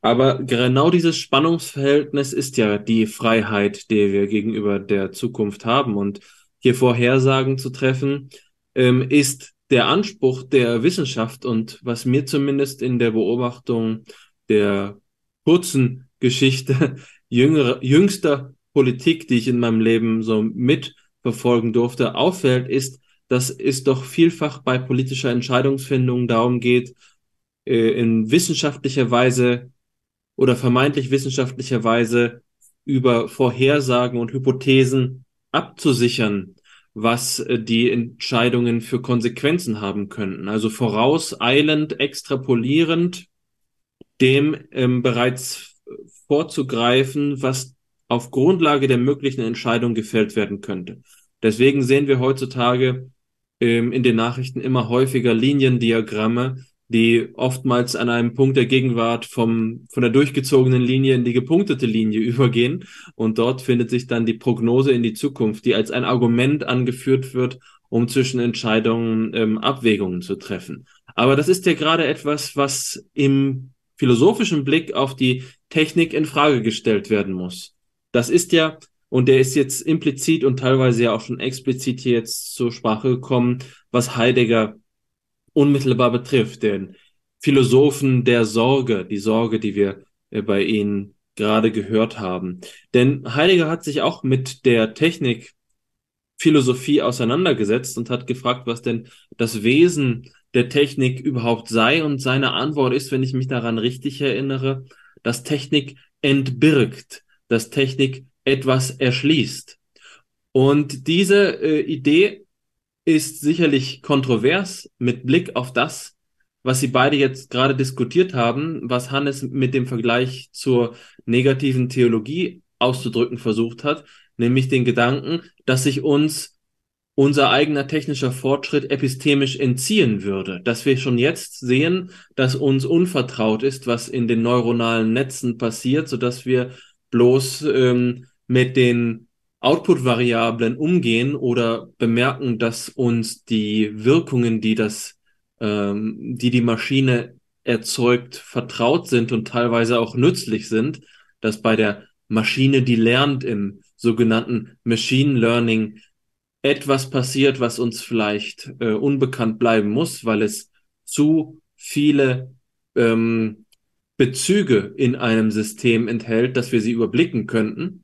Aber genau dieses Spannungsverhältnis ist ja die Freiheit, die wir gegenüber der Zukunft haben. Und hier Vorhersagen zu treffen, ähm, ist der Anspruch der Wissenschaft und was mir zumindest in der Beobachtung der kurzen Geschichte jüngere, jüngster Politik, die ich in meinem Leben so mitverfolgen durfte, auffällt, ist, dass es doch vielfach bei politischer Entscheidungsfindung darum geht, äh, in wissenschaftlicher Weise oder vermeintlich wissenschaftlicher Weise über Vorhersagen und Hypothesen abzusichern, was äh, die Entscheidungen für Konsequenzen haben könnten. Also vorauseilend, extrapolierend, dem ähm, bereits vorzugreifen, was auf Grundlage der möglichen Entscheidung gefällt werden könnte. Deswegen sehen wir heutzutage ähm, in den Nachrichten immer häufiger Liniendiagramme, die oftmals an einem Punkt der Gegenwart vom, von der durchgezogenen Linie in die gepunktete Linie übergehen. Und dort findet sich dann die Prognose in die Zukunft, die als ein Argument angeführt wird, um zwischen Entscheidungen ähm, Abwägungen zu treffen. Aber das ist ja gerade etwas, was im philosophischen Blick auf die Technik in Frage gestellt werden muss. Das ist ja, und der ist jetzt implizit und teilweise ja auch schon explizit hier jetzt zur Sprache gekommen, was Heidegger unmittelbar betrifft, den Philosophen der Sorge, die Sorge, die wir äh, bei ihnen gerade gehört haben. Denn Heidegger hat sich auch mit der Technik Philosophie auseinandergesetzt und hat gefragt, was denn das Wesen der Technik überhaupt sei. Und seine Antwort ist, wenn ich mich daran richtig erinnere, dass Technik entbirgt, dass Technik etwas erschließt. Und diese äh, Idee ist sicherlich kontrovers mit Blick auf das, was Sie beide jetzt gerade diskutiert haben, was Hannes mit dem Vergleich zur negativen Theologie auszudrücken versucht hat, nämlich den Gedanken, dass sich uns unser eigener technischer Fortschritt epistemisch entziehen würde, dass wir schon jetzt sehen, dass uns unvertraut ist, was in den neuronalen Netzen passiert, so dass wir bloß ähm, mit den Output-Variablen umgehen oder bemerken, dass uns die Wirkungen, die das, ähm, die die Maschine erzeugt, vertraut sind und teilweise auch nützlich sind, dass bei der Maschine, die lernt im sogenannten Machine Learning, etwas passiert, was uns vielleicht äh, unbekannt bleiben muss, weil es zu viele ähm, Bezüge in einem System enthält, dass wir sie überblicken könnten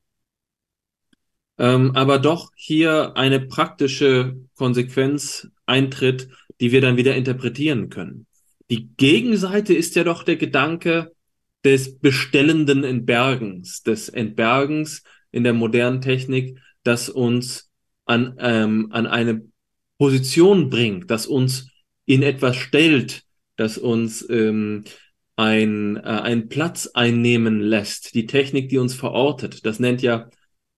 ähm, aber doch hier eine praktische Konsequenz eintritt, die wir dann wieder interpretieren können. Die Gegenseite ist ja doch der Gedanke des bestellenden Entbergens, des Entbergens in der modernen Technik, das uns an, ähm, an eine Position bringt, das uns in etwas stellt, das uns ähm, ein, äh, einen Platz einnehmen lässt, die Technik, die uns verortet. Das nennt ja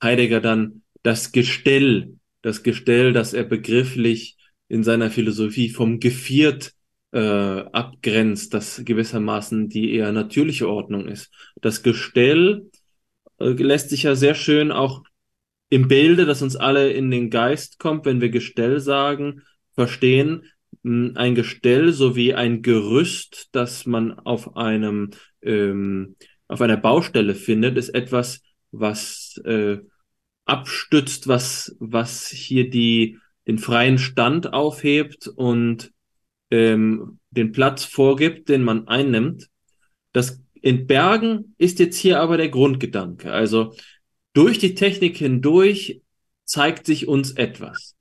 Heidegger dann das Gestell, das Gestell, das er begrifflich in seiner Philosophie vom Geviert äh, abgrenzt, das gewissermaßen die eher natürliche Ordnung ist. Das Gestell äh, lässt sich ja sehr schön auch im Bilde, das uns alle in den Geist kommt, wenn wir Gestell sagen, verstehen. Hm, ein Gestell sowie ein Gerüst, das man auf einem ähm, auf einer Baustelle findet, ist etwas, was äh, abstützt, was, was hier die, den freien Stand aufhebt und ähm, den Platz vorgibt, den man einnimmt. Das Entbergen ist jetzt hier aber der Grundgedanke. Also durch die Technik hindurch zeigt sich uns etwas.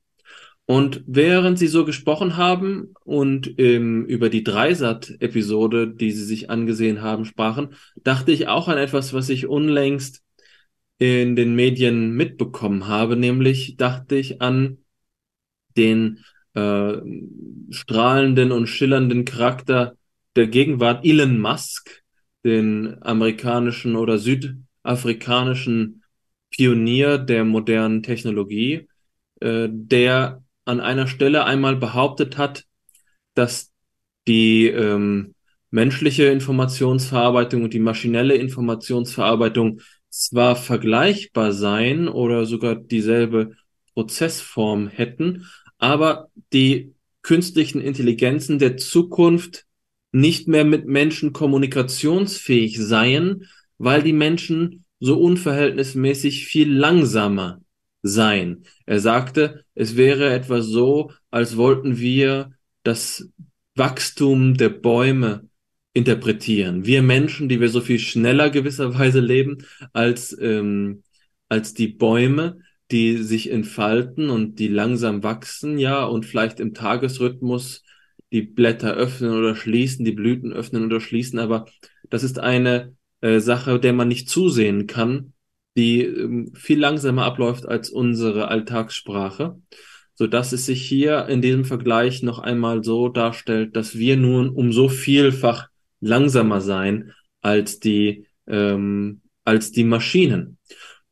Und während Sie so gesprochen haben und ähm, über die Dreisat-Episode, die Sie sich angesehen haben, sprachen, dachte ich auch an etwas, was ich unlängst in den Medien mitbekommen habe, nämlich dachte ich an den äh, strahlenden und schillernden Charakter der Gegenwart Elon Musk, den amerikanischen oder südafrikanischen Pionier der modernen Technologie, äh, der an einer Stelle einmal behauptet hat, dass die ähm, menschliche Informationsverarbeitung und die maschinelle Informationsverarbeitung zwar vergleichbar sein oder sogar dieselbe Prozessform hätten, aber die künstlichen Intelligenzen der Zukunft nicht mehr mit Menschen kommunikationsfähig seien, weil die Menschen so unverhältnismäßig viel langsamer seien. Er sagte, es wäre etwa so, als wollten wir das Wachstum der Bäume interpretieren. Wir Menschen, die wir so viel schneller gewisserweise leben als, ähm, als die Bäume, die sich entfalten und die langsam wachsen, ja, und vielleicht im Tagesrhythmus die Blätter öffnen oder schließen, die Blüten öffnen oder schließen, aber das ist eine äh, Sache, der man nicht zusehen kann, die ähm, viel langsamer abläuft als unsere Alltagssprache, so dass es sich hier in diesem Vergleich noch einmal so darstellt, dass wir nun um so vielfach langsamer sein als die, ähm, als die Maschinen.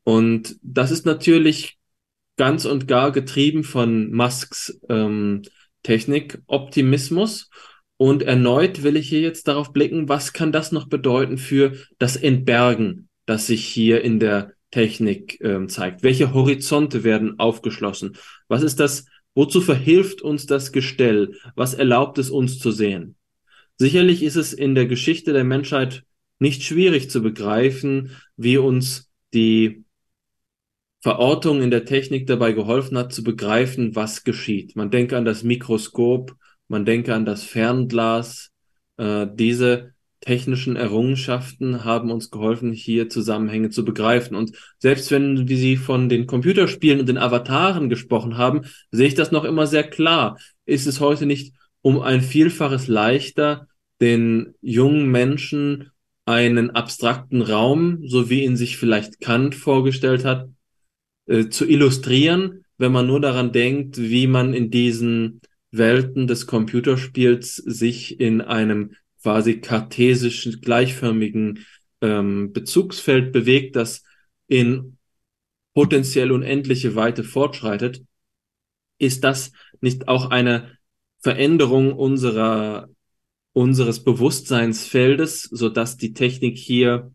Und das ist natürlich ganz und gar getrieben von Musks ähm, Technikoptimismus. Und erneut will ich hier jetzt darauf blicken, was kann das noch bedeuten für das Entbergen, das sich hier in der Technik ähm, zeigt? Welche Horizonte werden aufgeschlossen? Was ist das? Wozu verhilft uns das Gestell? Was erlaubt es uns zu sehen? Sicherlich ist es in der Geschichte der Menschheit nicht schwierig zu begreifen, wie uns die Verortung in der Technik dabei geholfen hat, zu begreifen, was geschieht. Man denke an das Mikroskop, man denke an das Fernglas. Äh, diese technischen Errungenschaften haben uns geholfen, hier Zusammenhänge zu begreifen. Und selbst wenn wir Sie von den Computerspielen und den Avataren gesprochen haben, sehe ich das noch immer sehr klar. Ist es heute nicht um ein Vielfaches leichter, den jungen Menschen einen abstrakten Raum, so wie ihn sich vielleicht Kant vorgestellt hat, äh, zu illustrieren, wenn man nur daran denkt, wie man in diesen Welten des Computerspiels sich in einem quasi kartesischen, gleichförmigen ähm, Bezugsfeld bewegt, das in potenziell unendliche Weite fortschreitet, ist das nicht auch eine Veränderung unserer, unseres Bewusstseinsfeldes, so dass die Technik hier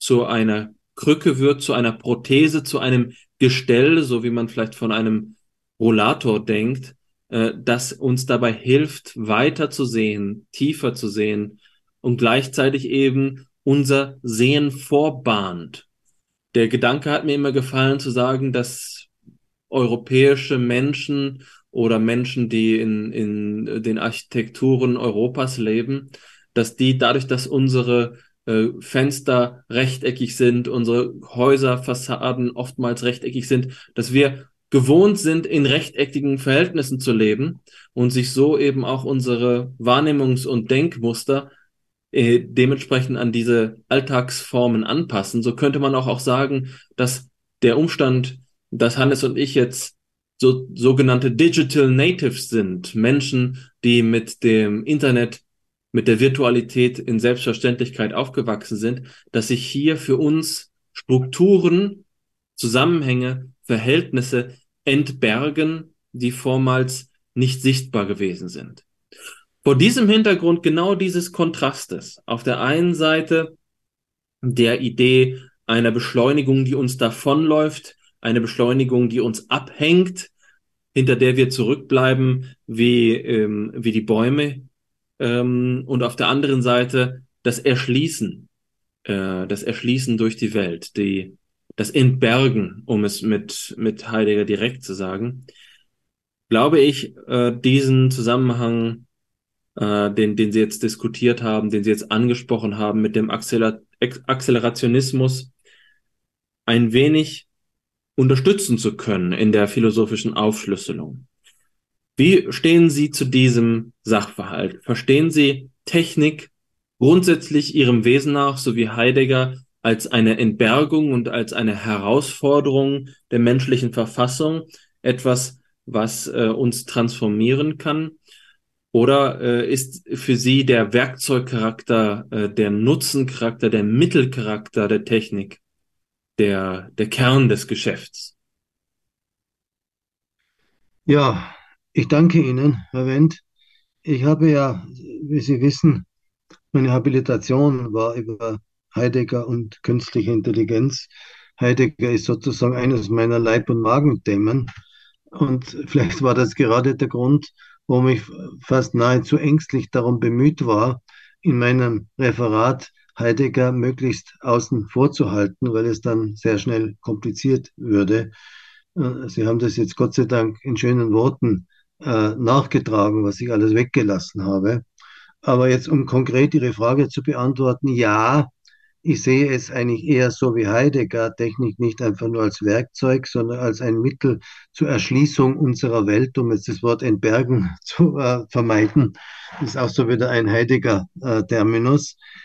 zu einer Krücke wird, zu einer Prothese, zu einem Gestell, so wie man vielleicht von einem Rollator denkt, äh, das uns dabei hilft, weiter zu sehen, tiefer zu sehen und gleichzeitig eben unser Sehen vorbahnt. Der Gedanke hat mir immer gefallen zu sagen, dass europäische Menschen oder Menschen, die in, in den Architekturen Europas leben, dass die dadurch, dass unsere äh, Fenster rechteckig sind, unsere Häuserfassaden oftmals rechteckig sind, dass wir gewohnt sind, in rechteckigen Verhältnissen zu leben und sich so eben auch unsere Wahrnehmungs- und Denkmuster äh, dementsprechend an diese Alltagsformen anpassen. So könnte man auch, auch sagen, dass der Umstand, dass Hannes und ich jetzt so sogenannte Digital Natives sind, Menschen, die mit dem Internet mit der Virtualität in Selbstverständlichkeit aufgewachsen sind, dass sich hier für uns Strukturen, Zusammenhänge, Verhältnisse entbergen, die vormals nicht sichtbar gewesen sind. Vor diesem Hintergrund genau dieses Kontrastes. Auf der einen Seite der Idee einer Beschleunigung, die uns davonläuft, eine Beschleunigung, die uns abhängt, hinter der wir zurückbleiben wie, ähm, wie die Bäume. Ähm, und auf der anderen Seite das Erschließen, äh, das Erschließen durch die Welt, die, das Entbergen, um es mit, mit Heidegger direkt zu sagen, glaube ich, äh, diesen Zusammenhang, äh, den, den Sie jetzt diskutiert haben, den Sie jetzt angesprochen haben mit dem Acceler Accelerationismus, ein wenig unterstützen zu können in der philosophischen Aufschlüsselung. Wie stehen Sie zu diesem Sachverhalt? Verstehen Sie Technik grundsätzlich ihrem Wesen nach, so wie Heidegger, als eine Entbergung und als eine Herausforderung der menschlichen Verfassung, etwas, was äh, uns transformieren kann? Oder äh, ist für Sie der Werkzeugcharakter, äh, der Nutzencharakter, der Mittelcharakter der Technik der, der Kern des Geschäfts? Ja, ich danke Ihnen, Herr Wendt. Ich habe ja, wie Sie wissen, meine Habilitation war über Heidegger und künstliche Intelligenz. Heidegger ist sozusagen eines meiner Leib- und Magenthemen. Und vielleicht war das gerade der Grund, warum ich fast nahezu ängstlich darum bemüht war, in meinem Referat Heidegger möglichst außen vorzuhalten, weil es dann sehr schnell kompliziert würde. Äh, Sie haben das jetzt Gott sei Dank in schönen Worten äh, nachgetragen, was ich alles weggelassen habe. Aber jetzt, um konkret Ihre Frage zu beantworten, ja, ich sehe es eigentlich eher so wie Heidegger, Technik nicht einfach nur als Werkzeug, sondern als ein Mittel zur Erschließung unserer Welt, um jetzt das Wort entbergen zu äh, vermeiden. Das ist auch so wieder ein Heidegger-Terminus. Äh,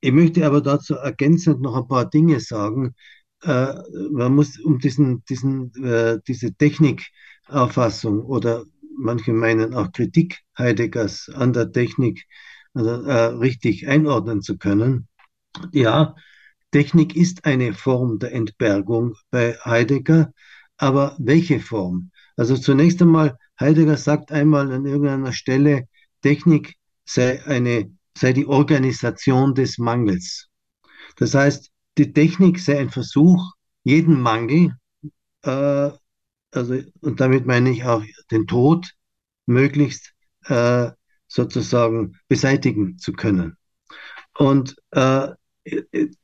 ich möchte aber dazu ergänzend noch ein paar Dinge sagen. Äh, man muss um diesen, diesen, äh, diese Technikauffassung oder manche meinen auch Kritik Heideggers an der Technik also, richtig einordnen zu können. Ja, Technik ist eine Form der Entbergung bei Heidegger, aber welche Form? Also zunächst einmal, Heidegger sagt einmal an irgendeiner Stelle, Technik sei eine, sei die Organisation des Mangels. Das heißt, die Technik sei ein Versuch, jeden Mangel, äh, also, und damit meine ich auch den Tod, möglichst äh, sozusagen beseitigen zu können. Und äh,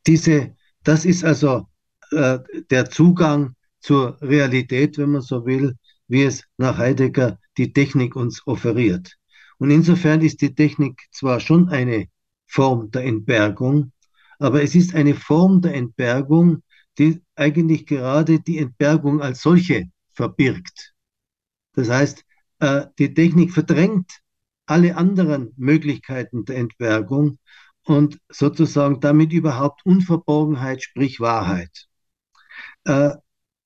diese, das ist also äh, der Zugang zur Realität, wenn man so will, wie es nach Heidegger die Technik uns offeriert. Und insofern ist die Technik zwar schon eine Form der Entbergung, aber es ist eine Form der Entbergung, die eigentlich gerade die Entbergung als solche verbirgt. Das heißt, äh, die Technik verdrängt alle anderen Möglichkeiten der Entbergung und sozusagen damit überhaupt Unverborgenheit, sprich Wahrheit. Äh,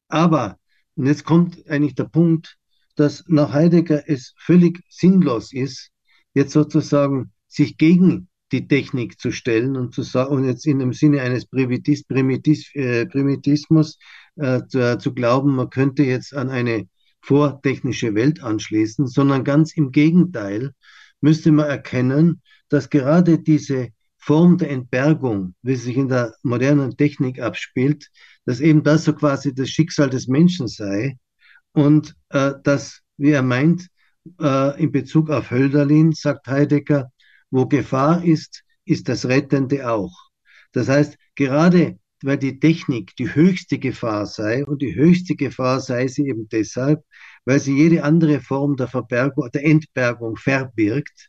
aber, und jetzt kommt eigentlich der Punkt, dass nach Heidegger es völlig sinnlos ist, jetzt sozusagen sich gegen die Technik zu stellen und zu sagen, und jetzt in dem Sinne eines Primitis, Primitis, äh, Primitismus äh, zu, zu, glauben, man könnte jetzt an eine vortechnische Welt anschließen, sondern ganz im Gegenteil müsste man erkennen, dass gerade diese Form der Entbergung, wie sie sich in der modernen Technik abspielt, dass eben das so quasi das Schicksal des Menschen sei und äh, dass, wie er meint, äh, in Bezug auf Hölderlin, sagt Heidegger, wo Gefahr ist, ist das Rettende auch. Das heißt, gerade weil die Technik die höchste Gefahr sei und die höchste Gefahr sei sie eben deshalb, weil sie jede andere Form der Verbergung, der Entbergung verbirgt,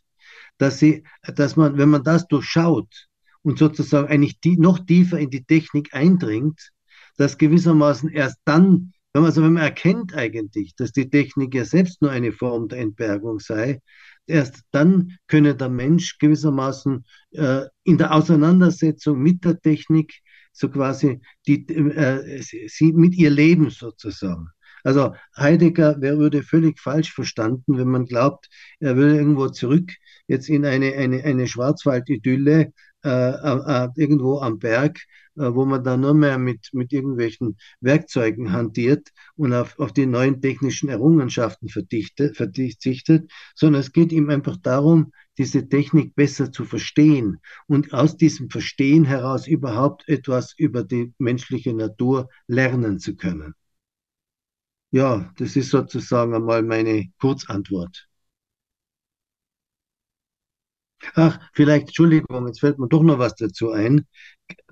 dass sie, dass man, wenn man das durchschaut und sozusagen eigentlich die, noch tiefer in die Technik eindringt, dass gewissermaßen erst dann, wenn man, also wenn man erkennt eigentlich, dass die Technik ja selbst nur eine Form der Entbergung sei, erst dann könne der Mensch gewissermaßen äh, in der Auseinandersetzung mit der Technik so quasi die, äh, sie mit ihr leben sozusagen. Also Heidegger wer würde völlig falsch verstanden, wenn man glaubt, er würde irgendwo zurück jetzt in eine, eine, eine Schwarzwald-Idylle äh, äh, irgendwo am Berg, äh, wo man dann nur mehr mit, mit irgendwelchen Werkzeugen hantiert und auf, auf die neuen technischen Errungenschaften verdichtet, verzichtet, sondern es geht ihm einfach darum, diese Technik besser zu verstehen und aus diesem Verstehen heraus überhaupt etwas über die menschliche Natur lernen zu können. Ja, das ist sozusagen einmal meine Kurzantwort. Ach, vielleicht, Entschuldigung, jetzt fällt mir doch noch was dazu ein.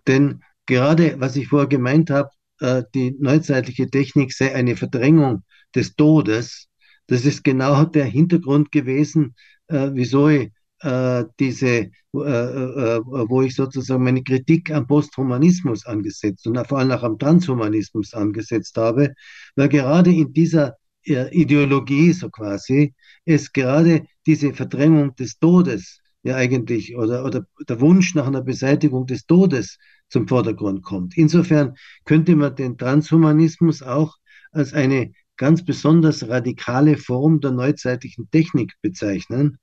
Denn gerade, was ich vorher gemeint habe, äh, die neuzeitliche Technik sei eine Verdrängung des Todes. Das ist genau der Hintergrund gewesen, äh, wieso ich äh, diese, wo ich sozusagen meine Kritik am Posthumanismus angesetzt und vor allem auch am Transhumanismus angesetzt habe, weil gerade in dieser Ideologie so quasi es gerade diese Verdrängung des Todes ja eigentlich oder, oder der Wunsch nach einer Beseitigung des Todes zum Vordergrund kommt. Insofern könnte man den Transhumanismus auch als eine ganz besonders radikale Form der neuzeitlichen Technik bezeichnen.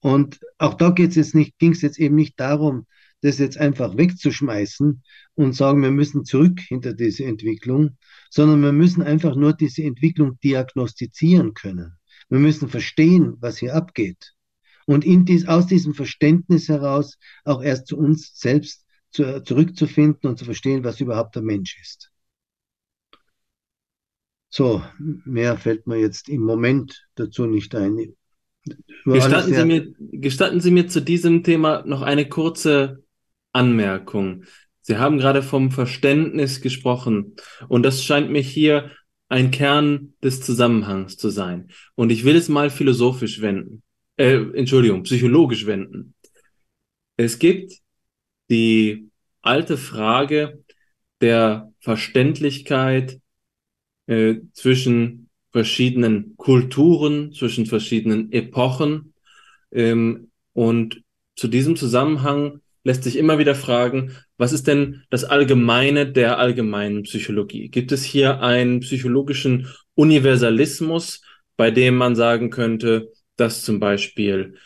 Und auch da geht es jetzt nicht, ging es jetzt eben nicht darum, das jetzt einfach wegzuschmeißen und sagen, wir müssen zurück hinter diese Entwicklung, sondern wir müssen einfach nur diese Entwicklung diagnostizieren können. Wir müssen verstehen, was hier abgeht. Und in dies, aus diesem Verständnis heraus auch erst zu uns selbst zu, zurückzufinden und zu verstehen, was überhaupt der Mensch ist. So, mehr fällt mir jetzt im Moment dazu nicht ein. Gestatten Sie, mir, gestatten Sie mir zu diesem Thema noch eine kurze Anmerkung. Sie haben gerade vom Verständnis gesprochen und das scheint mir hier ein Kern des Zusammenhangs zu sein. Und ich will es mal philosophisch wenden, äh, Entschuldigung, psychologisch wenden. Es gibt die alte Frage der Verständlichkeit äh, zwischen verschiedenen Kulturen, zwischen verschiedenen Epochen. Ähm, und zu diesem Zusammenhang lässt sich immer wieder fragen, was ist denn das Allgemeine der allgemeinen Psychologie? Gibt es hier einen psychologischen Universalismus, bei dem man sagen könnte, dass zum Beispiel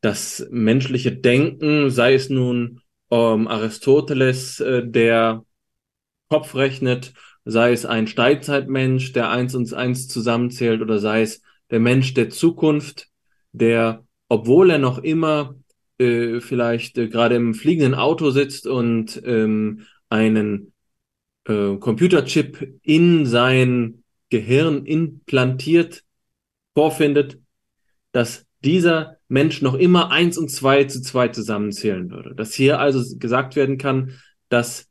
das menschliche Denken, sei es nun ähm, Aristoteles, äh, der Kopf rechnet, sei es ein Steinzeitmensch, der eins und eins zusammenzählt, oder sei es der Mensch der Zukunft, der, obwohl er noch immer äh, vielleicht äh, gerade im fliegenden Auto sitzt und ähm, einen äh, Computerchip in sein Gehirn implantiert vorfindet, dass dieser Mensch noch immer eins und zwei zu zwei zusammenzählen würde. Dass hier also gesagt werden kann, dass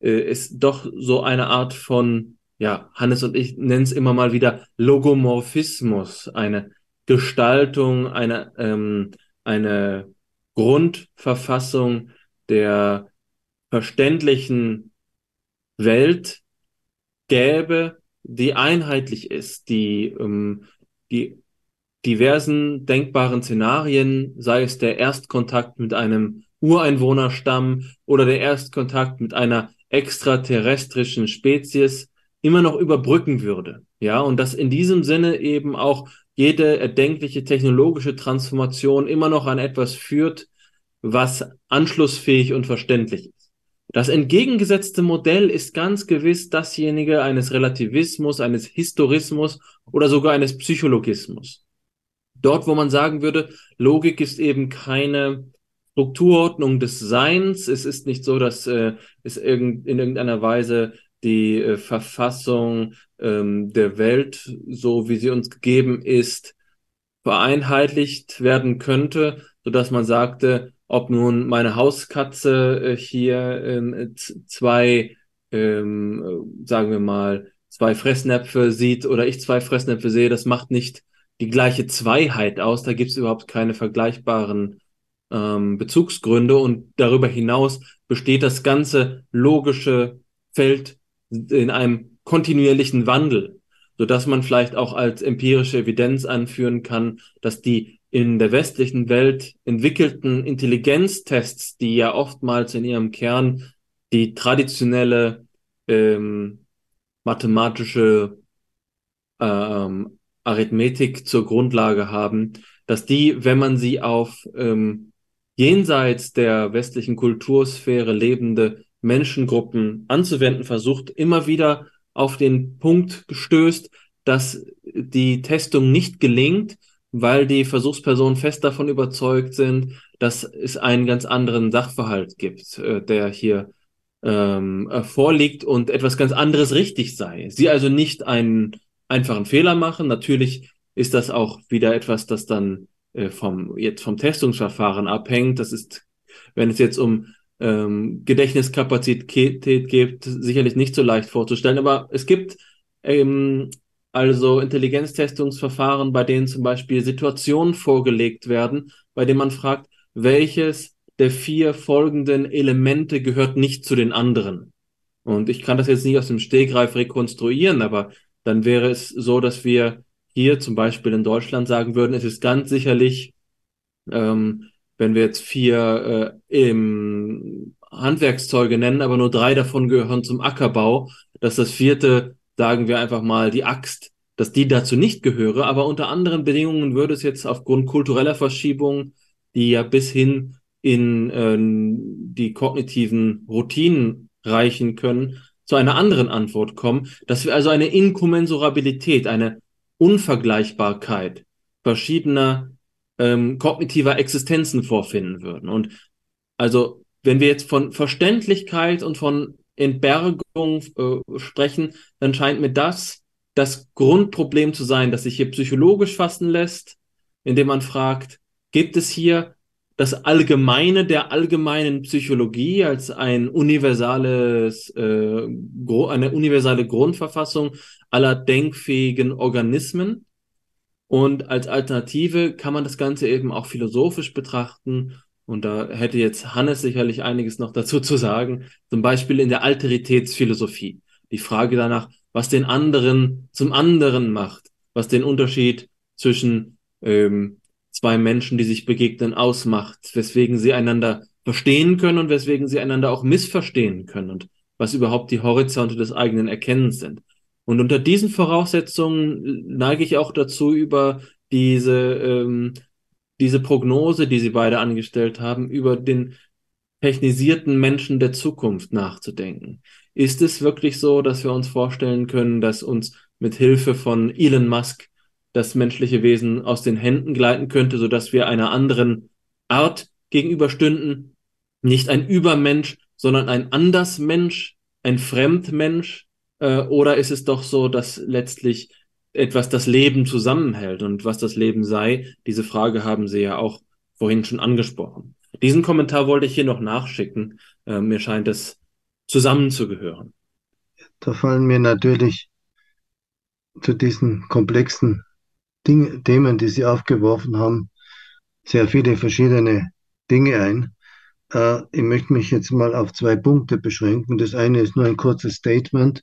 äh, es doch so eine Art von, ja, Hannes und ich nennen es immer mal wieder Logomorphismus, eine Gestaltung, eine, ähm, eine Grundverfassung der verständlichen Welt gäbe, die einheitlich ist, die ähm, die diversen denkbaren Szenarien, sei es der Erstkontakt mit einem Ureinwohnerstamm oder der Erstkontakt mit einer extraterrestrischen Spezies, immer noch überbrücken würde. Ja, und dass in diesem Sinne eben auch jede erdenkliche technologische Transformation immer noch an etwas führt, was anschlussfähig und verständlich ist. Das entgegengesetzte Modell ist ganz gewiss dasjenige eines Relativismus, eines Historismus oder sogar eines Psychologismus. Dort, wo man sagen würde, Logik ist eben keine Strukturordnung des Seins. Es ist nicht so, dass äh, es irgend, in irgendeiner Weise die äh, Verfassung ähm, der Welt, so wie sie uns gegeben ist, vereinheitlicht werden könnte, so dass man sagte, ob nun meine Hauskatze äh, hier ähm, zwei, ähm, sagen wir mal, zwei Fressnäpfe sieht oder ich zwei Fressnäpfe sehe, das macht nicht die gleiche Zweiheit aus. Da gibt es überhaupt keine vergleichbaren ähm, Bezugsgründe und darüber hinaus besteht das ganze logische Feld in einem kontinuierlichen Wandel, so dass man vielleicht auch als empirische Evidenz anführen kann, dass die in der westlichen Welt entwickelten Intelligenztests, die ja oftmals in ihrem Kern die traditionelle ähm, mathematische ähm, Arithmetik zur Grundlage haben, dass die, wenn man sie auf ähm, jenseits der westlichen Kultursphäre lebende Menschengruppen anzuwenden versucht, immer wieder auf den Punkt gestößt, dass die Testung nicht gelingt weil die Versuchspersonen fest davon überzeugt sind, dass es einen ganz anderen Sachverhalt gibt, äh, der hier ähm, äh, vorliegt und etwas ganz anderes richtig sei. Sie also nicht einen einfachen Fehler machen. Natürlich ist das auch wieder etwas, das dann äh, vom jetzt vom Testungsverfahren abhängt. Das ist, wenn es jetzt um ähm, Gedächtniskapazität geht, sicherlich nicht so leicht vorzustellen. Aber es gibt ähm, also Intelligenztestungsverfahren, bei denen zum Beispiel Situationen vorgelegt werden, bei denen man fragt, welches der vier folgenden Elemente gehört nicht zu den anderen. Und ich kann das jetzt nicht aus dem Stegreif rekonstruieren, aber dann wäre es so, dass wir hier zum Beispiel in Deutschland sagen würden, es ist ganz sicherlich, ähm, wenn wir jetzt vier äh, im Handwerkszeuge nennen, aber nur drei davon gehören zum Ackerbau, dass das vierte sagen wir einfach mal, die Axt, dass die dazu nicht gehöre, aber unter anderen Bedingungen würde es jetzt aufgrund kultureller Verschiebungen, die ja bis hin in äh, die kognitiven Routinen reichen können, zu einer anderen Antwort kommen, dass wir also eine Inkommensurabilität, eine Unvergleichbarkeit verschiedener ähm, kognitiver Existenzen vorfinden würden. Und also, wenn wir jetzt von Verständlichkeit und von Entbergung äh, sprechen, dann scheint mir das das Grundproblem zu sein, das sich hier psychologisch fassen lässt, indem man fragt, gibt es hier das Allgemeine der allgemeinen Psychologie als ein universales, äh, eine universale Grundverfassung aller denkfähigen Organismen. Und als Alternative kann man das Ganze eben auch philosophisch betrachten und da hätte jetzt Hannes sicherlich einiges noch dazu zu sagen. Zum Beispiel in der Alteritätsphilosophie. Die Frage danach, was den anderen zum anderen macht, was den Unterschied zwischen ähm, zwei Menschen, die sich begegnen, ausmacht, weswegen sie einander verstehen können und weswegen sie einander auch missverstehen können und was überhaupt die Horizonte des eigenen Erkennens sind. Und unter diesen Voraussetzungen neige ich auch dazu, über diese ähm, diese Prognose, die Sie beide angestellt haben, über den technisierten Menschen der Zukunft nachzudenken. Ist es wirklich so, dass wir uns vorstellen können, dass uns mit Hilfe von Elon Musk das menschliche Wesen aus den Händen gleiten könnte, sodass wir einer anderen Art gegenüberstünden? Nicht ein Übermensch, sondern ein Andersmensch, ein Fremdmensch? Äh, oder ist es doch so, dass letztlich etwas das Leben zusammenhält und was das Leben sei? Diese Frage haben Sie ja auch vorhin schon angesprochen. Diesen Kommentar wollte ich hier noch nachschicken. Äh, mir scheint es zusammenzugehören. Da fallen mir natürlich zu diesen komplexen Dinge, Themen, die Sie aufgeworfen haben, sehr viele verschiedene Dinge ein. Äh, ich möchte mich jetzt mal auf zwei Punkte beschränken. Das eine ist nur ein kurzes Statement.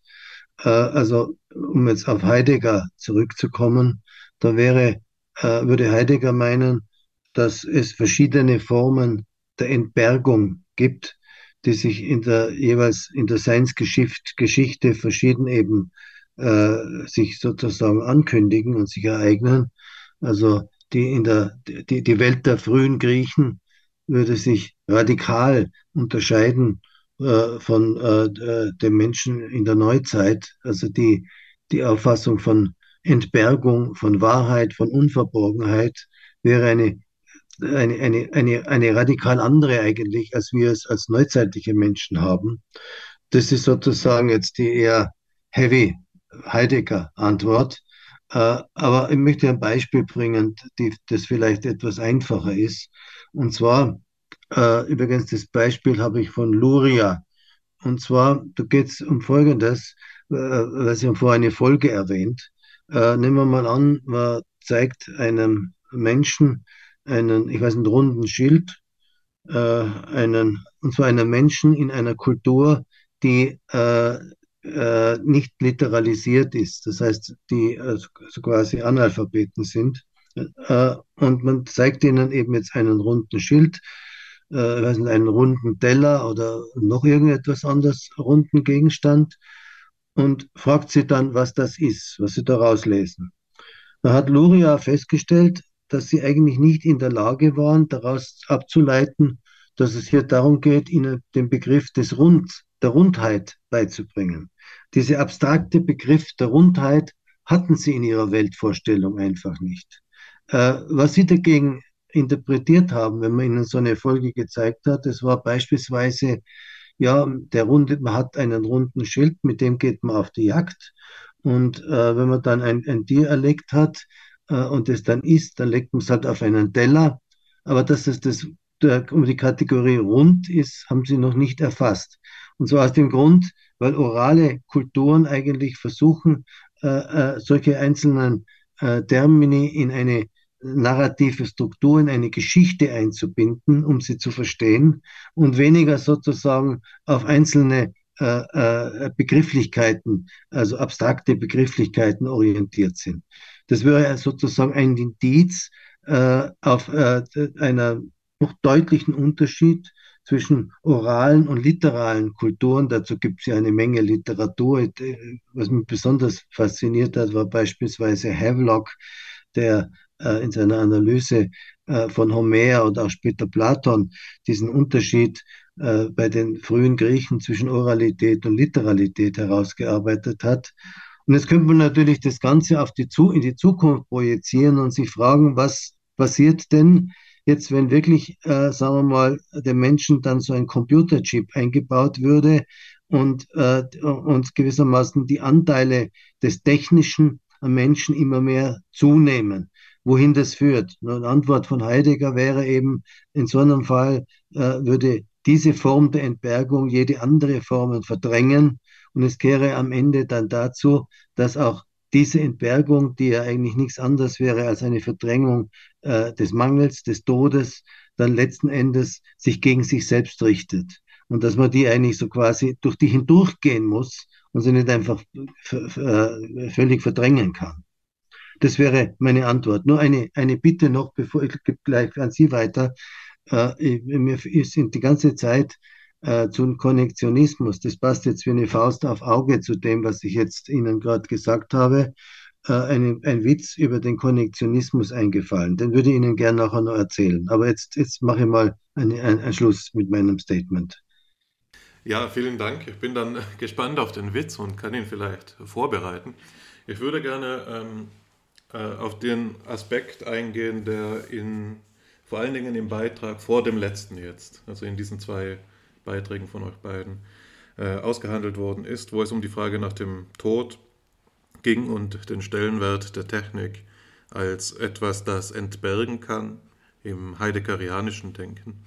Äh, also, um jetzt auf Heidegger zurückzukommen, da wäre, äh, würde Heidegger meinen, dass es verschiedene Formen der Entbergung gibt, die sich in der jeweils in der Seinsgeschichte verschieden eben äh, sich sozusagen ankündigen und sich ereignen. Also die in der die, die Welt der frühen Griechen würde sich radikal unterscheiden äh, von äh, dem Menschen in der Neuzeit. Also die die Auffassung von Entbergung, von Wahrheit, von Unverborgenheit wäre eine eine, eine, eine, eine radikal andere eigentlich, als wir es als neuzeitliche Menschen haben. Das ist sozusagen jetzt die eher heavy Heidegger-Antwort. Äh, aber ich möchte ein Beispiel bringen, die, das vielleicht etwas einfacher ist. Und zwar, äh, übrigens, das Beispiel habe ich von Luria. Und zwar, da geht es um Folgendes, äh, weil Sie haben vorher eine Folge erwähnt. Äh, nehmen wir mal an, man zeigt einem Menschen, einen, ich weiß, einen runden Schild, äh, einen, und zwar einen Menschen in einer Kultur, die äh, äh, nicht literalisiert ist, das heißt, die äh, so quasi Analphabeten sind. Äh, und man zeigt ihnen eben jetzt einen runden Schild, äh, nicht, einen runden Teller oder noch irgendetwas anderes, runden Gegenstand und fragt sie dann, was das ist, was sie daraus lesen. Da hat Luria festgestellt, dass sie eigentlich nicht in der Lage waren, daraus abzuleiten, dass es hier darum geht, ihnen den Begriff des Rund, der Rundheit beizubringen. Diese abstrakte Begriff der Rundheit hatten sie in ihrer Weltvorstellung einfach nicht. Äh, was sie dagegen interpretiert haben, wenn man ihnen so eine Folge gezeigt hat, das war beispielsweise, ja, der runde, man hat einen runden Schild, mit dem geht man auf die Jagd. Und äh, wenn man dann ein, ein Tier erlegt hat, äh, und es dann isst, dann legt man es halt auf einen Teller. Aber dass es das um die Kategorie rund ist, haben sie noch nicht erfasst. Und zwar aus dem Grund, weil orale Kulturen eigentlich versuchen, äh, äh, solche einzelnen äh, Termini in eine narrative Struktur, in eine Geschichte einzubinden, um sie zu verstehen und weniger sozusagen auf einzelne äh, äh, Begrifflichkeiten, also abstrakte Begrifflichkeiten orientiert sind. Das wäre sozusagen ein Indiz äh, auf äh, einer noch deutlichen Unterschied zwischen oralen und literalen Kulturen. Dazu gibt es ja eine Menge Literatur. Was mich besonders fasziniert hat, war beispielsweise Havelock, der äh, in seiner Analyse äh, von Homer und auch später Platon diesen Unterschied äh, bei den frühen Griechen zwischen Oralität und Literalität herausgearbeitet hat. Und jetzt könnte man natürlich das Ganze auf die, in die Zukunft projizieren und sich fragen, was passiert denn jetzt, wenn wirklich, äh, sagen wir mal, dem Menschen dann so ein Computerchip eingebaut würde und, äh, und gewissermaßen die Anteile des Technischen am Menschen immer mehr zunehmen. Wohin das führt? Eine Antwort von Heidegger wäre eben, in so einem Fall äh, würde diese Form der Entbergung jede andere Form verdrängen und es kehre am Ende dann dazu, dass auch diese Entbergung, die ja eigentlich nichts anderes wäre als eine Verdrängung äh, des Mangels, des Todes, dann letzten Endes sich gegen sich selbst richtet. Und dass man die eigentlich so quasi durch die hindurchgehen muss und sie nicht einfach äh, völlig verdrängen kann. Das wäre meine Antwort. Nur eine, eine Bitte noch, bevor ich gleich an Sie weiter. Äh, mir sind die ganze Zeit äh, zum Konnektionismus. Das passt jetzt wie eine Faust auf Auge zu dem, was ich jetzt Ihnen gerade gesagt habe. äh, ein, ein Witz über den Konnektionismus eingefallen. Den würde ich Ihnen gerne nachher noch erzählen. Aber jetzt, jetzt mache ich mal einen, einen Schluss mit meinem Statement. Ja, vielen Dank. Ich bin dann gespannt auf den Witz und kann ihn vielleicht vorbereiten. Ich würde gerne ähm, äh, auf den Aspekt eingehen, der in, vor allen Dingen im Beitrag vor dem letzten jetzt, also in diesen zwei Beiträgen von euch beiden, äh, ausgehandelt worden ist, wo es um die Frage nach dem Tod ging und den Stellenwert der Technik als etwas, das entbergen kann im heideggerianischen Denken.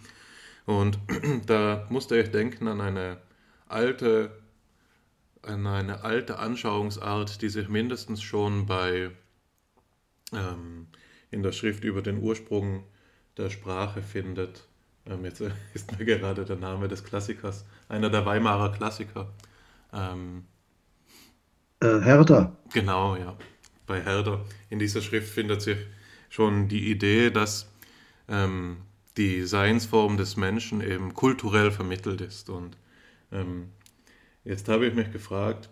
Und da musste ich denken an eine alte, an eine alte Anschauungsart, die sich mindestens schon bei ähm, in der Schrift über den Ursprung der Sprache findet. Ähm, jetzt ist mir gerade der Name des Klassikers, einer der Weimarer Klassiker. Ähm, äh, Herder. Genau, ja. Bei Herder. In dieser Schrift findet sich schon die Idee, dass ähm, die Seinsform des Menschen eben kulturell vermittelt ist. Und ähm, jetzt habe ich mich gefragt,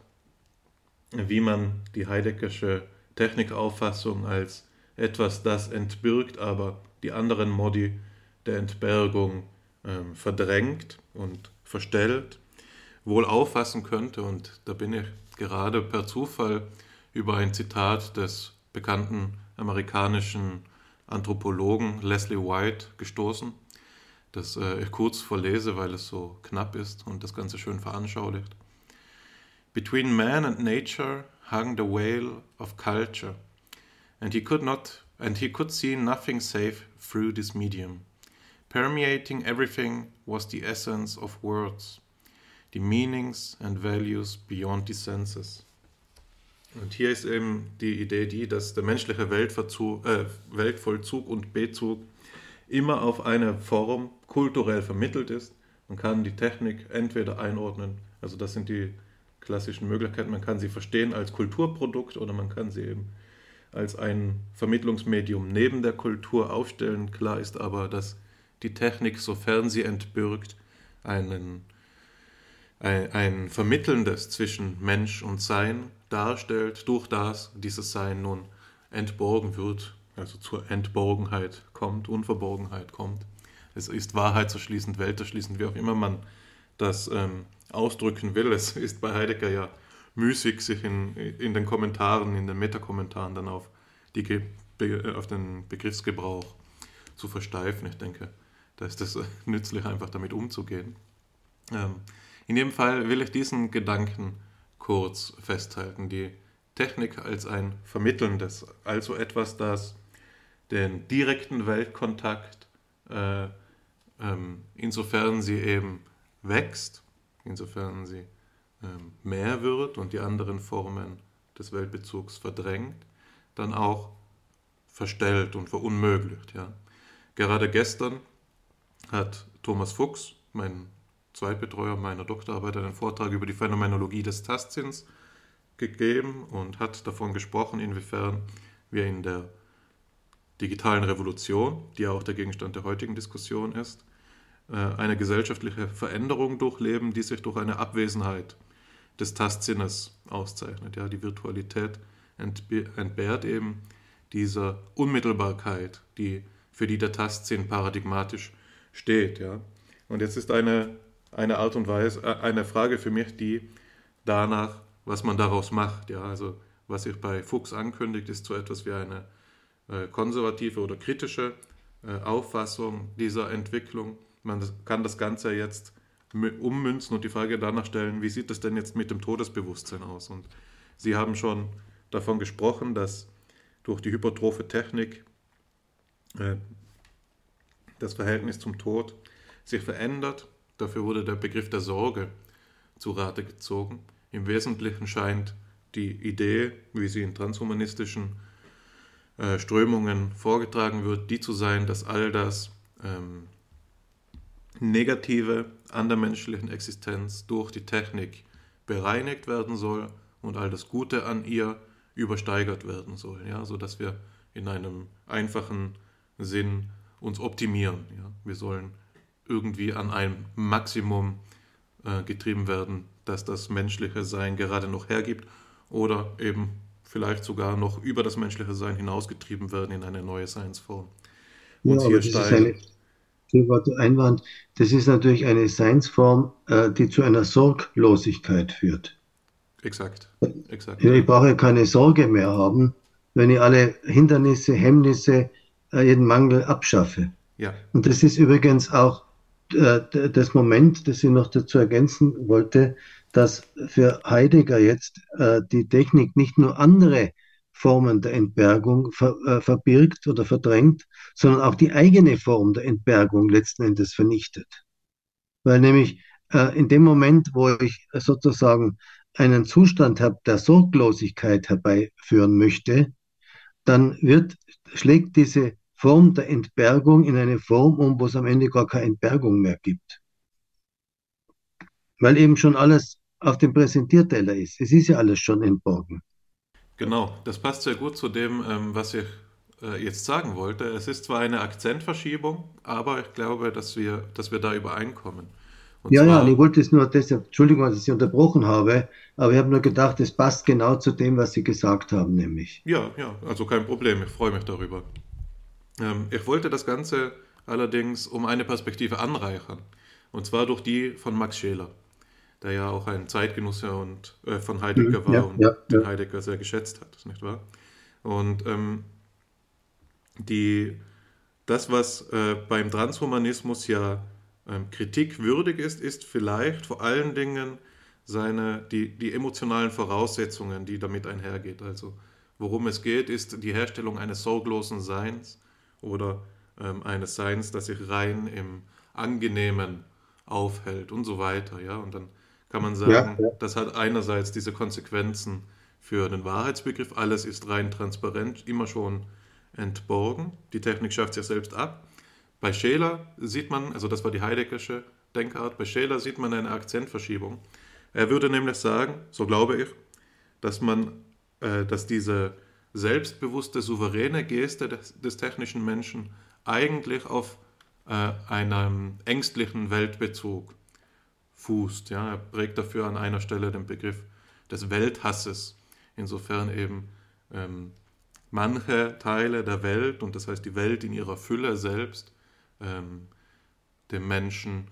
wie man die Heideggersche Technikauffassung als etwas, das entbirgt, aber die anderen Modi der Entbergung ähm, verdrängt und verstellt, wohl auffassen könnte. Und da bin ich gerade per Zufall über ein Zitat des bekannten amerikanischen Anthropologen Leslie White gestoßen, das äh, ich kurz vorlese, weil es so knapp ist und das Ganze schön veranschaulicht. Between man and nature hung the veil of culture, and he could not and he could see nothing save through this medium. Permeating everything was the essence of words, the meanings and values beyond the senses. Und hier ist eben die Idee die, dass der menschliche Weltverzug, äh, Weltvollzug und Bezug immer auf eine Form kulturell vermittelt ist. Man kann die Technik entweder einordnen, also das sind die klassischen Möglichkeiten, man kann sie verstehen als Kulturprodukt oder man kann sie eben als ein Vermittlungsmedium neben der Kultur aufstellen. Klar ist aber, dass die Technik, sofern sie entbürgt, einen, ein, ein Vermittelndes zwischen Mensch und Sein darstellt, durch das dieses Sein nun entborgen wird, also zur Entborgenheit kommt, Unverborgenheit kommt. Es ist wahrheitserschließend, welterschließend, wie auch immer man das ähm, ausdrücken will. Es ist bei Heidegger ja müßig, sich in, in den Kommentaren, in den Metakommentaren dann auf, die, auf den Begriffsgebrauch zu versteifen. Ich denke, da ist es nützlich, einfach damit umzugehen. Ähm, in jedem Fall will ich diesen Gedanken kurz festhalten. Die Technik als ein vermittelndes, also etwas, das den direkten Weltkontakt, äh, ähm, insofern sie eben wächst, insofern sie ähm, mehr wird und die anderen Formen des Weltbezugs verdrängt, dann auch verstellt und verunmöglicht. Ja. Gerade gestern hat Thomas Fuchs, mein Zweitbetreuer meiner Doktorarbeit, einen Vortrag über die Phänomenologie des Tastsinns gegeben und hat davon gesprochen, inwiefern wir in der digitalen Revolution, die ja auch der Gegenstand der heutigen Diskussion ist, äh, eine gesellschaftliche Veränderung durchleben, die sich durch eine Abwesenheit des Tastsinnes auszeichnet. Ja, die Virtualität entbehrt eben dieser Unmittelbarkeit, die, für die der Tastsinn paradigmatisch steht. Ja. Und jetzt ist eine, eine Art und Weise, äh, eine Frage für mich, die danach, was man daraus macht. Ja. Also was sich bei Fuchs ankündigt, ist so etwas wie eine äh, konservative oder kritische äh, Auffassung dieser Entwicklung. Man kann das Ganze jetzt ummünzen und die Frage danach stellen, wie sieht es denn jetzt mit dem Todesbewusstsein aus? Und Sie haben schon davon gesprochen, dass durch die hypertrophe Technik äh, das Verhältnis zum Tod sich verändert. Dafür wurde der Begriff der Sorge zu Rate gezogen. Im Wesentlichen scheint die Idee, wie sie in transhumanistischen äh, Strömungen vorgetragen wird, die zu sein, dass all das ähm, Negative an der menschlichen Existenz durch die Technik bereinigt werden soll und all das Gute an ihr übersteigert werden soll, ja, sodass wir in einem einfachen Sinn uns optimieren. Ja. Wir sollen irgendwie an ein Maximum äh, getrieben werden, das das menschliche Sein gerade noch hergibt oder eben vielleicht sogar noch über das menschliche Sein hinausgetrieben werden in eine neue Seinsform. Ja, aber das ist eine, Einwand, das ist natürlich eine Seinsform, äh, die zu einer Sorglosigkeit führt. Exakt. Exakt. Ich brauche keine Sorge mehr haben, wenn ich alle Hindernisse, Hemmnisse, jeden Mangel abschaffe. Ja. Und das ist übrigens auch äh, das Moment, das ich noch dazu ergänzen wollte, dass für Heidegger jetzt äh, die Technik nicht nur andere Formen der Entbergung ver, äh, verbirgt oder verdrängt, sondern auch die eigene Form der Entbergung letzten Endes vernichtet. Weil nämlich äh, in dem Moment, wo ich sozusagen einen Zustand habe, der Sorglosigkeit herbeiführen möchte, dann wird, schlägt diese Form der Entbergung in eine Form um, wo es am Ende gar keine Entbergung mehr gibt. Weil eben schon alles auf dem Präsentierteller ist. Es ist ja alles schon entborgen. Genau, das passt sehr gut zu dem, ähm, was ich äh, jetzt sagen wollte. Es ist zwar eine Akzentverschiebung, aber ich glaube, dass wir, dass wir da übereinkommen. Und ja, ja, ich wollte es nur deshalb, Entschuldigung, dass ich Sie unterbrochen habe, aber ich habe nur gedacht, es passt genau zu dem, was Sie gesagt haben, nämlich. Ja, ja, also kein Problem, ich freue mich darüber. Ähm, ich wollte das Ganze allerdings um eine Perspektive anreichern, und zwar durch die von Max Scheler, der ja auch ein Zeitgenosse und, äh, von Heidegger mhm, war ja, und ja, den ja. Heidegger sehr geschätzt hat, nicht wahr? Und ähm, die, das, was äh, beim Transhumanismus ja ähm, kritikwürdig ist, ist vielleicht vor allen Dingen seine, die, die emotionalen Voraussetzungen, die damit einhergeht. Also worum es geht, ist die Herstellung eines sorglosen Seins oder ähm, eines Seins, das sich rein im Angenehmen aufhält und so weiter. Ja? Und dann kann man sagen, ja, ja. das hat einerseits diese Konsequenzen für den Wahrheitsbegriff, alles ist rein transparent, immer schon entborgen. Die Technik schafft sich selbst ab. Bei Scheler sieht man, also das war die Heideggersche Denkart, bei Scheler sieht man eine Akzentverschiebung. Er würde nämlich sagen, so glaube ich, dass man, äh, dass diese selbstbewusste, souveräne Geste des, des technischen Menschen eigentlich auf äh, einem ängstlichen Weltbezug fußt. Ja? Er prägt dafür an einer Stelle den Begriff des Welthasses, insofern eben ähm, manche Teile der Welt, und das heißt die Welt in ihrer Fülle selbst, ähm, dem Menschen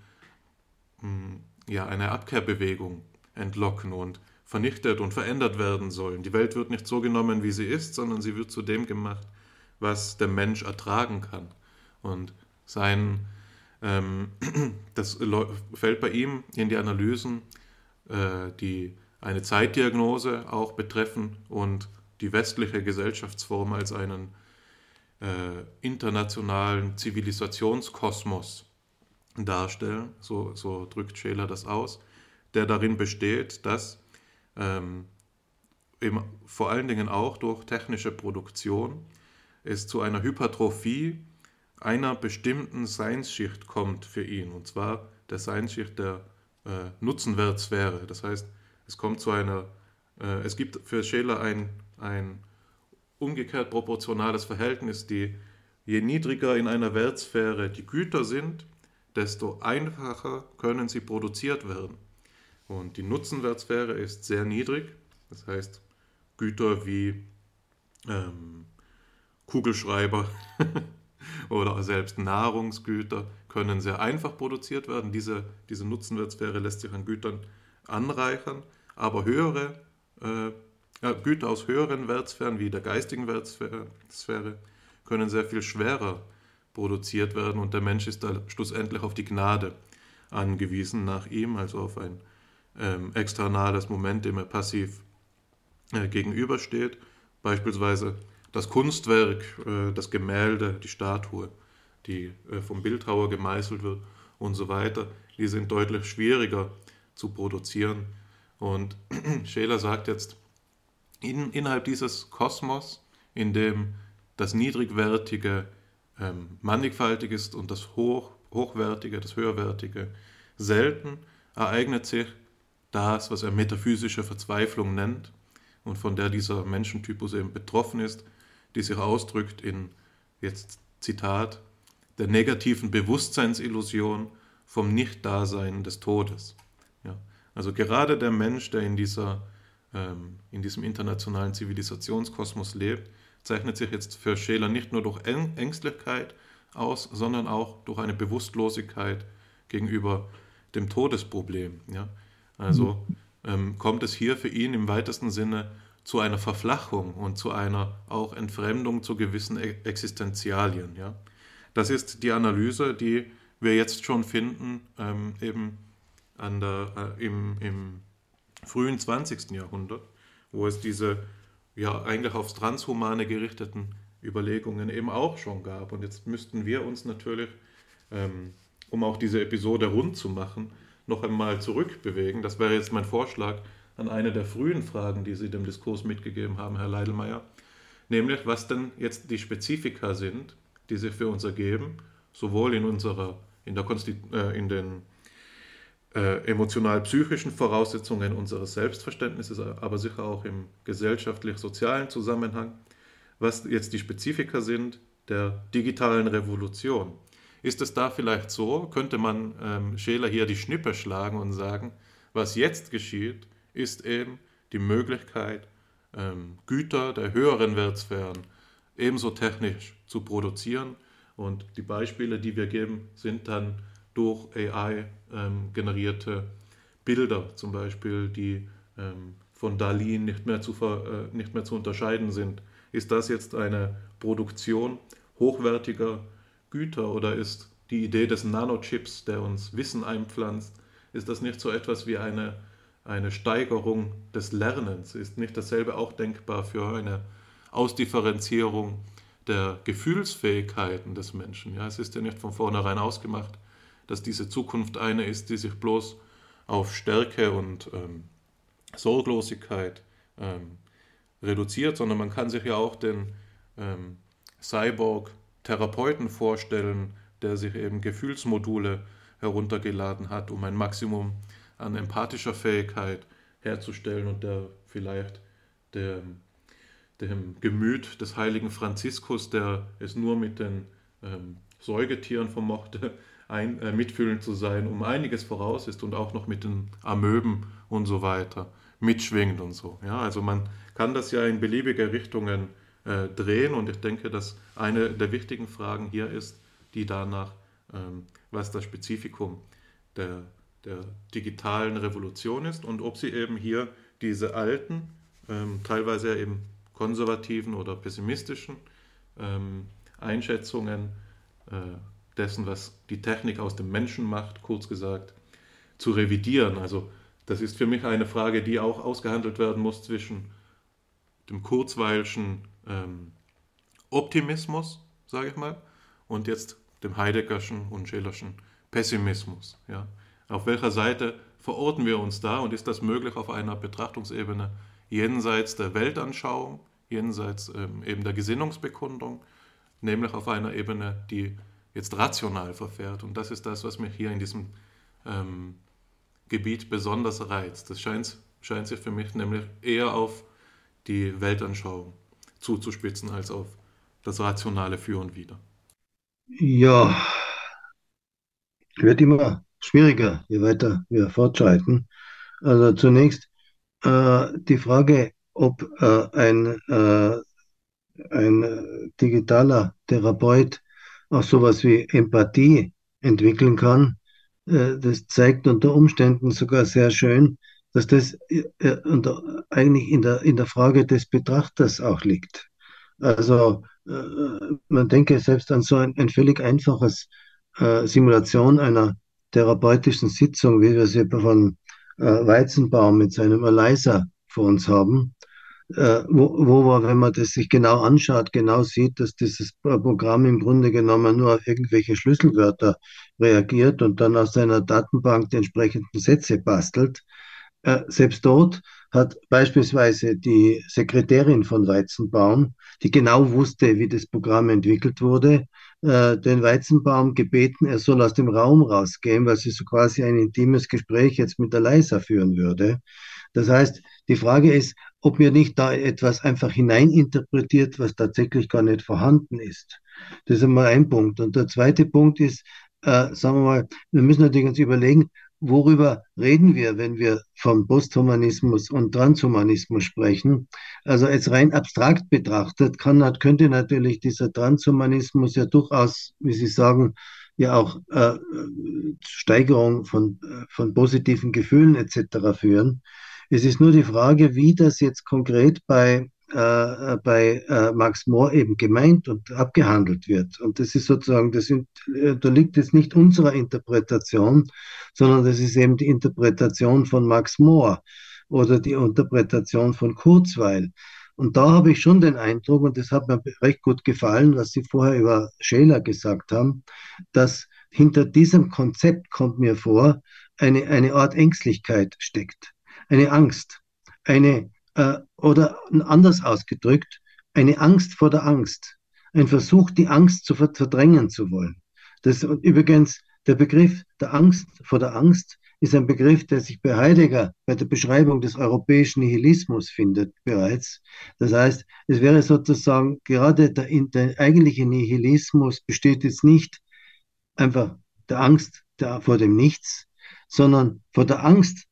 mh, hm, ja, eine Abkehrbewegung entlocken und vernichtet und verändert werden sollen. Die Welt wird nicht so genommen, wie sie ist, sondern sie wird zu dem gemacht, was der Mensch ertragen kann. Und sein, ähm, das fällt bei ihm in die Analysen, äh, die eine Zeitdiagnose auch betreffen und die westliche Gesellschaftsform als einen äh, internationalen Zivilisationskosmos darstellen, so, so drückt Scheler das aus, der darin besteht, dass ähm, eben vor allen Dingen auch durch technische Produktion es zu einer Hypertrophie einer bestimmten Seinsschicht kommt für ihn, und zwar der Seinsschicht der äh, Nutzenwertsphäre. Das heißt, es kommt zu einer, äh, es gibt für Scheler ein, ein umgekehrt proportionales Verhältnis, die je niedriger in einer Wertsphäre die Güter sind, desto einfacher können sie produziert werden. Und die Nutzenwertsphäre ist sehr niedrig, das heißt Güter wie ähm, Kugelschreiber oder selbst Nahrungsgüter können sehr einfach produziert werden. Diese, diese Nutzenwertsphäre lässt sich an Gütern anreichern, aber höhere äh, Güter aus höheren Wertsphären wie der geistigen Wertsphäre können sehr viel schwerer produziert werden. Und der Mensch ist da schlussendlich auf die Gnade angewiesen nach ihm, also auf ein ähm, externales Moment, dem er passiv äh, gegenübersteht. Beispielsweise das Kunstwerk, äh, das Gemälde, die Statue, die äh, vom Bildhauer gemeißelt wird und so weiter, die sind deutlich schwieriger zu produzieren. Und Scheler sagt jetzt, in, innerhalb dieses Kosmos, in dem das Niedrigwertige ähm, mannigfaltig ist und das Hoch, Hochwertige, das Höherwertige selten, ereignet sich das, was er metaphysische Verzweiflung nennt und von der dieser Menschentypus eben betroffen ist, die sich ausdrückt in, jetzt Zitat, der negativen Bewusstseinsillusion vom Nichtdasein des Todes. Ja, also gerade der Mensch, der in dieser ähm, in diesem internationalen Zivilisationskosmos lebt, zeichnet sich jetzt für Scheler nicht nur durch Ängstlichkeit aus, sondern auch durch eine Bewusstlosigkeit gegenüber dem Todesproblem. Ja? Also ähm, kommt es hier für ihn im weitesten Sinne zu einer Verflachung und zu einer auch Entfremdung zu gewissen e-, Existenzialien. Ja? Das ist die Analyse, die wir jetzt schon finden, ähm, eben an der, äh, im, im frühen 20. Jahrhundert, wo es diese ja eigentlich aufs Transhumane gerichteten Überlegungen eben auch schon gab. Und jetzt müssten wir uns natürlich, ähm, um auch diese Episode rund zu machen, noch einmal zurückbewegen. Das wäre jetzt mein Vorschlag an eine der frühen Fragen, die Sie dem Diskurs mitgegeben haben, Herr Leidelmeier, nämlich was denn jetzt die Spezifika sind, die sich für uns ergeben, sowohl in unserer, in, der Konstitu äh, in den äh, emotional-psychischen Voraussetzungen unseres Selbstverständnisses, aber sicher auch im gesellschaftlich-sozialen Zusammenhang, was jetzt die Spezifika sind der digitalen Revolution. Ist es da vielleicht so, könnte man ähm, Scheler hier die Schnippe schlagen und sagen, was jetzt geschieht, ist eben die Möglichkeit, ähm, Güter der höheren Wertsphären ebenso technisch zu produzieren. Und die Beispiele, die wir geben, sind dann durch AI ähm, generierte Bilder, zum Beispiel, die ähm, von Dalin nicht mehr, zu, äh, nicht mehr zu unterscheiden sind. Ist das jetzt eine Produktion hochwertiger Güter oder ist die Idee des Nanochips, der uns Wissen einpflanzt, ist das nicht so etwas wie eine, eine Steigerung des Lernens? Ist nicht dasselbe auch denkbar für eine Ausdifferenzierung der Gefühlsfähigkeiten des Menschen? Ja, es ist ja nicht von vornherein ausgemacht, dass diese Zukunft eine ist, die sich bloß auf Stärke und ähm, Sorglosigkeit ähm, reduziert, sondern man kann sich ja auch den ähm, Cyborg-Therapeuten vorstellen, der sich eben Gefühlsmodule heruntergeladen hat, um ein Maximum an empathischer Fähigkeit herzustellen und der vielleicht dem, dem Gemüt des heiligen Franziskus, der es nur mit den ähm, Säugetieren vermochte, ein, äh, mitfühlend zu sein, um einiges voraus ist und auch noch mit den Amöben und so weiter mitschwingt und so. Ja, also man kann das ja in beliebige Richtungen äh, drehen und ich denke, dass eine der wichtigen Fragen hier ist, die danach, ähm, was das Spezifikum der, der digitalen Revolution ist und ob sie eben hier diese alten, ähm, teilweise eben konservativen oder pessimistischen ähm, Einschätzungen äh, dessen, was die Technik aus dem Menschen macht, kurz gesagt, zu revidieren. Also das ist für mich eine Frage, die auch ausgehandelt werden muss zwischen dem kurzweilschen ähm, Optimismus, sage ich mal, und jetzt dem Heideggerschen und Schillerschen Pessimismus. Ja. Auf welcher Seite verorten wir uns da und ist das möglich auf einer Betrachtungsebene jenseits der Weltanschauung, jenseits ähm, eben der Gesinnungsbekundung, nämlich auf einer Ebene, die jetzt rational verfährt. Und das ist das, was mich hier in diesem ähm, Gebiet besonders reizt. Das scheint, scheint sich für mich nämlich eher auf die Weltanschauung zuzuspitzen als auf das rationale Für und Wider. Ja, wird immer schwieriger, je weiter wir fortschreiten. Also zunächst äh, die Frage, ob äh, ein, äh, ein digitaler Therapeut auch sowas wie Empathie entwickeln kann. Äh, das zeigt unter Umständen sogar sehr schön, dass das äh, unter, eigentlich in der, in der Frage des Betrachters auch liegt. Also äh, man denke selbst an so ein, ein völlig einfaches Simulation einer therapeutischen Sitzung, wie wir sie von Weizenbaum mit seinem Eliza vor uns haben, äh, wo, wo man, wenn man das sich genau anschaut, genau sieht, dass dieses Programm im Grunde genommen nur auf irgendwelche Schlüsselwörter reagiert und dann aus seiner Datenbank die entsprechenden Sätze bastelt. Äh, selbst dort hat beispielsweise die Sekretärin von Weizenbaum, die genau wusste, wie das Programm entwickelt wurde, äh, den Weizenbaum gebeten, er soll aus dem Raum rausgehen, weil sie so quasi ein intimes Gespräch jetzt mit der Leisa führen würde. Das heißt, die Frage ist, ob mir nicht da etwas einfach hineininterpretiert, was tatsächlich gar nicht vorhanden ist. Das ist einmal ein Punkt. Und der zweite Punkt ist, äh, sagen wir mal, wir müssen natürlich uns überlegen, worüber reden wir, wenn wir vom Posthumanismus und Transhumanismus sprechen? Also jetzt rein abstrakt betrachtet kann, könnte natürlich dieser Transhumanismus ja durchaus, wie Sie sagen, ja auch äh, Steigerung von, von positiven Gefühlen etc. führen. Es ist nur die Frage, wie das jetzt konkret bei äh, bei äh, Max Mohr eben gemeint und abgehandelt wird. Und das ist sozusagen, das sind, äh, da liegt jetzt nicht unserer Interpretation, sondern das ist eben die Interpretation von Max Mohr oder die Interpretation von Kurzweil. Und da habe ich schon den Eindruck, und das hat mir recht gut gefallen, was Sie vorher über Scheler gesagt haben, dass hinter diesem Konzept kommt mir vor, eine, eine Art Ängstlichkeit steckt, eine Angst, eine, oder anders ausgedrückt, eine Angst vor der Angst, ein Versuch, die Angst zu verdrängen zu wollen. Das übrigens der Begriff der Angst vor der Angst ist ein Begriff, der sich bei Heidegger bei der Beschreibung des europäischen Nihilismus findet bereits. Das heißt, es wäre sozusagen gerade der, der eigentliche Nihilismus besteht jetzt nicht einfach der Angst vor dem Nichts, sondern vor der Angst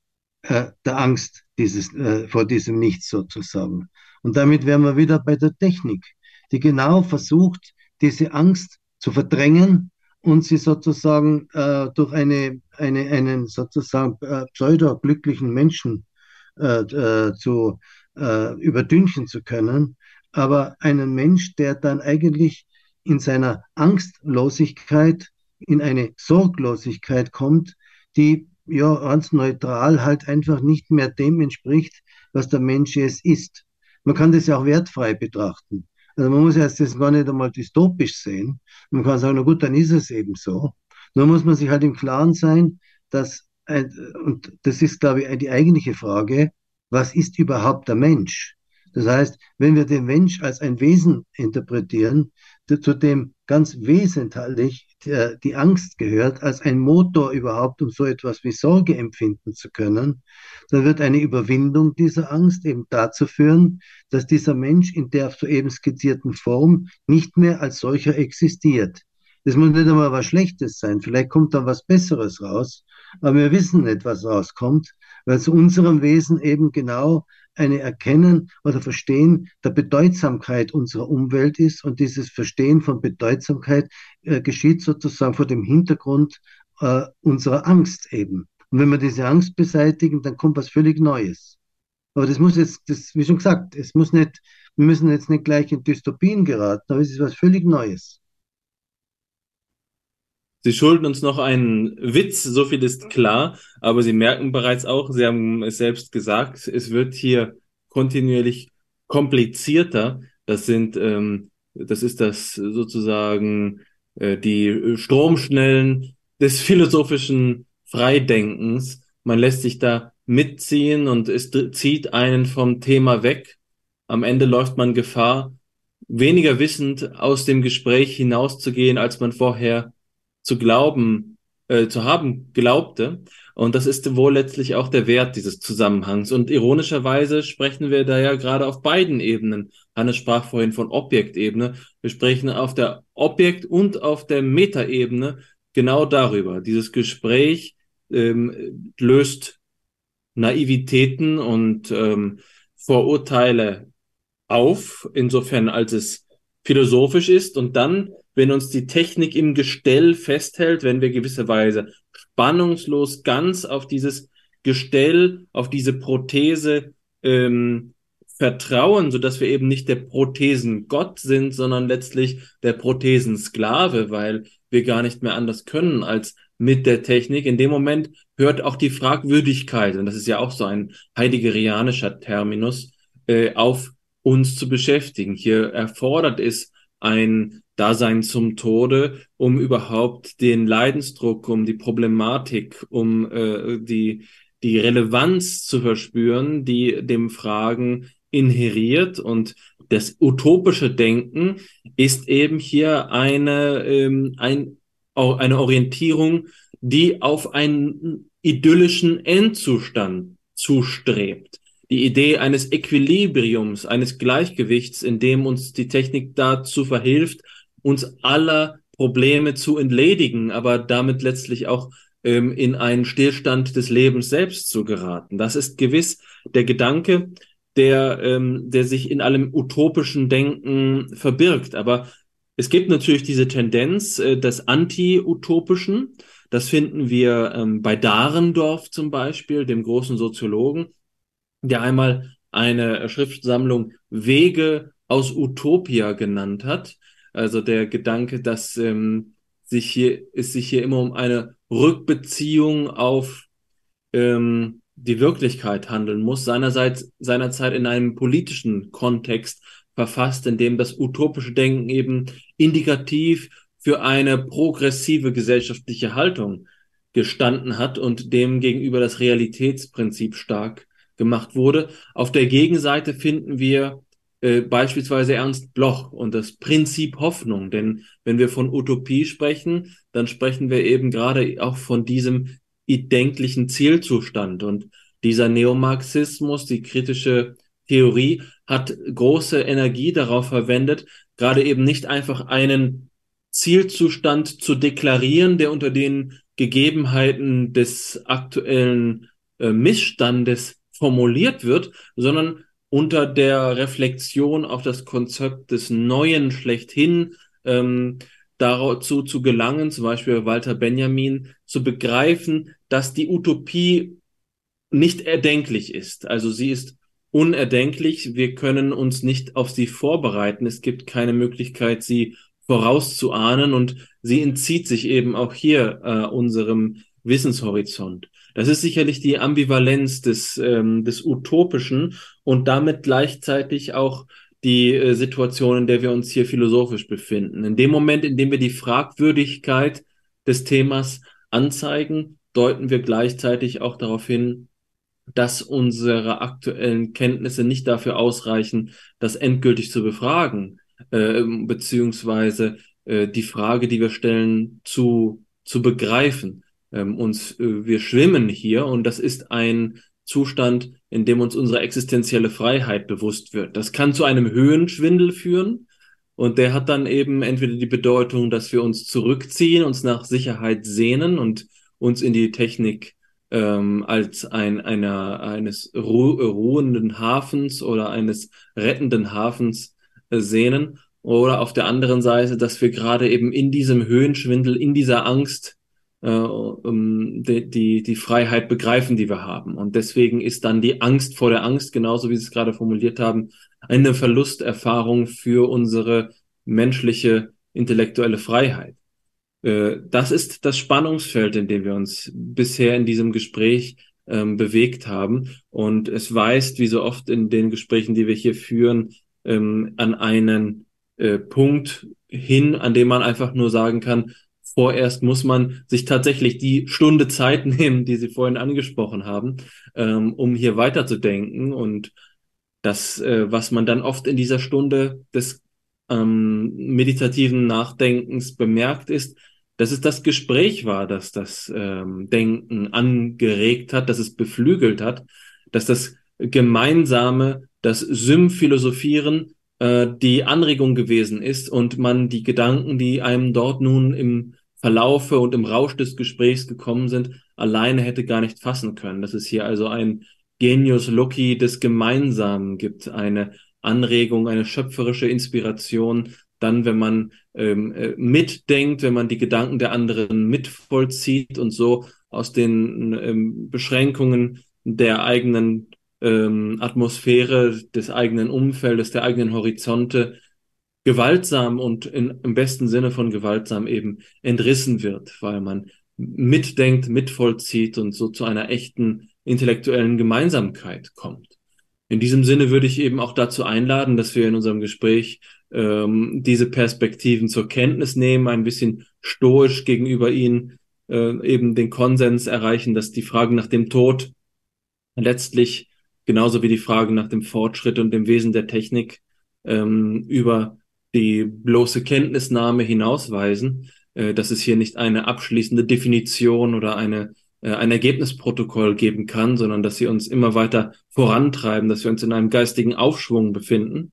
äh, der Angst dieses, äh, vor diesem Nichts sozusagen. Und damit wären wir wieder bei der Technik, die genau versucht, diese Angst zu verdrängen und sie sozusagen äh, durch eine, eine, einen sozusagen äh, pseudo-glücklichen Menschen äh, äh, zu äh, überdünchen zu können. Aber einen Mensch, der dann eigentlich in seiner Angstlosigkeit in eine Sorglosigkeit kommt, die ja, ganz neutral halt einfach nicht mehr dem entspricht, was der Mensch jetzt ist. Man kann das ja auch wertfrei betrachten. Also man muss jetzt das gar nicht einmal dystopisch sehen. Man kann sagen, na gut, dann ist es eben so. Nur muss man sich halt im Klaren sein, dass, und das ist, glaube ich, die eigentliche Frage, was ist überhaupt der Mensch? Das heißt, wenn wir den Mensch als ein Wesen interpretieren, zu dem ganz wesentlich die, die Angst gehört, als ein Motor überhaupt, um so etwas wie Sorge empfinden zu können, dann wird eine Überwindung dieser Angst eben dazu führen, dass dieser Mensch in der soeben skizzierten Form nicht mehr als solcher existiert. Das muss nicht einmal was Schlechtes sein, vielleicht kommt dann was Besseres raus, aber wir wissen nicht, was rauskommt, weil zu unserem Wesen eben genau eine Erkennen oder Verstehen der Bedeutsamkeit unserer Umwelt ist. Und dieses Verstehen von Bedeutsamkeit äh, geschieht sozusagen vor dem Hintergrund äh, unserer Angst eben. Und wenn wir diese Angst beseitigen, dann kommt was völlig Neues. Aber das muss jetzt, das, wie schon gesagt, es muss nicht, wir müssen jetzt nicht gleich in Dystopien geraten, aber es ist was völlig Neues. Sie schulden uns noch einen Witz, so viel ist klar, aber Sie merken bereits auch, Sie haben es selbst gesagt, es wird hier kontinuierlich komplizierter. Das sind, ähm, das ist das sozusagen äh, die Stromschnellen des philosophischen Freidenkens. Man lässt sich da mitziehen und es zieht einen vom Thema weg. Am Ende läuft man Gefahr, weniger wissend aus dem Gespräch hinauszugehen, als man vorher zu glauben, äh, zu haben glaubte. Und das ist wohl letztlich auch der Wert dieses Zusammenhangs. Und ironischerweise sprechen wir da ja gerade auf beiden Ebenen. Hannes sprach vorhin von Objektebene. Wir sprechen auf der Objekt- und auf der Metaebene genau darüber. Dieses Gespräch ähm, löst Naivitäten und ähm, Vorurteile auf, insofern als es philosophisch ist. Und dann wenn uns die Technik im Gestell festhält, wenn wir gewisserweise spannungslos ganz auf dieses Gestell, auf diese Prothese ähm, vertrauen, so dass wir eben nicht der Prothesengott sind, sondern letztlich der Prothesensklave, weil wir gar nicht mehr anders können als mit der Technik. In dem Moment hört auch die Fragwürdigkeit, und das ist ja auch so ein heideggerianischer Terminus, äh, auf uns zu beschäftigen. Hier erfordert es ein Dasein zum Tode, um überhaupt den Leidensdruck, um die Problematik, um äh, die, die Relevanz zu verspüren, die dem Fragen inheriert. Und das utopische Denken ist eben hier eine, ähm, ein, eine Orientierung, die auf einen idyllischen Endzustand zustrebt die Idee eines Equilibriums, eines Gleichgewichts, in dem uns die Technik dazu verhilft, uns aller Probleme zu entledigen, aber damit letztlich auch ähm, in einen Stillstand des Lebens selbst zu geraten. Das ist gewiss der Gedanke, der, ähm, der sich in allem utopischen Denken verbirgt. Aber es gibt natürlich diese Tendenz äh, des Anti-Utopischen. Das finden wir ähm, bei Dahrendorf zum Beispiel, dem großen Soziologen, der einmal eine Schriftsammlung Wege aus Utopia genannt hat. Also der Gedanke, dass ähm, sich hier, es sich hier immer um eine Rückbeziehung auf ähm, die Wirklichkeit handeln muss, seinerseits, seinerzeit in einem politischen Kontext verfasst, in dem das utopische Denken eben indikativ für eine progressive gesellschaftliche Haltung gestanden hat und dem gegenüber das Realitätsprinzip stark gemacht wurde. Auf der Gegenseite finden wir äh, beispielsweise Ernst Bloch und das Prinzip Hoffnung. Denn wenn wir von Utopie sprechen, dann sprechen wir eben gerade auch von diesem denklichen Zielzustand. Und dieser Neomarxismus, die kritische Theorie, hat große Energie darauf verwendet, gerade eben nicht einfach einen Zielzustand zu deklarieren, der unter den Gegebenheiten des aktuellen äh, Missstandes formuliert wird, sondern unter der Reflexion auf das Konzept des Neuen schlechthin ähm, dazu zu gelangen, zum Beispiel Walter Benjamin, zu begreifen, dass die Utopie nicht erdenklich ist. Also sie ist unerdenklich. Wir können uns nicht auf sie vorbereiten. Es gibt keine Möglichkeit, sie vorauszuahnen und sie entzieht sich eben auch hier äh, unserem Wissenshorizont. Das ist sicherlich die Ambivalenz des, ähm, des Utopischen und damit gleichzeitig auch die äh, Situation, in der wir uns hier philosophisch befinden. In dem Moment, in dem wir die Fragwürdigkeit des Themas anzeigen, deuten wir gleichzeitig auch darauf hin, dass unsere aktuellen Kenntnisse nicht dafür ausreichen, das endgültig zu befragen, äh, beziehungsweise äh, die Frage, die wir stellen, zu, zu begreifen ähm, uns, äh, wir schwimmen hier und das ist ein Zustand, in dem uns unsere existenzielle Freiheit bewusst wird. Das kann zu einem Höhenschwindel führen und der hat dann eben entweder die Bedeutung, dass wir uns zurückziehen, uns nach Sicherheit sehnen und uns in die Technik ähm, als ein, einer, eines ru ruhenden Hafens oder eines rettenden Hafens äh, sehnen. Oder auf der anderen Seite, dass wir gerade eben in diesem Höhenschwindel, in dieser Angst die, die, die Freiheit begreifen, die wir haben. Und deswegen ist dann die Angst vor der Angst, genauso wie Sie es gerade formuliert haben, eine Verlusterfahrung für unsere menschliche intellektuelle Freiheit. Äh, das ist das Spannungsfeld, in dem wir uns bisher in diesem Gespräch ähm, bewegt haben. Und es weist, wie so oft in den Gesprächen, die wir hier führen, ähm, an einen äh, Punkt hin, an dem man einfach nur sagen kann, vorerst muss man sich tatsächlich die Stunde Zeit nehmen, die Sie vorhin angesprochen haben, ähm, um hier weiterzudenken. Und das, äh, was man dann oft in dieser Stunde des ähm, meditativen Nachdenkens bemerkt, ist, dass es das Gespräch war, das das ähm, Denken angeregt hat, dass es beflügelt hat, dass das gemeinsame, das Symphilosophieren äh, die Anregung gewesen ist und man die Gedanken, die einem dort nun im Verlaufe und im Rausch des Gesprächs gekommen sind, alleine hätte gar nicht fassen können. Dass es hier also ein Genius Loci des Gemeinsamen gibt, eine Anregung, eine schöpferische Inspiration, dann, wenn man ähm, äh, mitdenkt, wenn man die Gedanken der anderen mitvollzieht und so aus den ähm, Beschränkungen der eigenen ähm, Atmosphäre, des eigenen Umfeldes, der eigenen Horizonte gewaltsam und in, im besten Sinne von gewaltsam eben entrissen wird, weil man mitdenkt, mitvollzieht und so zu einer echten intellektuellen Gemeinsamkeit kommt. In diesem Sinne würde ich eben auch dazu einladen, dass wir in unserem Gespräch ähm, diese Perspektiven zur Kenntnis nehmen, ein bisschen stoisch gegenüber ihnen äh, eben den Konsens erreichen, dass die Frage nach dem Tod letztlich genauso wie die Frage nach dem Fortschritt und dem Wesen der Technik ähm, über die bloße Kenntnisnahme hinausweisen, äh, dass es hier nicht eine abschließende Definition oder eine, äh, ein Ergebnisprotokoll geben kann, sondern dass sie uns immer weiter vorantreiben, dass wir uns in einem geistigen Aufschwung befinden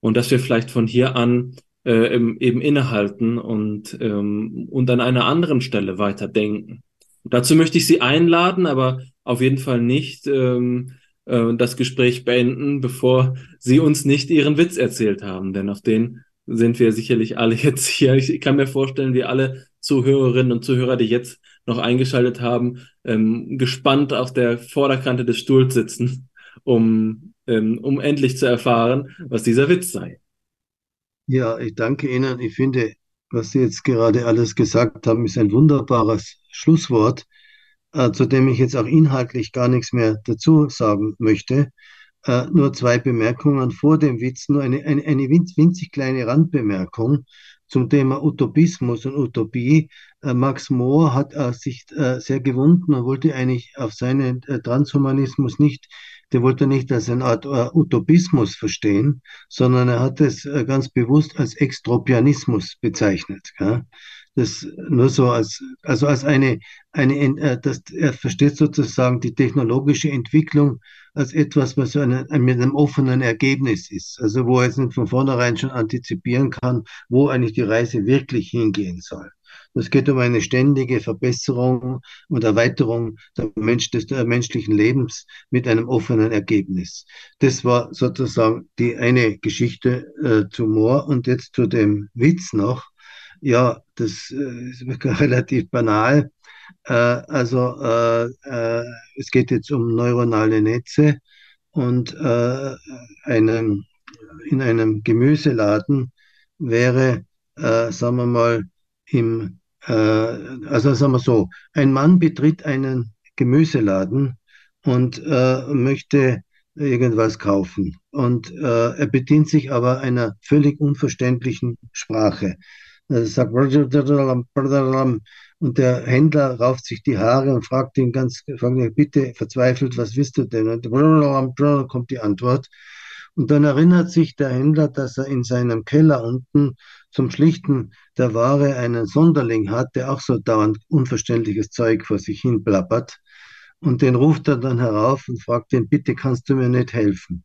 und dass wir vielleicht von hier an äh, eben innehalten und, ähm, und an einer anderen Stelle weiterdenken. Dazu möchte ich Sie einladen, aber auf jeden Fall nicht ähm, äh, das Gespräch beenden, bevor Sie uns nicht Ihren Witz erzählt haben, denn auf den sind wir sicherlich alle jetzt hier. Ich kann mir vorstellen, wie alle Zuhörerinnen und Zuhörer, die jetzt noch eingeschaltet haben, ähm, gespannt auf der Vorderkante des Stuhls sitzen, um, ähm, um endlich zu erfahren, was dieser Witz sei. Ja, ich danke Ihnen. Ich finde, was Sie jetzt gerade alles gesagt haben, ist ein wunderbares Schlusswort, äh, zu dem ich jetzt auch inhaltlich gar nichts mehr dazu sagen möchte. Äh, nur zwei Bemerkungen vor dem Witz, nur eine, eine, eine winzig kleine Randbemerkung zum Thema Utopismus und Utopie. Äh, Max Mohr hat äh, sich sehr gewunden und wollte eigentlich auf seinen Transhumanismus nicht, der wollte nicht als eine Art Utopismus verstehen, sondern er hat es ganz bewusst als Extropianismus bezeichnet. Das nur so als, also als eine, eine, das, er versteht sozusagen die technologische Entwicklung als etwas, was eine, mit einem offenen Ergebnis ist. Also wo er jetzt nicht von vornherein schon antizipieren kann, wo eigentlich die Reise wirklich hingehen soll. Es geht um eine ständige Verbesserung und Erweiterung Mensch, des äh, menschlichen Lebens mit einem offenen Ergebnis. Das war sozusagen die eine Geschichte äh, zu Moor und jetzt zu dem Witz noch. Ja, das äh, ist relativ banal. Äh, also äh, äh, es geht jetzt um neuronale Netze und äh, einem, in einem Gemüseladen wäre, äh, sagen wir mal, im, äh, also sagen wir so, ein Mann betritt einen Gemüseladen und möchte irgendwas kaufen. Und er bedient sich aber einer völlig unverständlichen Sprache. Sagt, und der Händler rauft sich die Haare und fragt ihn ganz, fragt ihn, bitte verzweifelt, was willst du denn? Und kommt die Antwort. Und dann erinnert sich der Händler, dass er in seinem Keller unten zum Schlichten der Ware einen Sonderling hat, der auch so dauernd unverständliches Zeug vor sich hin plappert. Und den ruft er dann herauf und fragt ihn, bitte kannst du mir nicht helfen?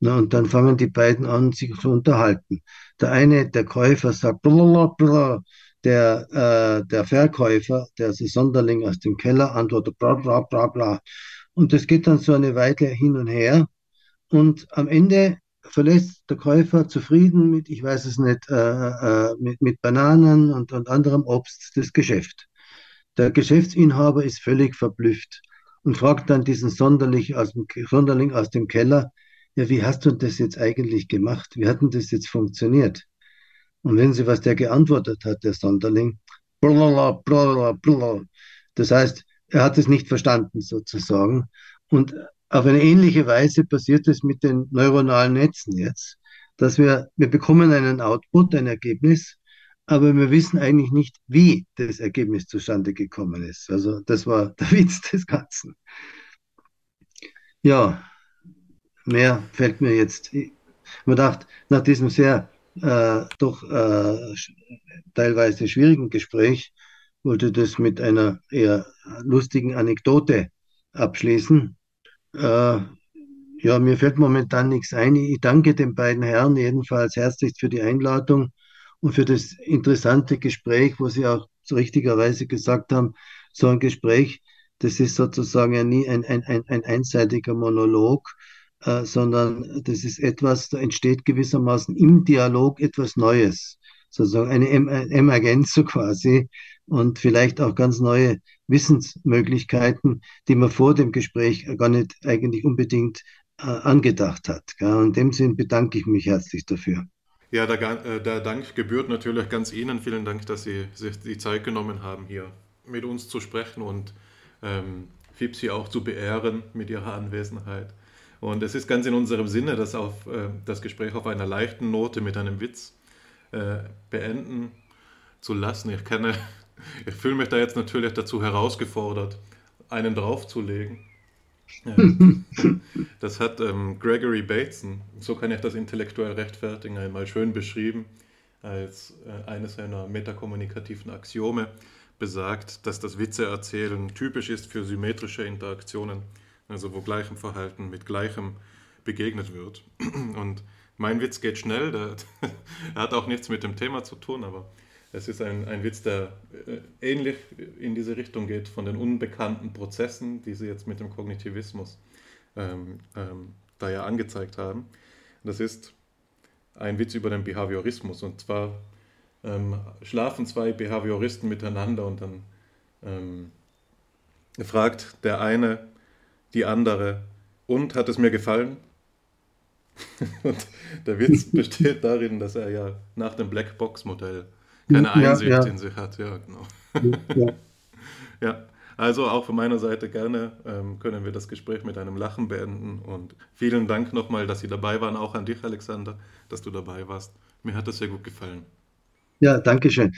Na, und dann fangen die beiden an, sich zu unterhalten. Der eine, der Käufer, sagt, blablabla, der, äh, der Verkäufer, der Sonderling aus dem Keller, antwortet bla bla bla bla. Und das geht dann so eine Weile hin und her. Und am Ende verlässt der Käufer zufrieden mit, ich weiß es nicht, äh, äh, mit, mit Bananen und, und anderem Obst das Geschäft. Der Geschäftsinhaber ist völlig verblüfft und fragt dann diesen Sonderling aus dem, Sonderling aus dem Keller, ja, wie hast du das jetzt eigentlich gemacht? Wie hat denn das jetzt funktioniert? Und wenn Sie, was der geantwortet hat, der Sonderling, blablabla, das heißt, er hat es nicht verstanden sozusagen. Und auf eine ähnliche Weise passiert es mit den neuronalen Netzen jetzt, dass wir, wir bekommen einen Output, ein Ergebnis, aber wir wissen eigentlich nicht, wie das Ergebnis zustande gekommen ist. Also das war der Witz des Ganzen. Ja, mehr fällt mir jetzt. Man dachte, nach diesem sehr äh, doch äh, teilweise schwierigen Gespräch wollte das mit einer eher lustigen Anekdote abschließen. Äh, ja, mir fällt momentan nichts ein. Ich danke den beiden Herren jedenfalls herzlichst für die Einladung und für das interessante Gespräch, wo Sie auch richtigerweise gesagt haben, so ein Gespräch, das ist sozusagen ja nie ein, ein, ein, ein einseitiger Monolog, äh, sondern das ist etwas, da entsteht gewissermaßen im Dialog etwas Neues, sozusagen eine Emergenz so quasi und vielleicht auch ganz neue Wissensmöglichkeiten, die man vor dem Gespräch gar nicht eigentlich unbedingt äh, angedacht hat. In dem Sinn bedanke ich mich herzlich dafür. Ja, der, äh, der Dank gebührt natürlich ganz Ihnen. Vielen Dank, dass Sie sich die Zeit genommen haben, hier mit uns zu sprechen und ähm, Fipsi auch zu beehren mit Ihrer Anwesenheit. Und es ist ganz in unserem Sinne, das, auf, äh, das Gespräch auf einer leichten Note mit einem Witz äh, beenden zu lassen. Ich, kenne, ich fühle mich da jetzt natürlich dazu herausgefordert, einen draufzulegen. Das hat ähm, Gregory Bateson, so kann ich das intellektuell rechtfertigen, einmal schön beschrieben, als äh, eines seiner metakommunikativen Axiome besagt, dass das Witzeerzählen typisch ist für symmetrische Interaktionen also wo gleichem Verhalten mit gleichem begegnet wird. Und mein Witz geht schnell, der, er hat auch nichts mit dem Thema zu tun, aber Es ist ein, ein Witz, der äh, ähnlich in diese Richtung geht von den unbekannten Prozessen, die Sie jetzt mit dem Kognitivismus ähm, ähm, da ja angezeigt haben. Das ist ein Witz über den Behaviorismus. Und zwar ähm, schlafen zwei Behavioristen miteinander und dann ähm, fragt der eine die andere, und hat es mir gefallen? und der Witz besteht darin, dass er ja nach dem Blackbox-Modell keine Einsicht ja, ja. in sich hat. Ja, genau. Ja. ja. Also auch von meiner Seite gerne ähm, können wir das Gespräch mit einem Lachen beenden. Und vielen Dank nochmal, dass Sie dabei waren, auch an dich, Alexander, dass du dabei warst. Mir hat das sehr gut gefallen. Ja, danke schön.